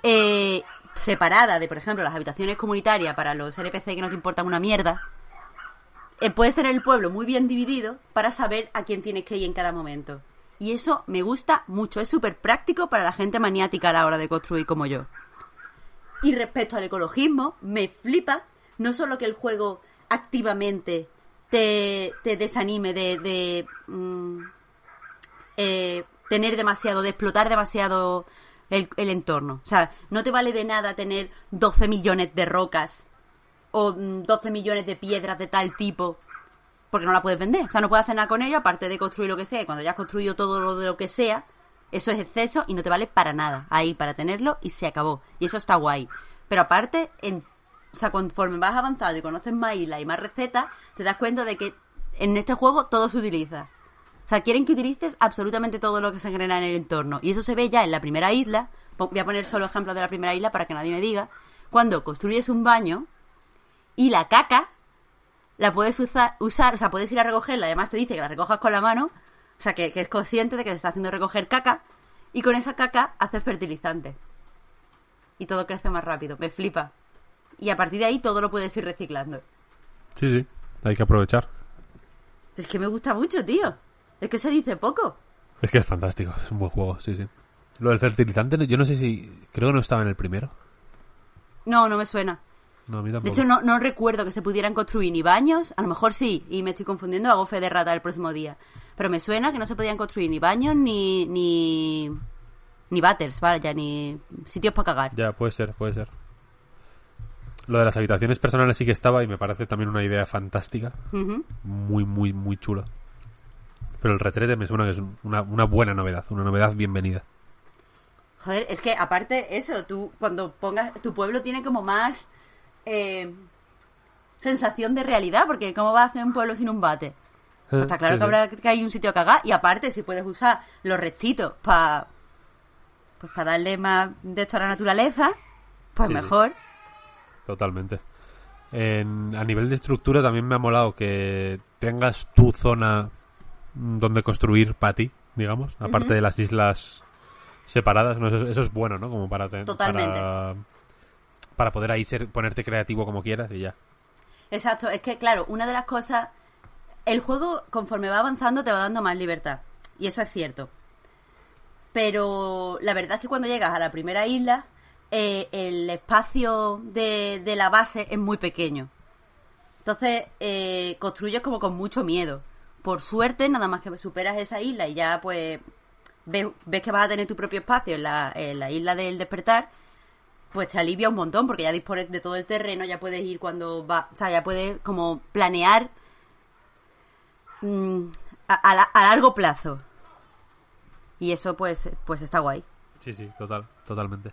B: eh, separada de, por ejemplo, las habitaciones comunitarias para los NPC que no te importan una mierda, eh, puede ser el pueblo muy bien dividido para saber a quién tienes que ir en cada momento. Y eso me gusta mucho, es súper práctico para la gente maniática a la hora de construir como yo. Y respecto al ecologismo, me flipa no solo que el juego activamente te, te desanime de, de mm, eh, tener demasiado, de explotar demasiado el, el entorno. O sea, no te vale de nada tener 12 millones de rocas o mm, 12 millones de piedras de tal tipo porque no la puedes vender. O sea, no puedes hacer nada con ello aparte de construir lo que sea. Cuando ya has construido todo lo de lo que sea, eso es exceso y no te vale para nada. Ahí, para tenerlo y se acabó. Y eso está guay. Pero aparte, en, o sea, conforme vas avanzando y conoces más islas y más recetas, te das cuenta de que en este juego todo se utiliza. O sea, quieren que utilices absolutamente todo lo que se genera en el entorno. Y eso se ve ya en la primera isla. Voy a poner solo ejemplos de la primera isla para que nadie me diga. Cuando construyes un baño y la caca la puedes usa- usar, o sea, puedes ir a recogerla, además te dice que la recojas con la mano, o sea, que, que es consciente de que se está haciendo recoger caca, y con esa caca haces fertilizante. Y todo crece más rápido, me flipa. Y a partir de ahí todo lo puedes ir reciclando.
C: Sí, sí. Hay que aprovechar.
B: Es que me gusta mucho, tío. Es que se dice poco.
C: Es que es fantástico. Es un buen juego, sí, sí. Lo del fertilizante, yo no sé si... Creo que no estaba en el primero.
B: No, no me suena.
C: No, a mí
B: De hecho, no, no recuerdo que se pudieran construir ni baños. A lo mejor sí, y me estoy confundiendo, hago fe de rata el próximo día. Pero me suena que no se podían construir ni baños ni. ni. ni batters, vaya, ni sitios para cagar.
C: Ya, puede ser, puede ser. Lo de las habitaciones personales sí que estaba y me parece también una idea fantástica. Muy, muy, muy chula. Pero el retrete me suena que es un- una, una buena novedad, una novedad bienvenida.
B: Joder, es que aparte eso, tú cuando pongas. tu pueblo tiene como más. Eh, sensación de realidad, porque ¿cómo va a hacer un pueblo sin un bate? Pues está claro que habrá que hay un sitio a cagar y aparte si puedes usar los restitos para pues para darle más de esto a la naturaleza, pues
C: Sí, sí.
B: mejor.
C: Totalmente. En- a nivel de estructura también me ha molado que tengas tu zona donde construir para ti, digamos, aparte de las islas separadas. ¿no? Eso, eso es bueno, ¿no? Como para, te-
B: Totalmente.
C: para para poder ahí ser, ponerte creativo como quieras y ya.
B: Exacto, es que claro, una de las cosas el juego conforme va avanzando te va dando más libertad y eso es cierto. Pero la verdad es que cuando llegas a la primera isla eh, el espacio de, de la base es muy pequeño. Entonces eh, construyes como con mucho miedo. Por suerte, nada más que superas esa isla y ya pues ves, ves que vas a tener tu propio espacio la, en la isla del despertar, pues te alivia un montón porque ya dispones de todo el terreno, ya puedes ir cuando va, o sea, ya puedes como planear mm, a, a la- a largo plazo. Y eso pues, pues está guay.
C: Sí, sí, total, totalmente.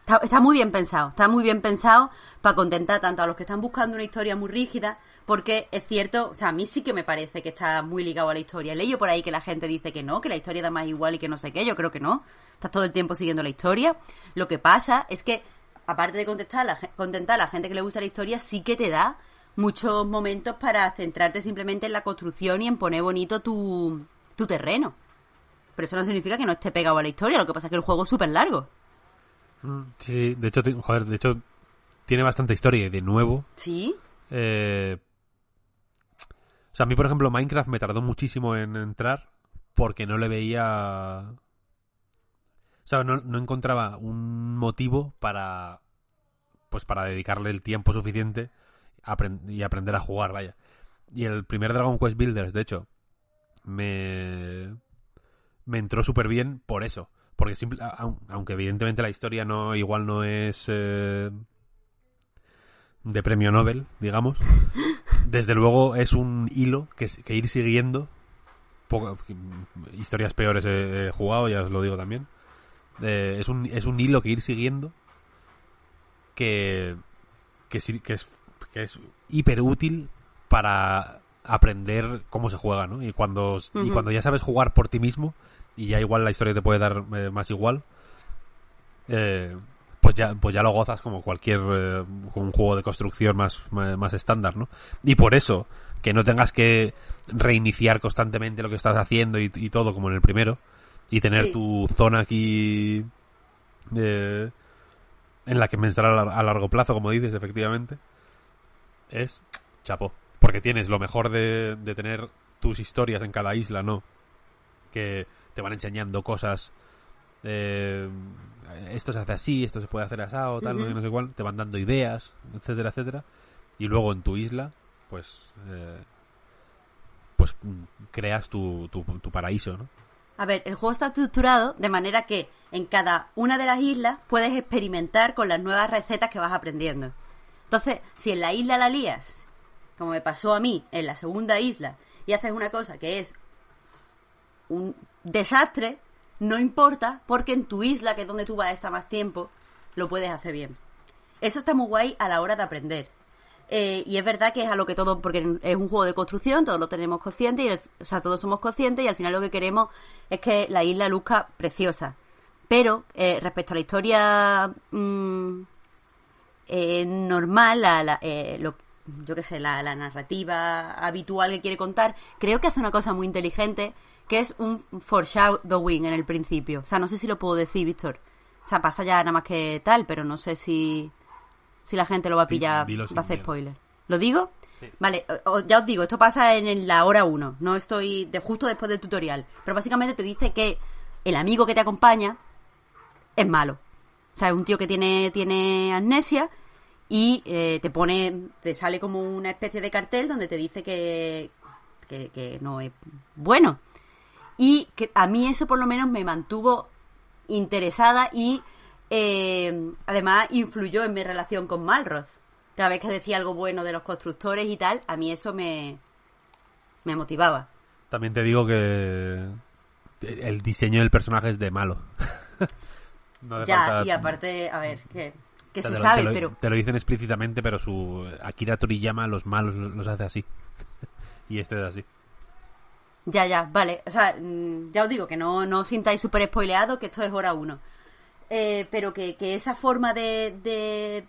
B: Está, está muy bien pensado, está muy bien pensado para contentar tanto a los que están buscando una historia muy rígida, porque es cierto, o sea, a mí sí que me parece que está muy ligado a la historia. He leído por ahí que la gente dice que no, que la historia da más igual y que no sé qué, yo creo que no. Estás todo el tiempo siguiendo la historia. Lo que pasa es que, aparte de contestar la, contentar a la gente que le gusta la historia, sí que te da muchos momentos para centrarte simplemente en la construcción y en poner bonito tu, tu terreno. Pero eso no significa que no esté pegado a la historia, lo que pasa es que el juego es súper largo.
C: Sí, de hecho, joder, de hecho tiene bastante historia y de nuevo
B: Sí,
C: Eh, o sea, a mí, por ejemplo, Minecraft me tardó muchísimo en entrar porque no le veía... O sea, no, no encontraba un motivo para... Pues para dedicarle el tiempo suficiente y aprender a jugar, vaya. Y el primer Dragon Quest Builders, de hecho, me... Me entró súper bien por eso. Porque simple, au- aunque evidentemente la historia no igual no es... eh, de premio Nobel, digamos. (laughs) Desde luego es un hilo que, ir siguiendo. Poco- historias peores he, he jugado, ya os lo digo también. Eh, es, un, es un hilo que ir siguiendo que, que, es, que es hiper útil para aprender cómo se juega, ¿no? Y cuando, y cuando ya sabes jugar por ti mismo, y ya igual la historia te puede dar eh, más igual, eh, pues ya, pues ya lo gozas como cualquier eh, como un juego de construcción más, más, más estándar, ¿no? Y por eso que no tengas que reiniciar constantemente lo que estás haciendo y, y todo como en el primero y tener
B: Sí.
C: tu zona aquí eh, en la que pensar a, a largo plazo, como dices, efectivamente, es chapo. Porque tienes lo mejor de, de tener tus historias en cada isla, ¿no? Que te van enseñando cosas. eh, esto se hace así, esto se puede hacer asado, tal, no sé-
B: Ujú.
C: no sé cuál. Te van dando ideas, etcétera, etcétera. Y luego en tu isla, pues. eh, pues mm, creas tu, tu, tu paraíso, ¿no?
B: A ver, el juego está estructurado de manera que en cada una de las islas puedes experimentar con las nuevas recetas que vas aprendiendo. Entonces, si en la isla la lías, como me pasó a mí en la segunda isla, y haces una cosa que es un desastre, no importa, porque en tu isla, que es donde tú vas a estar más tiempo, lo puedes hacer bien. Eso está muy guay a la hora de aprender. Eh, y es verdad que es a lo que todo, porque es un juego de construcción, todos lo tenemos consciente, y el- o sea, todos somos conscientes y al final lo que queremos es que la isla luzca preciosa. Pero eh, respecto a la historia mm, eh, normal, la, la- eh, lo- yo qué sé, la narrativa habitual que quiere contar, creo que hace una cosa muy inteligente, que es un foreshadowing en el principio. O sea, no sé si lo puedo decir, Víctor. O sea, pasa ya nada más que tal, pero no sé si, si la gente lo va a pillar,
C: dilo
B: va a hacer
C: miedo.
B: spoiler. ¿Lo digo? Vale, o- ya os digo, esto pasa en, en la hora 1, no estoy de, justo después del tutorial. Pero básicamente te dice que el amigo que te acompaña es malo. O sea, es un tío que tiene, tiene amnesia y eh, te pone, te sale como una especie de cartel donde te dice que, que, que no es bueno. Y que a mí eso por lo menos me mantuvo interesada y eh, además influyó en mi relación con Malroth. Cada vez que decía algo bueno de los constructores y tal, a mí eso me, me motivaba.
C: También te digo que el diseño del personaje es de malo. (laughs) No
B: Ya,
C: falta-
B: y aparte, a ver, que, se
C: lo-
B: sabe,
C: te lo,
B: pero...
C: te lo dicen explícitamente, pero su Akira Toriyama los malos los, los hace así. (laughs) y este es así.
B: Ya, ya, vale. O sea, mm, ya os digo que no, no os sintáis súper spoileado, que esto es hora uno. Eh, pero que, que esa forma de, de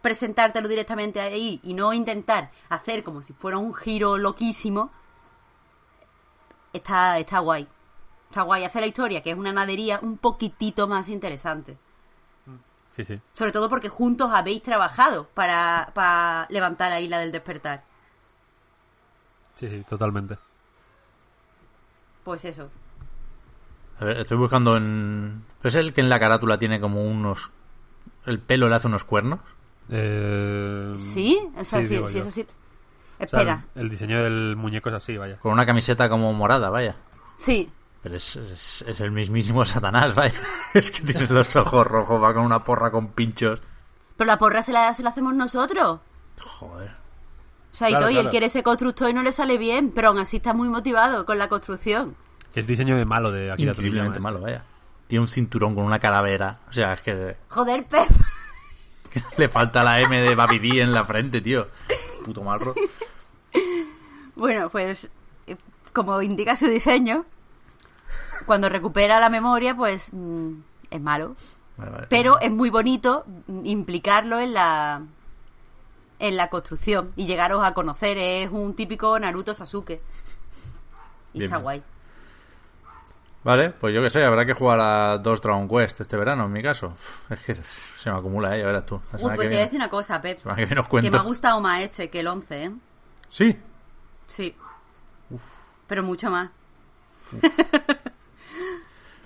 B: presentártelo directamente ahí y no intentar hacer como si fuera un giro loquísimo, está, está guay. Está guay hacer la historia, que es una nadería, un poquitito más interesante.
C: Sí, sí.
B: Sobre todo porque juntos habéis trabajado para, para levantar la isla del despertar.
C: Sí, sí, totalmente.
B: Pues eso.
A: A ver, estoy buscando en... ¿Es el que en la carátula tiene como unos... El pelo le hace unos cuernos?
C: Eh,
B: ¿Sí? O sea, sí, sí,
C: yo.
B: es así.
C: O sea,
B: Espera.
C: el, el diseño del muñeco es así, vaya.
A: Con una camiseta como morada, vaya.
B: Sí.
A: Pero es, es, es el mismísimo Satanás, vaya. (laughs) Es que tiene los ojos rojos, va con una porra con pinchos.
B: Pero la porra se la, se la hacemos nosotros.
A: Joder.
B: O sea, y
C: Claro,
B: todo, y él quiere ser constructor y no le sale bien, pero aún así está muy motivado con la construcción.
C: Es diseño de malo de Akira
A: Increíblemente
C: Toriyama.
A: malo, vaya. Tiene un cinturón con una calavera. O sea, es que,
B: Joder, (laughs) Pep.
A: le falta la M de Babidi en la frente, tío. Puto malro.
B: Bueno, pues eh, como indica su diseño, cuando recupera la memoria, pues mm, es malo.
A: Vale, vale.
B: Pero es muy bonito implicarlo en la en la construcción y llegaros a conocer. Es un típico Naruto Sasuke. Y
A: Bien,
B: está guay.
A: Vale, pues yo qué sé, habrá que jugar a dos Dragon Quest este verano, en mi caso. Uf, Es que se me acumula, ¿eh? Ya verás tú. La
B: Uy, pues
A: que
B: te voy a decir una cosa, Pep.
A: que
B: me ha gustado más este que el 11, ¿eh?
A: Sí.
B: Sí. Pero mucho más. (laughs)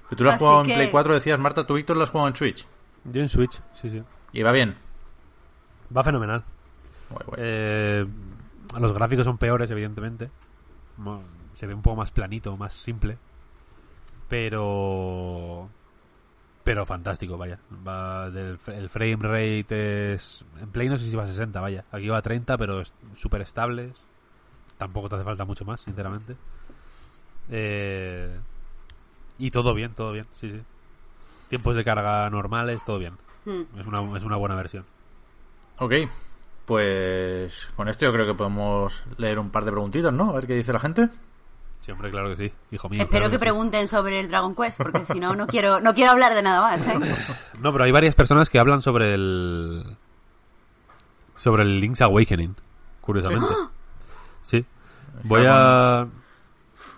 A: Pero tú lo has
B: Así
A: jugado en
B: que-
A: Play 4, decías, Marta, tú, Víctor, lo has jugado en Switch.
C: Yo en Switch, sí, sí.
A: Y va bien.
C: Va fenomenal.
A: Guay, guay.
C: Eh, los gráficos son peores, evidentemente. Se ve un poco más planito, más simple. Pero. Pero fantástico, vaya. Va del, el frame rate es. En Play no sé si va a 60, vaya. Aquí va a 30, pero es súper estable. Tampoco te hace falta mucho más, sinceramente. Eh, y todo bien, todo bien, sí, sí. Tiempos de carga normales, todo bien.
B: Hmm.
C: Es una, es una buena versión.
A: Ok. Pues con esto yo creo que podemos leer un par de preguntitas, ¿no? A ver qué dice la gente.
C: Sí, hombre, claro que sí, hijo mío.
B: Espero
C: claro
B: que
C: sí.
B: pregunten sobre el Dragon Quest, porque si no, no quiero, no quiero hablar de nada más, ¿eh? (laughs)
C: No, pero hay varias personas que hablan sobre el. sobre el Link's Awakening, curiosamente. Sí. Voy a...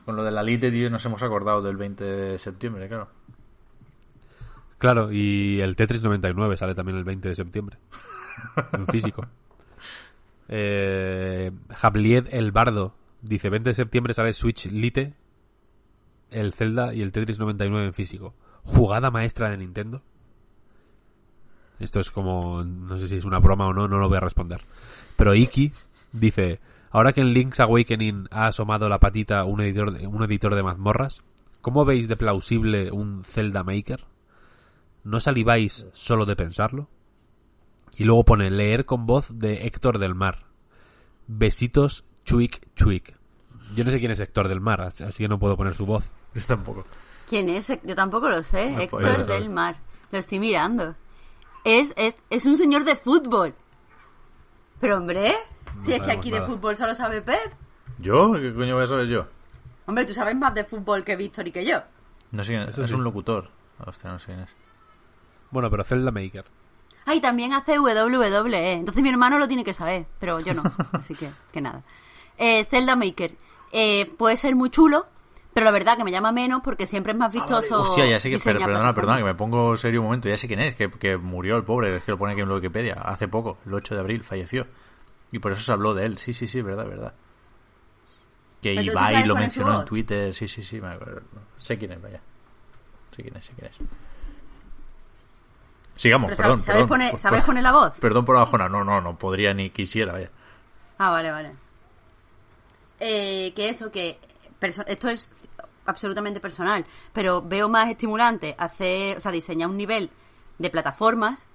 A: Con lo de la Lite, tío, nos hemos acordado del 20 de septiembre, claro.
C: Claro, y el Tetris 99 sale también el 20 de septiembre. en físico. (laughs) Eh, Jabliet el Bardo dice: 20 de septiembre sale Switch Lite, el Zelda y el Tetris 99 en físico. ¿Jugada maestra de Nintendo? Esto es como. No sé si es una broma o no, no lo voy a responder. Pero Iki dice: Ahora que en Link's Awakening ha asomado la patita un editor, de, un editor de mazmorras, ¿cómo veis de plausible un Zelda Maker? ¿No saliváis solo de pensarlo? Y luego pone leer con voz de Héctor del Mar. Besitos, chuic, chuic. Yo no sé quién es Héctor del Mar, así que no puedo poner su voz.
A: Yo tampoco.
B: ¿Quién es? Yo tampoco lo sé.
A: No
B: Héctor
A: ser.
B: del Mar. Lo estoy mirando. Es, es, es un señor de fútbol. Pero hombre, si es que aquí de fútbol solo sabe Pep.
A: ¿Yo? ¿Qué coño voy a saber yo?
B: Hombre, tú sabes más de fútbol que Víctor y que yo.
A: No sé quién es.
C: Eso
A: Es
C: sí.
A: un locutor. Hostia, no sé quién es.
C: Bueno, pero Zelda Maker.
B: Ah, y también hace WWE. Entonces mi hermano lo tiene que saber, pero yo no. (laughs) Así que, que nada. Eh, Zelda Maker. Eh, puede ser muy chulo, pero la verdad que me llama menos porque siempre es más vistoso.
A: Hostia, ya sé que. Pero, perdona, perdona, que me pongo serio un momento. Ya sé quién es. Que, que murió el pobre. Es que lo pone aquí en Wikipedia. Hace poco, el 8 de abril, falleció. Y por eso se habló de él. Sí, sí, sí, verdad, verdad. Que
B: Pero
A: Ibai lo mencionó en. Twitter. Sí, sí, sí. me acuerdo. Sé quién es, vaya. Sé quién es, sé quién es. Sigamos,
B: Pero
A: perdón.
B: ¿sabes,
A: perdón,
B: ¿sabes
A: por-
B: poner la voz?
A: Perdón por la bajona. No, no, no podría ni quisiera, vaya.
B: Ah, vale, vale. Eh, que eso, que esto es absolutamente personal, pero veo más estimulante hacer, o sea, diseñar un nivel de plataformas,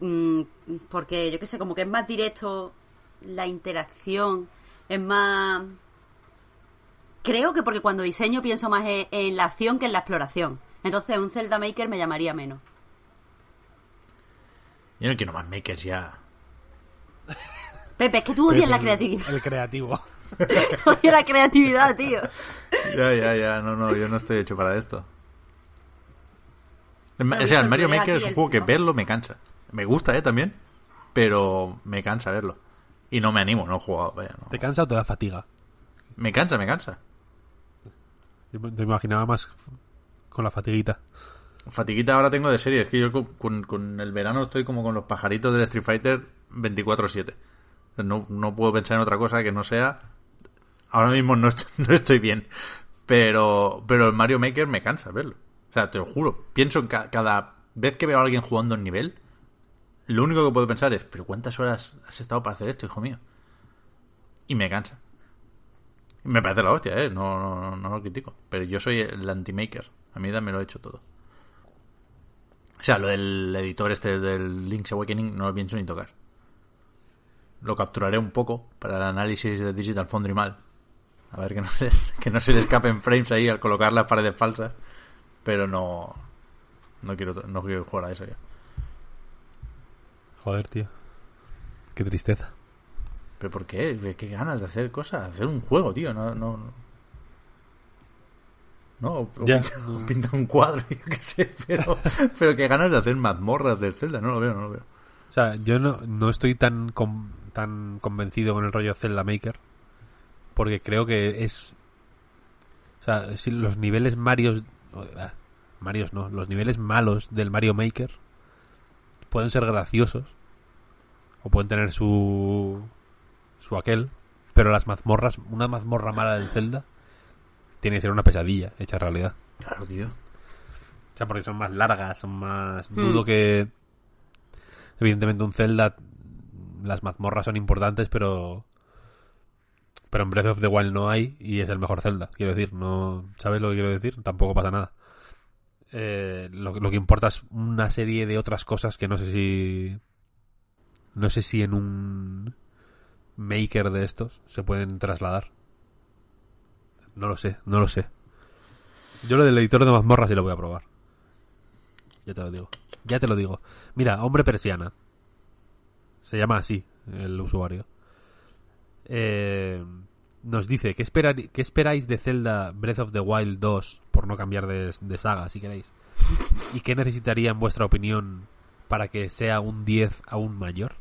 B: mm, porque yo qué sé, como que es más directo la interacción, es más... Creo que porque cuando diseño pienso más en, en la acción que en la exploración. Entonces un Zelda Maker me llamaría menos.
A: Yo no quiero más makers ya.
B: Pepe, es que tú odias la creatividad.
C: El creativo. (laughs)
B: odias la creatividad, tío.
A: Ya, ya, ya. No, no, yo no estoy hecho para esto. O sea, el Mario Maker es un
B: el
A: juego que verlo me cansa. Me gusta, ¿eh? También. Pero me cansa verlo. Y no me animo, no he jugado, vaya, no.
C: ¿Te cansa o te da fatiga?
A: Me cansa, me cansa.
C: Yo me- te imaginaba más con la fatiguita.
A: Fatiguita ahora tengo de serie. Es que yo con, con- el verano estoy como con los pajaritos del Street Fighter 24-7. No, no puedo pensar en otra cosa que no sea. Ahora mismo no estoy, (laughs) no estoy bien. Pero, pero el Mario Maker me cansa verlo. O sea, te lo juro. Pienso en ca- cada vez que veo a alguien jugando en nivel. Lo único que puedo pensar es, ¿pero cuántas horas has estado para hacer esto, hijo mío? Y me cansa. Me parece la hostia, ¿eh? No, no, no, no lo critico. Pero yo soy el anti-maker. A mí me lo he hecho todo. O sea, lo del editor este del Link's Awakening no lo pienso ni tocar. Lo capturaré un poco para el análisis de Digital Foundry mal. A ver que no se, (laughs) que no se le escapen frames ahí al colocar las paredes falsas. Pero no. No quiero, no quiero jugar a eso ya.
C: Joder, tío. Qué tristeza.
A: ¿Pero por qué? ¿Qué ganas de hacer cosas? Hacer un juego, tío. No. No, no. O, pinta, o pinta un cuadro, (laughs) yo qué sé. Pero, pero qué ganas de hacer mazmorras del Zelda. No lo veo, no lo veo.
C: O sea, yo no, no estoy tan, con- tan convencido con el rollo Zelda Maker. Porque creo que es. O sea, si los niveles Marios. ah, Marios no, los niveles malos del Mario Maker pueden ser graciosos. O pueden tener su. su aquel. Pero las mazmorras, una mazmorra mala del Zelda. Tiene que ser una pesadilla hecha realidad.
A: Claro, tío.
C: O sea, porque son más largas, son más...
B: Hmm.
C: Dudo que... Evidentemente un Zelda... Las mazmorras son importantes, pero... Pero en Breath of the Wild no hay y es el mejor Zelda. Quiero decir, no... ¿Sabes lo que quiero decir? Tampoco pasa nada. Eh, lo, lo que importa es una serie de otras cosas que no sé si... No sé si en un... Maker de estos se pueden trasladar. No lo sé, no lo sé. Yo lo del editor de mazmorras sí lo voy a probar. Ya te lo digo. Ya te lo digo. Mira, hombre persiana. Se llama así el usuario. Eh, nos dice, ¿qué, esperar- ¿qué esperáis de Zelda Breath of the Wild 2? Por no cambiar de, de saga, si queréis. ¿Y qué necesitaría, en vuestra opinión, para que sea un 10 aún mayor?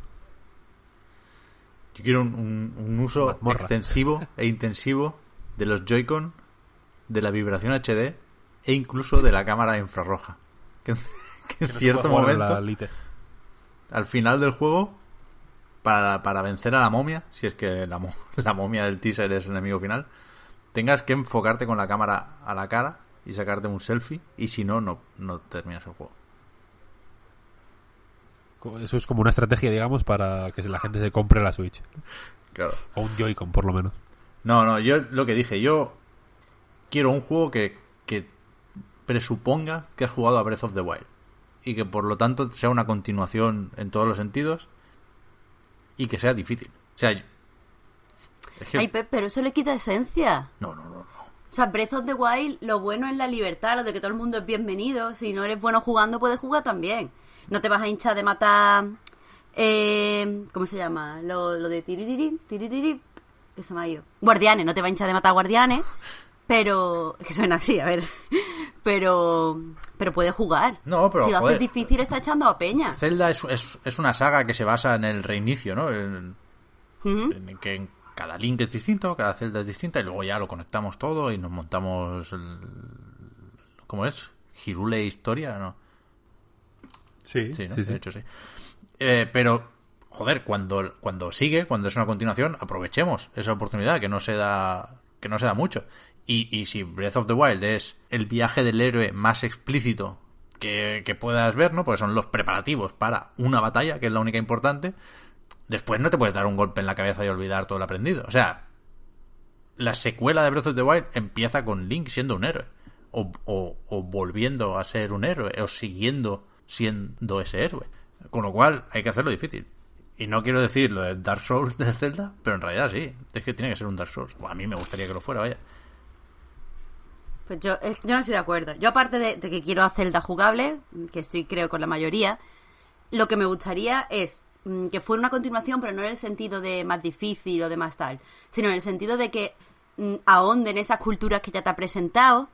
A: Yo quiero un, un- un uso
C: Mazmorra.
A: extensivo e intensivo de los Joy-Con, de la vibración HD e incluso de la cámara infrarroja. Que, (laughs) que en cierto momento, al final del juego, para, para vencer a la momia, si es que la, mo- (laughs) la momia del teaser es el enemigo final, tengas que enfocarte con la cámara a la cara y sacarte un selfie, y si no, no, no terminas el juego.
C: Eso es como una estrategia, digamos, para que la gente se compre la Switch.
A: Claro.
C: O un Joy-Con, por lo menos.
A: No, no, yo lo que dije, yo quiero un juego que, que presuponga que has jugado a Breath of the Wild y que por lo tanto sea una continuación en todos los sentidos y que sea difícil. O sea, es que...
B: Ay, Pep, pero eso le quita esencia.
A: No, no, no, no.
B: O sea, Breath of the Wild, lo bueno es la libertad, lo de que todo el mundo es bienvenido. Si no eres bueno jugando, puedes jugar también. No te vas a hinchar de matar. Eh, ¿Cómo se llama? Lo, lo de tiririri, tiririri, que se me ha ido. Guardianes, no te vas a hinchar de matar guardianes. Pero. Es que suena así, a ver. (laughs) Pero. Pero puedes jugar.
A: No, pero,
B: Si lo
A: joder.
B: haces difícil, está echando a peña.
A: Zelda es, es, es una saga que se basa en el reinicio, ¿no? En, en que en cada Link es distinto, cada Zelda es distinta y luego ya lo conectamos todo y nos montamos el... ¿Cómo es? Hirule Historia, ¿no?
C: Sí,
A: Sí, ¿no?
C: sí, sí.
A: De hecho, sí. Eh, pero, joder, cuando, cuando sigue, cuando es una continuación, aprovechemos esa oportunidad que no se da, que no se da mucho. Y, y si Breath of the Wild es el viaje del héroe más explícito que, que puedas ver, ¿no? Porque son los preparativos para una batalla, que es la única importante. Después no te puedes dar un golpe en la cabeza y olvidar todo lo aprendido. O sea, la secuela de Breath of the Wild empieza con Link siendo un héroe. O, o- o volviendo a ser un héroe. O siguiendo siendo ese héroe. Con lo cual hay que hacerlo difícil. Y no quiero decir lo de Dark Souls de Zelda, pero en realidad sí. Es que tiene que ser un Dark Souls. A mí me gustaría que lo fuera, vaya.
B: Pues yo, yo no estoy de acuerdo. Yo aparte de, que quiero hacer Zelda jugable, que estoy creo con la mayoría, lo que me gustaría es mm, que fuera una continuación, pero no en el sentido de más difícil o de más tal, sino en el sentido de que mm, ahonden esas culturas que ya te ha presentado,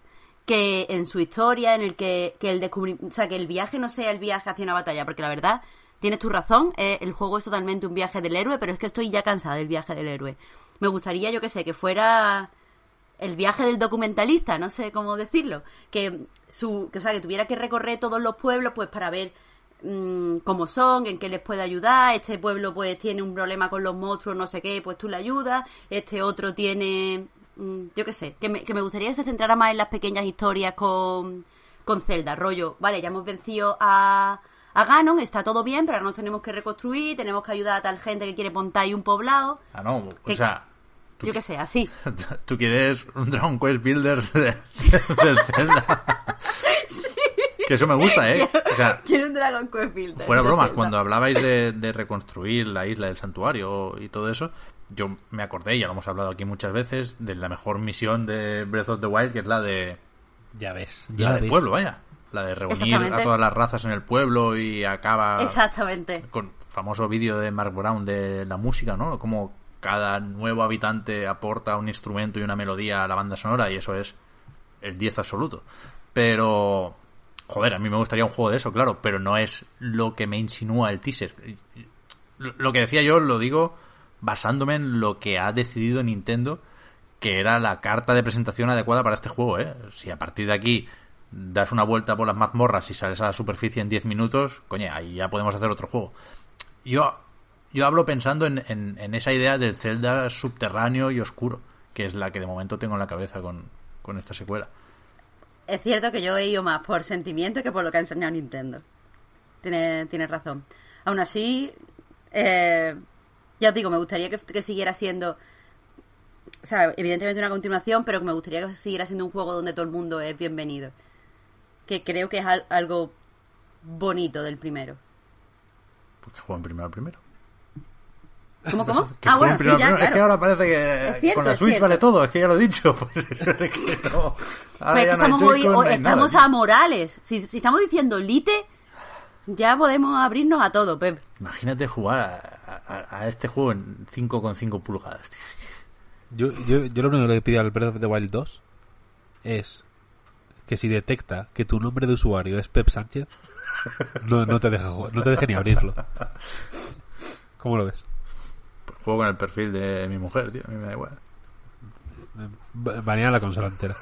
B: que en su historia, en el que, que el descubri- o sea, que el viaje no sea el viaje hacia una batalla, porque la verdad, tienes tu razón, eh, el juego es totalmente un viaje del héroe, pero es que estoy ya cansada del viaje del héroe. Me gustaría, yo que sé, que fuera el viaje del documentalista, no sé cómo decirlo, que su, que, o sea, que tuviera que recorrer todos los pueblos pues para ver mm, cómo son, en qué les puede ayudar, este pueblo pues tiene un problema con los monstruos, no sé qué, pues tú le ayudas, este otro tiene, mm, yo qué sé, que me, que me gustaría que se centrara más en las pequeñas historias con, con Zelda, rollo, vale, ya hemos vencido a, a Ganon, está todo bien, pero ahora nos tenemos que reconstruir, tenemos que ayudar a tal gente que quiere montar ahí un poblado,
A: Ah, no. O
B: Que-
A: sea, tú,
B: yo qué sé, así. (laughs)
A: tú quieres un Dragon Quest Builder de, de Zelda. (laughs) Que eso me gusta, ¿eh? O sea,
B: Quiero un Dragon Quest Builder.
A: Fuera bromas,
B: Zelda.
A: cuando hablabais de, (laughs) de reconstruir la isla del santuario y todo eso, yo me acordé, ya lo hemos hablado aquí muchas veces, de la mejor misión de Breath of the Wild, que es la de
C: Ya ves.
A: la
C: Ya
A: del
C: ves.
A: pueblo, vaya. La de reunir a todas las razas en el pueblo y acaba
B: Exactamente.
A: con famoso vídeo de Mark Brown de la música, ¿no? Como cada nuevo habitante aporta un instrumento y una melodía a la banda sonora y eso es el 10 absoluto. Pero, joder, a mí me gustaría un juego de eso, claro, pero no es lo que me insinúa el teaser. Lo que decía yo lo digo basándome en lo que ha decidido Nintendo que era la carta de presentación adecuada para este juego, ¿eh? Si a partir de aquí das una vuelta por las mazmorras y sales a la superficie en 10 minutos, coño, ahí ya podemos hacer otro juego. Yo, yo hablo pensando en, en- esa idea del Zelda subterráneo y oscuro, que es la que de momento tengo en la cabeza con, con esta secuela.
B: Es cierto que yo he ido más por sentimiento que por lo que ha enseñado Nintendo. Tienes tiene razón. Aún así, eh, ya os digo, me gustaría que, que siguiera siendo. O sea, evidentemente una continuación, pero me gustaría que siguiera siendo un juego donde todo el mundo es bienvenido. Que creo que es al- algo bonito del primero.
A: Porque juegan primero al primero.
B: ¿Cómo, cómo?
A: Que
B: ah, bueno, sí, ya.
A: Es que ahora parece que
B: cierto,
A: con la Switch vale todo, es que ya lo he dicho. (laughs) Pues, es que no. Ahora ya
B: es que
A: no hay
B: estamos, hoy-
A: Joy-Con,
B: hoy-
A: no hay nada,
B: estamos
A: tío.
B: a Morales. Si, si estamos diciendo Lite, ya podemos abrirnos a todo, Pep.
A: Imagínate jugar a, a- a este juego en 5,5 pulgadas.
C: Yo, yo, yo lo único que le pido al Breath of the Wild 2 es que si detecta que tu nombre de usuario es Pep Sánchez, no, no te deja jugar- no te deje ni abrirlo. ¿Cómo lo ves?
A: Juego con el perfil de mi mujer, tío. A mí me da igual.
C: ba- Banear la consola entera.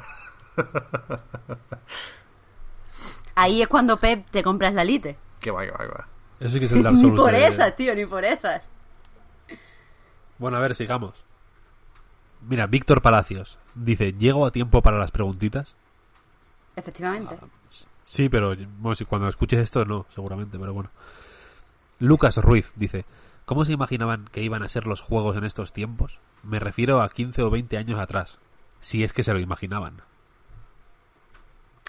B: Ahí es cuando Pep te compras la Lite.
A: Que va, que va, que va.
C: Eso sí que es el Dark (laughs)
B: Ni
C: Souls.
B: por
C: de-
B: esas, tío, ni por esas.
C: Bueno, a ver, sigamos. Mira, Víctor Palacios dice, ¿llego a tiempo para las preguntitas?
B: Efectivamente.
C: Sí, pero bueno, si cuando escuches esto no, seguramente, pero bueno. Lucas Ruiz dice, ¿cómo se imaginaban que iban a ser los juegos en estos tiempos? Me refiero a 15 o 20 años atrás, si es que se lo imaginaban.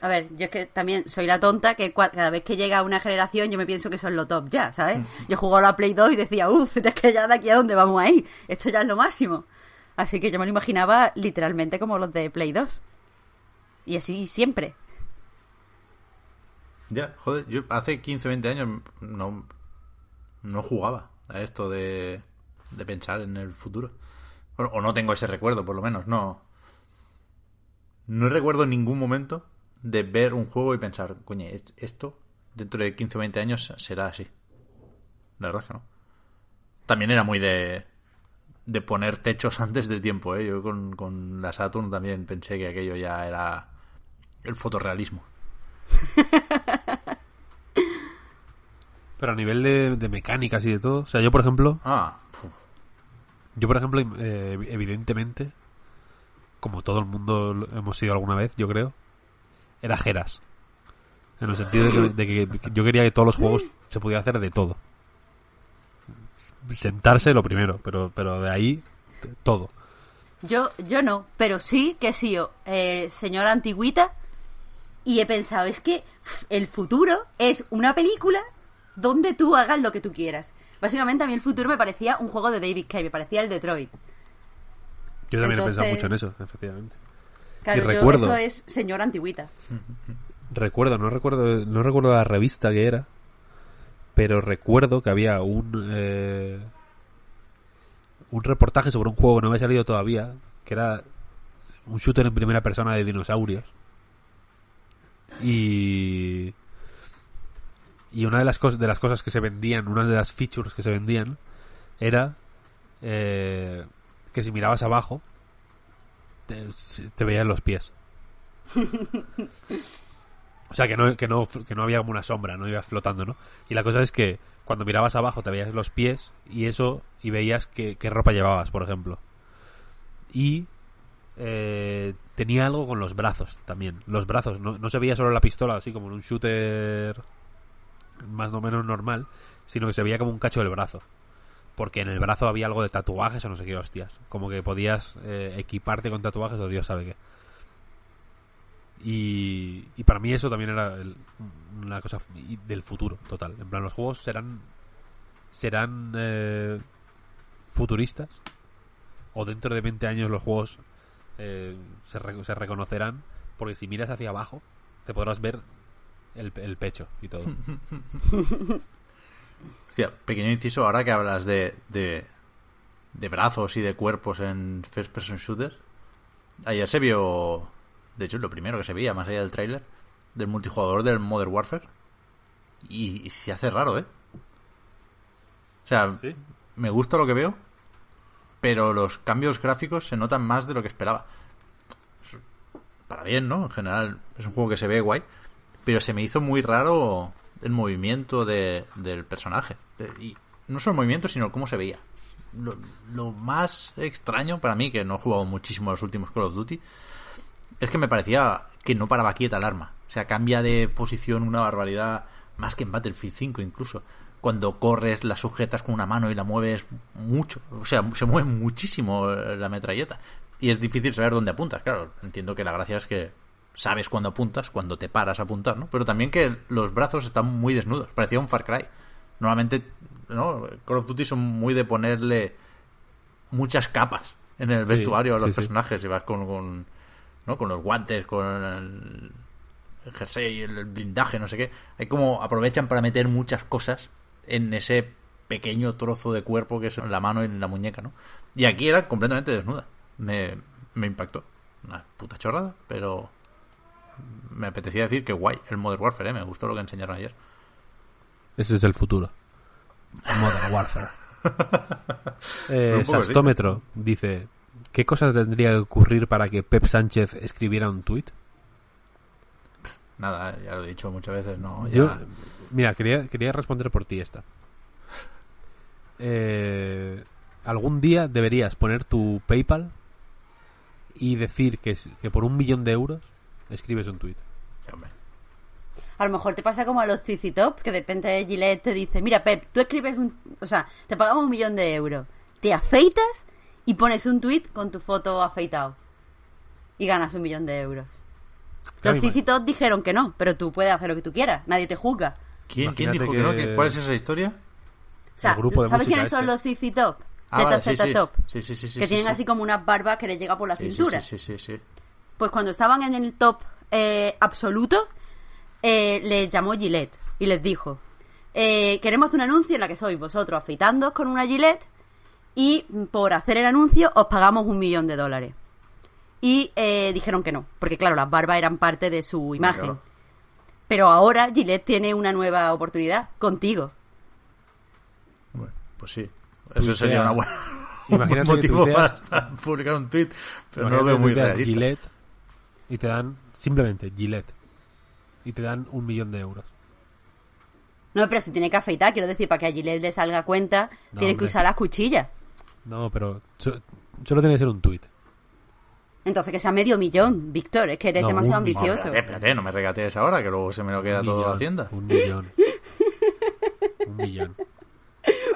B: A ver, yo es que también soy la tonta que cada vez que llega una generación yo me pienso que son lo top ya, ¿sabes? (laughs) Yo jugaba a la Play 2 y decía, uff, (laughs) es que ya de aquí a dónde vamos ahí. Esto ya es lo máximo. Así que yo me lo imaginaba literalmente como los de Play 2. Y así siempre.
A: Ya, joder, yo hace 15, 20 años no, no jugaba a esto de, de pensar en el futuro. O, no tengo ese recuerdo, por lo menos, no. No recuerdo ningún momento de ver un juego y pensar, coño, est- esto dentro de 15 o 20 años será así. La verdad es que no. También era muy de, de poner techos (laughs) antes de tiempo, ¿eh? Yo con, con la Saturn también pensé que aquello ya era el fotorrealismo.
C: Pero a nivel de, de mecánicas y de todo, o sea, yo por ejemplo,
A: Ah, puf.
C: yo por ejemplo, eh, evidentemente, como todo el mundo lo- hemos sido alguna vez, yo creo, era Geras. En el sentido de que, de que yo quería que todos los juegos se pudiera hacer de todo. Sentarse lo primero, pero, pero de ahí todo.
B: Yo, yo no, pero sí que he sido eh, señora antigüita y he pensado, es que el futuro es una película donde tú hagas lo que tú quieras. Básicamente a mí el futuro me parecía un juego de David Cage, me parecía el Detroit.
C: Yo también he pensado mucho en eso, efectivamente.
B: Claro,
C: Y
B: yo-
C: recuerdo-
B: eso es señora antigüita.
C: Recuerdo, no recuerdo, no recuerdo la revista que era, pero recuerdo que había un eh, un reportaje sobre un juego que no había salido todavía, que era un shooter en primera persona de dinosaurios. Y y una de las cosas de las cosas que se vendían, una de las features que se vendían era eh, que si mirabas abajo te, te veían los pies. (laughs) O sea, que no, que, no, que no había como una sombra, no ibas flotando, ¿no? Y la cosa es que cuando mirabas abajo te veías los pies y eso, y veías qué, qué ropa llevabas, por ejemplo. Y eh, tenía algo con los brazos también. Los brazos, no, no se veía solo la pistola, así como en un shooter más o menos normal, sino que se veía como un cacho del brazo. Porque en el brazo había algo de tatuajes o no sé qué hostias. Como que podías eh, equiparte con tatuajes o Dios sabe qué. Y, para mí eso también era una cosa del futuro total. En plan, los juegos serán serán eh, futuristas o dentro de 20 años los juegos eh, se, re- se reconocerán porque si miras hacia abajo te podrás ver el, el pecho y todo. (laughs)
A: Hostia, pequeño inciso, ahora que hablas de, de, de brazos y de cuerpos en first person shooters, ayer se vio, de hecho lo primero que se veía, más allá del tráiler, del multijugador del Modern Warfare, y, y se hace raro, ¿eh? O sea,
C: ¿Sí?
A: me gusta lo que veo, pero los cambios gráficos se notan más de lo que esperaba. Para bien, ¿no? En general es un juego que se ve guay, pero se me hizo muy raro el movimiento de, del personaje. Y no solo el movimiento, sino cómo se veía. Lo, lo más extraño para mí, que no he jugado muchísimo los últimos Call of Duty, es que me parecía que no paraba quieta el arma. O sea, cambia de posición una barbaridad, más que en Battlefield 5 incluso. Cuando corres, la sujetas con una mano y la mueves mucho. O sea, se mueve muchísimo eh, la metralleta. Y es difícil saber dónde apuntas. Claro, entiendo que la gracia es que sabes cuándo apuntas, cuando te paras a apuntar, ¿no? Pero también que los brazos están muy desnudos. Parecía un Far Cry. Normalmente, ¿no? Call of Duty son muy de ponerle muchas capas en el
C: Sí,
A: vestuario a los
C: sí, sí.
A: personajes. Y vas con, con, ¿no? con los guantes, con el, el jersey, el blindaje, no sé qué. Hay como aprovechan para meter muchas cosas en ese pequeño trozo de cuerpo que es la mano y en la muñeca, ¿no? Y aquí era completamente desnuda. Me, me impactó. Una puta chorrada, pero me apetecía decir que guay el Modern Warfare, ¿eh? Me gustó lo que enseñaron ayer.
C: Ese es el futuro. Modern Warfare. (laughs) Eh,
A: sí.
C: Sastómetro dice: ¿Qué cosas tendría que ocurrir para que Pep Sánchez escribiera un tuit?
A: Nada, ya lo he dicho muchas veces, no. Ya...
C: Yo, mira, quería, quería responder por ti esta. Eh, algún día deberías poner tu PayPal y decir que, que por un millón de euros escribes un
A: hombre.
B: A lo mejor te pasa como a los CC Top, que de repente Gillette te dice, mira Pep, tú escribes un... O sea, te pagamos un millón de euros, te afeitas y pones un tweet con tu foto afeitado. Y ganas un millón de euros. Los CC Top dijeron que no, pero tú puedes hacer lo que tú quieras, nadie te juzga.
A: ¿Quién, quién dijo que... no?
C: que-
A: ¿Qué- ¿Cuál es esa historia?
B: O sea,
C: El grupo de
B: ¿sabes quiénes son
C: este.
B: los CC Top?
A: Ah, vale, sí, sí.
B: Top.
A: Sí, sí, sí, sí,
B: que
A: sí,
B: tienen
A: sí.
B: así como unas barbas que les llega por la
A: Sí, sí,
B: cintura.
A: sí, sí, sí, sí.
B: Pues cuando estaban en el top eh, absoluto, eh, les llamó Gillette y les dijo: eh, Queremos hacer un anuncio en la que sois vosotros afeitándoos con una Gillette y por hacer el anuncio os pagamos un millón de dólares. Y eh, dijeron que no, porque claro, las barbas eran parte de su imagen.
A: claro.
B: Pero ahora Gillette tiene una nueva oportunidad contigo.
A: Bueno, pues sí. Eso
C: Tuitea.
A: sería una buena...
C: Imagínate
A: un (laughs) motivo
C: tuiteas-
A: para, publicar un tweet, pero no lo veo muy realista.
C: Gillette y te dan simplemente Gillette y te dan un millón de euros.
B: No, pero si tiene que afeitar, quiero decir, para que a Gillette le salga cuenta,
C: No,
B: tiene que usar las cuchillas.
C: No, pero so- solo tiene que ser un tuit.
B: Entonces que sea medio millón, Víctor, es que eres
C: No,
B: demasiado
C: un millón.
A: No,
B: ambicioso.
A: espérate, espérate, no me regatees ahora, que luego se me lo queda
C: Un
A: todo
C: millón,
A: Hacienda.
C: Un millón. (laughs) un millón.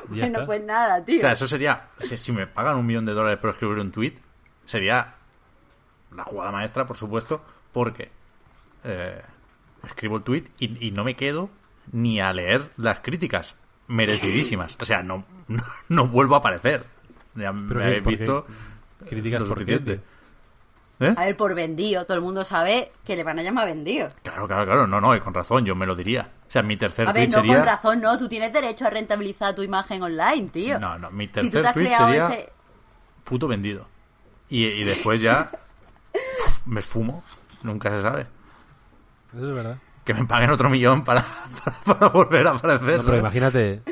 B: Bueno,
C: está.
B: pues nada, tío.
A: O sea, eso sería, si, si me pagan un millón de dólares por escribir un tweet, sería la jugada maestra, por supuesto, porque eh, escribo el tweet y, y no me quedo ni a leer las críticas merecidísimas. O sea, no, (laughs) no, no vuelvo a aparecer. Ya
C: Pero
A: me habéis
C: ¿por
A: visto
C: Críticas
A: lo
C: por
A: suficiente.
C: qué?
A: ¿Eh?
B: A ver, por vendido, todo el mundo sabe que le van a llamar vendido.
A: Claro, claro, claro, no, no, y con razón, yo me lo diría. O sea, mi tercer
B: A ver,
A: tweet
B: no
A: sería...
B: con razón, no, tú tienes derecho a rentabilizar tu imagen online, tío.
A: No, no, mi
B: si tú
A: tercer
B: te has
A: tweet
B: creado
A: sería
B: ese...
A: puto vendido. Y, y después ya (laughs) pf, me esfumo, nunca se sabe.
C: Eso es verdad.
A: Que me paguen otro millón para, (laughs) para, para volver a aparecer.
C: No, pero imagínate.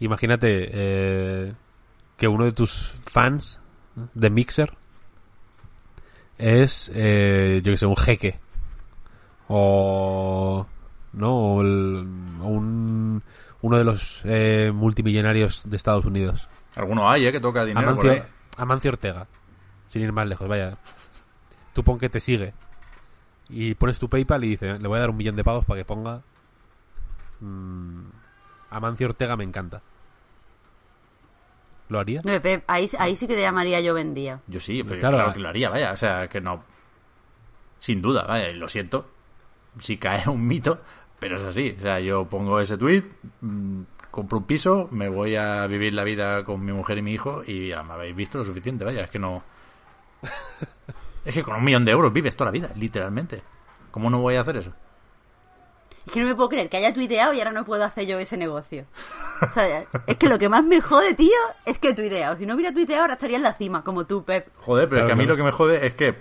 C: imagínate eh, que uno de tus fans de Mixer es, eh, yo que sé, un jeque. O. ¿No? O, el- o un, uno de los eh, multimillonarios de Estados Unidos.
A: Alguno hay, ¿eh? Que toca dinero por ahí.
C: Amancio, Ortega. Sin ir más lejos, vaya. Tú pon que te sigue. Y pones tu PayPal y dices, le voy a dar un millón de pavos para que ponga. mm, Amancio Ortega me encanta. ¿Lo haría?
B: No, Pep, ahí, ahí sí que te llamaría yo vendía.
A: Yo sí, pero
C: Claro.
A: claro, que lo haría, vaya. O sea, que no. Sin duda, vaya, y lo siento. Si cae un mito, pero es así. O sea, yo pongo ese tweet, mm, compro un piso, me voy a vivir la vida con mi mujer y mi hijo y ya me habéis visto lo suficiente, vaya. Es que no. (laughs) es que con un millón de euros vives toda la vida, literalmente. ¿Cómo no voy a hacer eso?
B: Es que no me puedo creer que haya tuiteado y ahora no puedo hacer yo ese negocio. O sea, es que lo que más me jode, tío, es que he tuiteado. Si no hubiera tuiteado, ahora estaría en la cima, como tú, Pep.
A: Joder, pero es que a mí
C: claro.
A: lo que me jode es que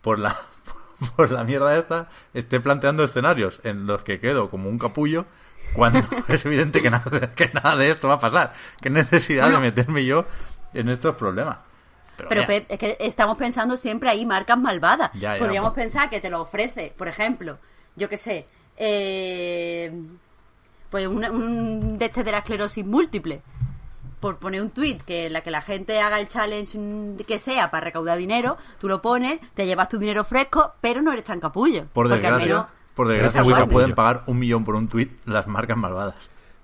A: por la (laughs) por la mierda esta esté planteando escenarios en los que quedo como un capullo cuando (laughs) es evidente que nada, que nada de esto va a pasar. Qué necesidad
B: Bueno.
A: de meterme yo en estos problemas. Pero,
B: Pep, es que estamos pensando siempre ahí marcas malvadas.
A: Ya, ya,
B: Podríamos
A: pues.
B: pensar que te lo ofrece, por ejemplo, yo qué sé, eh, pues un, un de este de la esclerosis múltiple. Por poner un tweet que en la que la gente haga el challenge que sea para recaudar dinero, tú lo pones, te llevas tu dinero fresco, pero no eres tan capullo.
A: por desgracia,
B: menos-
A: por desgracia pueden pagar un millón por un tweet las marcas malvadas.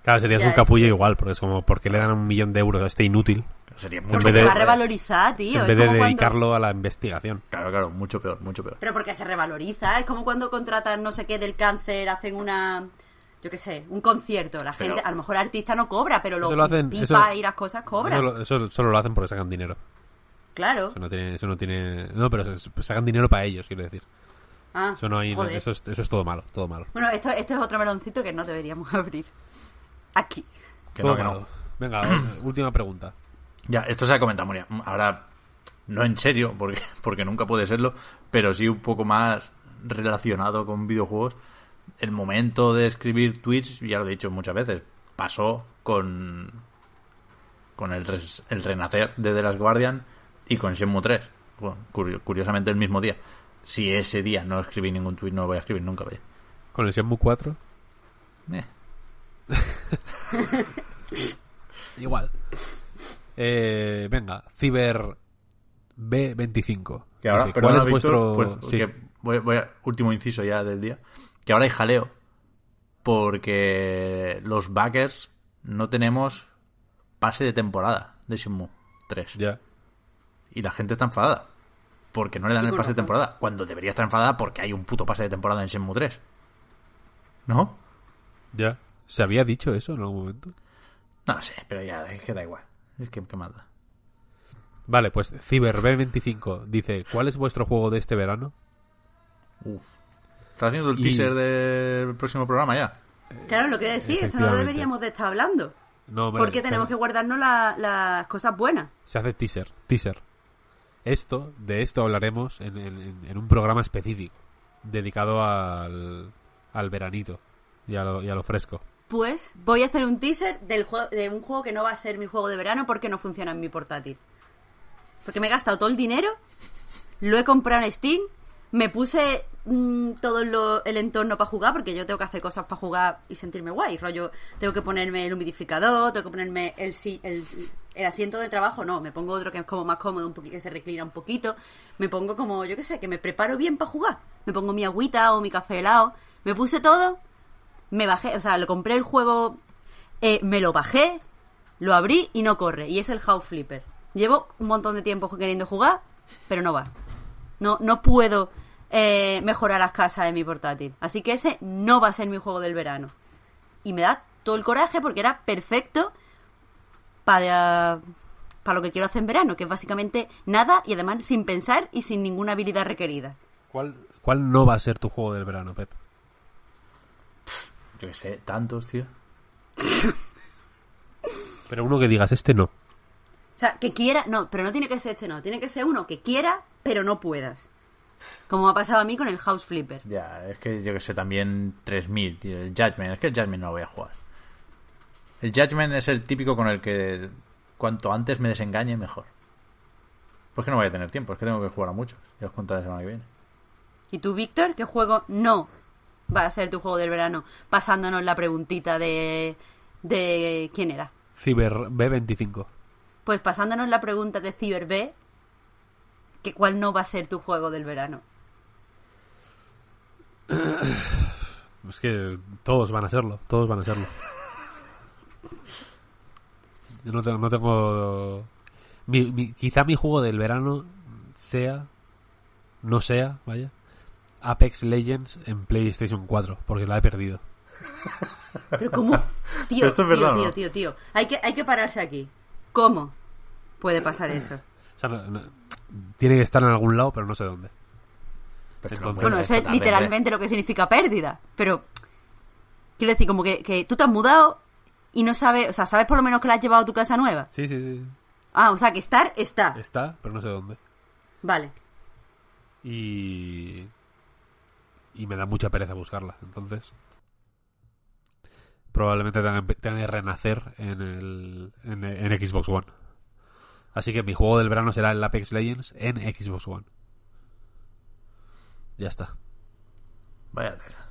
C: Claro, serías
B: Ya,
C: un capullo
B: que-
C: igual, porque es como, porque le dan un millón de euros a este inútil?
A: Sería
B: Porque
A: mucho
C: vez
B: se va a revalorizar, tío.
C: en vez de
B: cuando-
C: dedicarlo a la investigación.
A: Claro, claro, mucho peor, mucho peor.
B: Pero porque se revaloriza, es como cuando contratan no sé qué del cáncer, hacen una, yo qué sé, un concierto. La
A: Pero-
B: gente, a lo mejor el artista no cobra, pero los
C: lo hacen-
B: pipa
C: eso-
B: y las cosas cobran.
C: Eso, lo- eso solo lo hacen porque sacan dinero.
B: Claro.
C: Eso no tiene, eso no tiene, no, pero sacan dinero para ellos, quiero decir.
B: Ah,
C: Eso no hay,
B: joder.
C: eso es, eso es todo malo, todo malo.
B: Bueno, esto, esto es otro meloncito que no deberíamos (laughs) abrir. Aquí.
A: Que
C: todo
A: no, que no.
C: malo. Venga, (clears throat) última pregunta.
A: Ya, esto se ha comentado, Moria. Ahora, no en serio, porque, (laughs) porque nunca puede serlo, pero sí un poco más relacionado con videojuegos. El momento de escribir tweets, ya lo he dicho muchas veces, pasó con, con el, res- el renacer de The Last Guardian y con Shenmue 3. Bueno, curio- curiosamente el mismo día. Si ese día no escribí ningún tweet, no lo voy a escribir nunca. vaya.
C: Con el Shenmue 4,
A: Eh. (laughs)
C: igual. Eh, venga, Ciber B25.
A: Que ahora,
C: Dice,
A: perdona,
C: ¿Cuál es
A: Víctor,
C: vuestro...?
A: pues,
C: sí.
A: que voy, voy a, último inciso ya del día. Que ahora hay jaleo porque los backers no tenemos pase de temporada de Shenmue 3.
C: Ya.
A: Y la gente está enfadada. Porque no le dan el pase de temporada. Cuando debería estar enfadada porque hay un puto pase de temporada en Shenmue 3. ¿No?
C: Ya. ¿Se había dicho eso en algún momento?
A: No lo sé, pero ya, es que da igual. Es que, ¿qué más da?
C: Vale, pues Ciber B25 dice, ¿cuál es vuestro juego de este verano?
A: Uf. ¿Estás haciendo el
C: Y-
A: teaser del próximo programa ya?
B: Claro, lo que decir, eso no deberíamos de estar hablando.
C: No, hombre,
B: Porque tenemos que guardarnos la- las cosas buenas.
C: Se hace teaser, teaser. Esto, de esto hablaremos en, en- en un programa específico, dedicado al, al veranito y a, lo, y a lo fresco.
B: Pues voy a hacer un teaser del juego, de un juego que no va a ser mi juego de verano porque no funciona en mi portátil. Porque me he gastado todo el dinero, lo he comprado en Steam, me puse mm, todo el entorno para jugar porque yo tengo que hacer cosas para jugar y sentirme guay. Rollo, tengo que ponerme el humidificador, tengo que ponerme el, el, asiento de trabajo, no, me pongo otro que es como más cómodo, un que se reclina un poquito. Me pongo como, yo qué sé, que me preparo bien para jugar. Me pongo mi agüita o mi café helado. Me puse todo me bajé, o sea, lo compré el juego, eh, me lo bajé, lo abrí y no corre. Y es el House Flipper. Llevo un montón de tiempo queriendo jugar, pero no va. No, no puedo eh, mejorar las casas de mi portátil. Así que ese no va a ser mi juego del verano. Y me da todo el coraje porque era perfecto para, para lo que quiero hacer en verano, que es básicamente nada y además sin pensar y sin ninguna habilidad requerida.
C: ¿Cuál, ¿Cuál no va a ser tu juego del verano, Pep?
A: Yo qué sé, tantos, tío. (coughs)
C: Pero uno que digas, este no.
B: O sea, que quiera, no, pero no tiene que ser este, no. Tiene que ser uno que quiera, pero no puedas. Como me ha pasado a mí con el House Flipper.
A: Ya, es que yo que sé, también 3000, tío. El Judgment, es que el Judgment no lo voy a jugar. El Judgment es el típico con el que cuanto antes me desengañe, mejor. Pues que no voy a tener tiempo, es que tengo que jugar a muchos. Ya os contaré la semana que viene.
B: ¿Y tú, Víctor, qué juego no va a ser tu juego del verano? Pasándonos la preguntita de. de quién era.
C: Ciber B25.
B: Pues pasándonos la pregunta de Cyber B, que ¿cuál no va a ser tu juego del verano? (coughs)
C: Es que todos van a serlo, todos van a serlo. Yo no tengo... No tengo mi- mi- quizá mi juego del verano sea, no sea, vaya, Apex Legends en PlayStation 4, porque la he perdido.
B: Pero ¿cómo? (laughs) Tío,
A: Esto es
B: tío,
A: verdad,
B: tío,
A: ¿no?
B: tío, tío. Hay que, hay que pararse aquí. ¿Cómo puede pasar eso?
C: O sea, no- no- tiene que estar en algún lado, pero no sé dónde.
A: Pero
C: Entonces-
B: Bueno, eso es literalmente lo que significa pérdida. Pero, quiero decir, como que, que tú te has mudado y no sabes, o sea, sabes por lo menos que la has llevado a tu casa nueva.
C: Sí, sí, sí.
B: Ah, o sea, que estar, está.
C: Está, pero no sé dónde.
B: Vale.
C: Y... Y me da mucha pereza buscarla, entonces... Probablemente tenga, que- renacer en, el, en, Xbox One. Así que mi juego del verano será el Apex Legends en Xbox One. Ya está.
A: Vaya tela.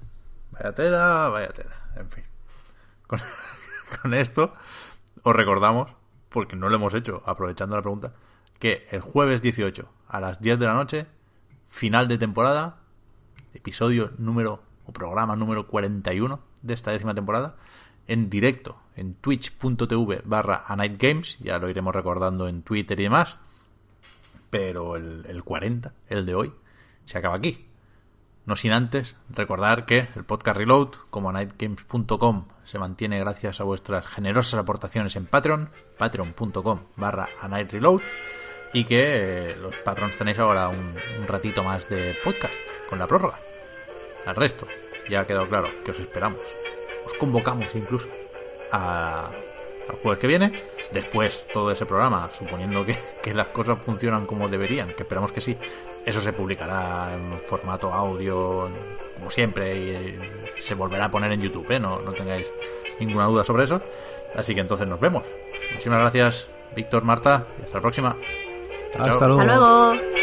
A: Vaya tela, vaya tela. En fin. (laughs) Con, con esto os recordamos, porque no lo hemos hecho, aprovechando la pregunta, que el jueves 18 a las 10 de la noche, final de temporada, episodio número o programa número 41 de esta décima temporada, en directo en twitch.tv barra a Night Games, ya lo iremos recordando en Twitter y demás, pero el, el 40, el de hoy, se acaba aquí. No sin antes recordar que el podcast Reload, como nightgames.com, se mantiene gracias a vuestras generosas aportaciones en Patreon, patreon.com barra Reload, y que los patrons tenéis ahora un, ratito más de podcast con la prórroga. Al resto, ya ha quedado claro que os esperamos. Os convocamos incluso al jueves que viene. Después, todo ese programa, suponiendo que, que las cosas funcionan como deberían, que esperamos que sí, eso se publicará en formato audio, como siempre, y eh, se volverá a poner en YouTube, ¿eh? no, no tengáis ninguna duda sobre eso. Así que entonces nos vemos. Muchísimas gracias, Víctor, Marta, y hasta la próxima.
C: Hasta luego.
D: Hasta luego.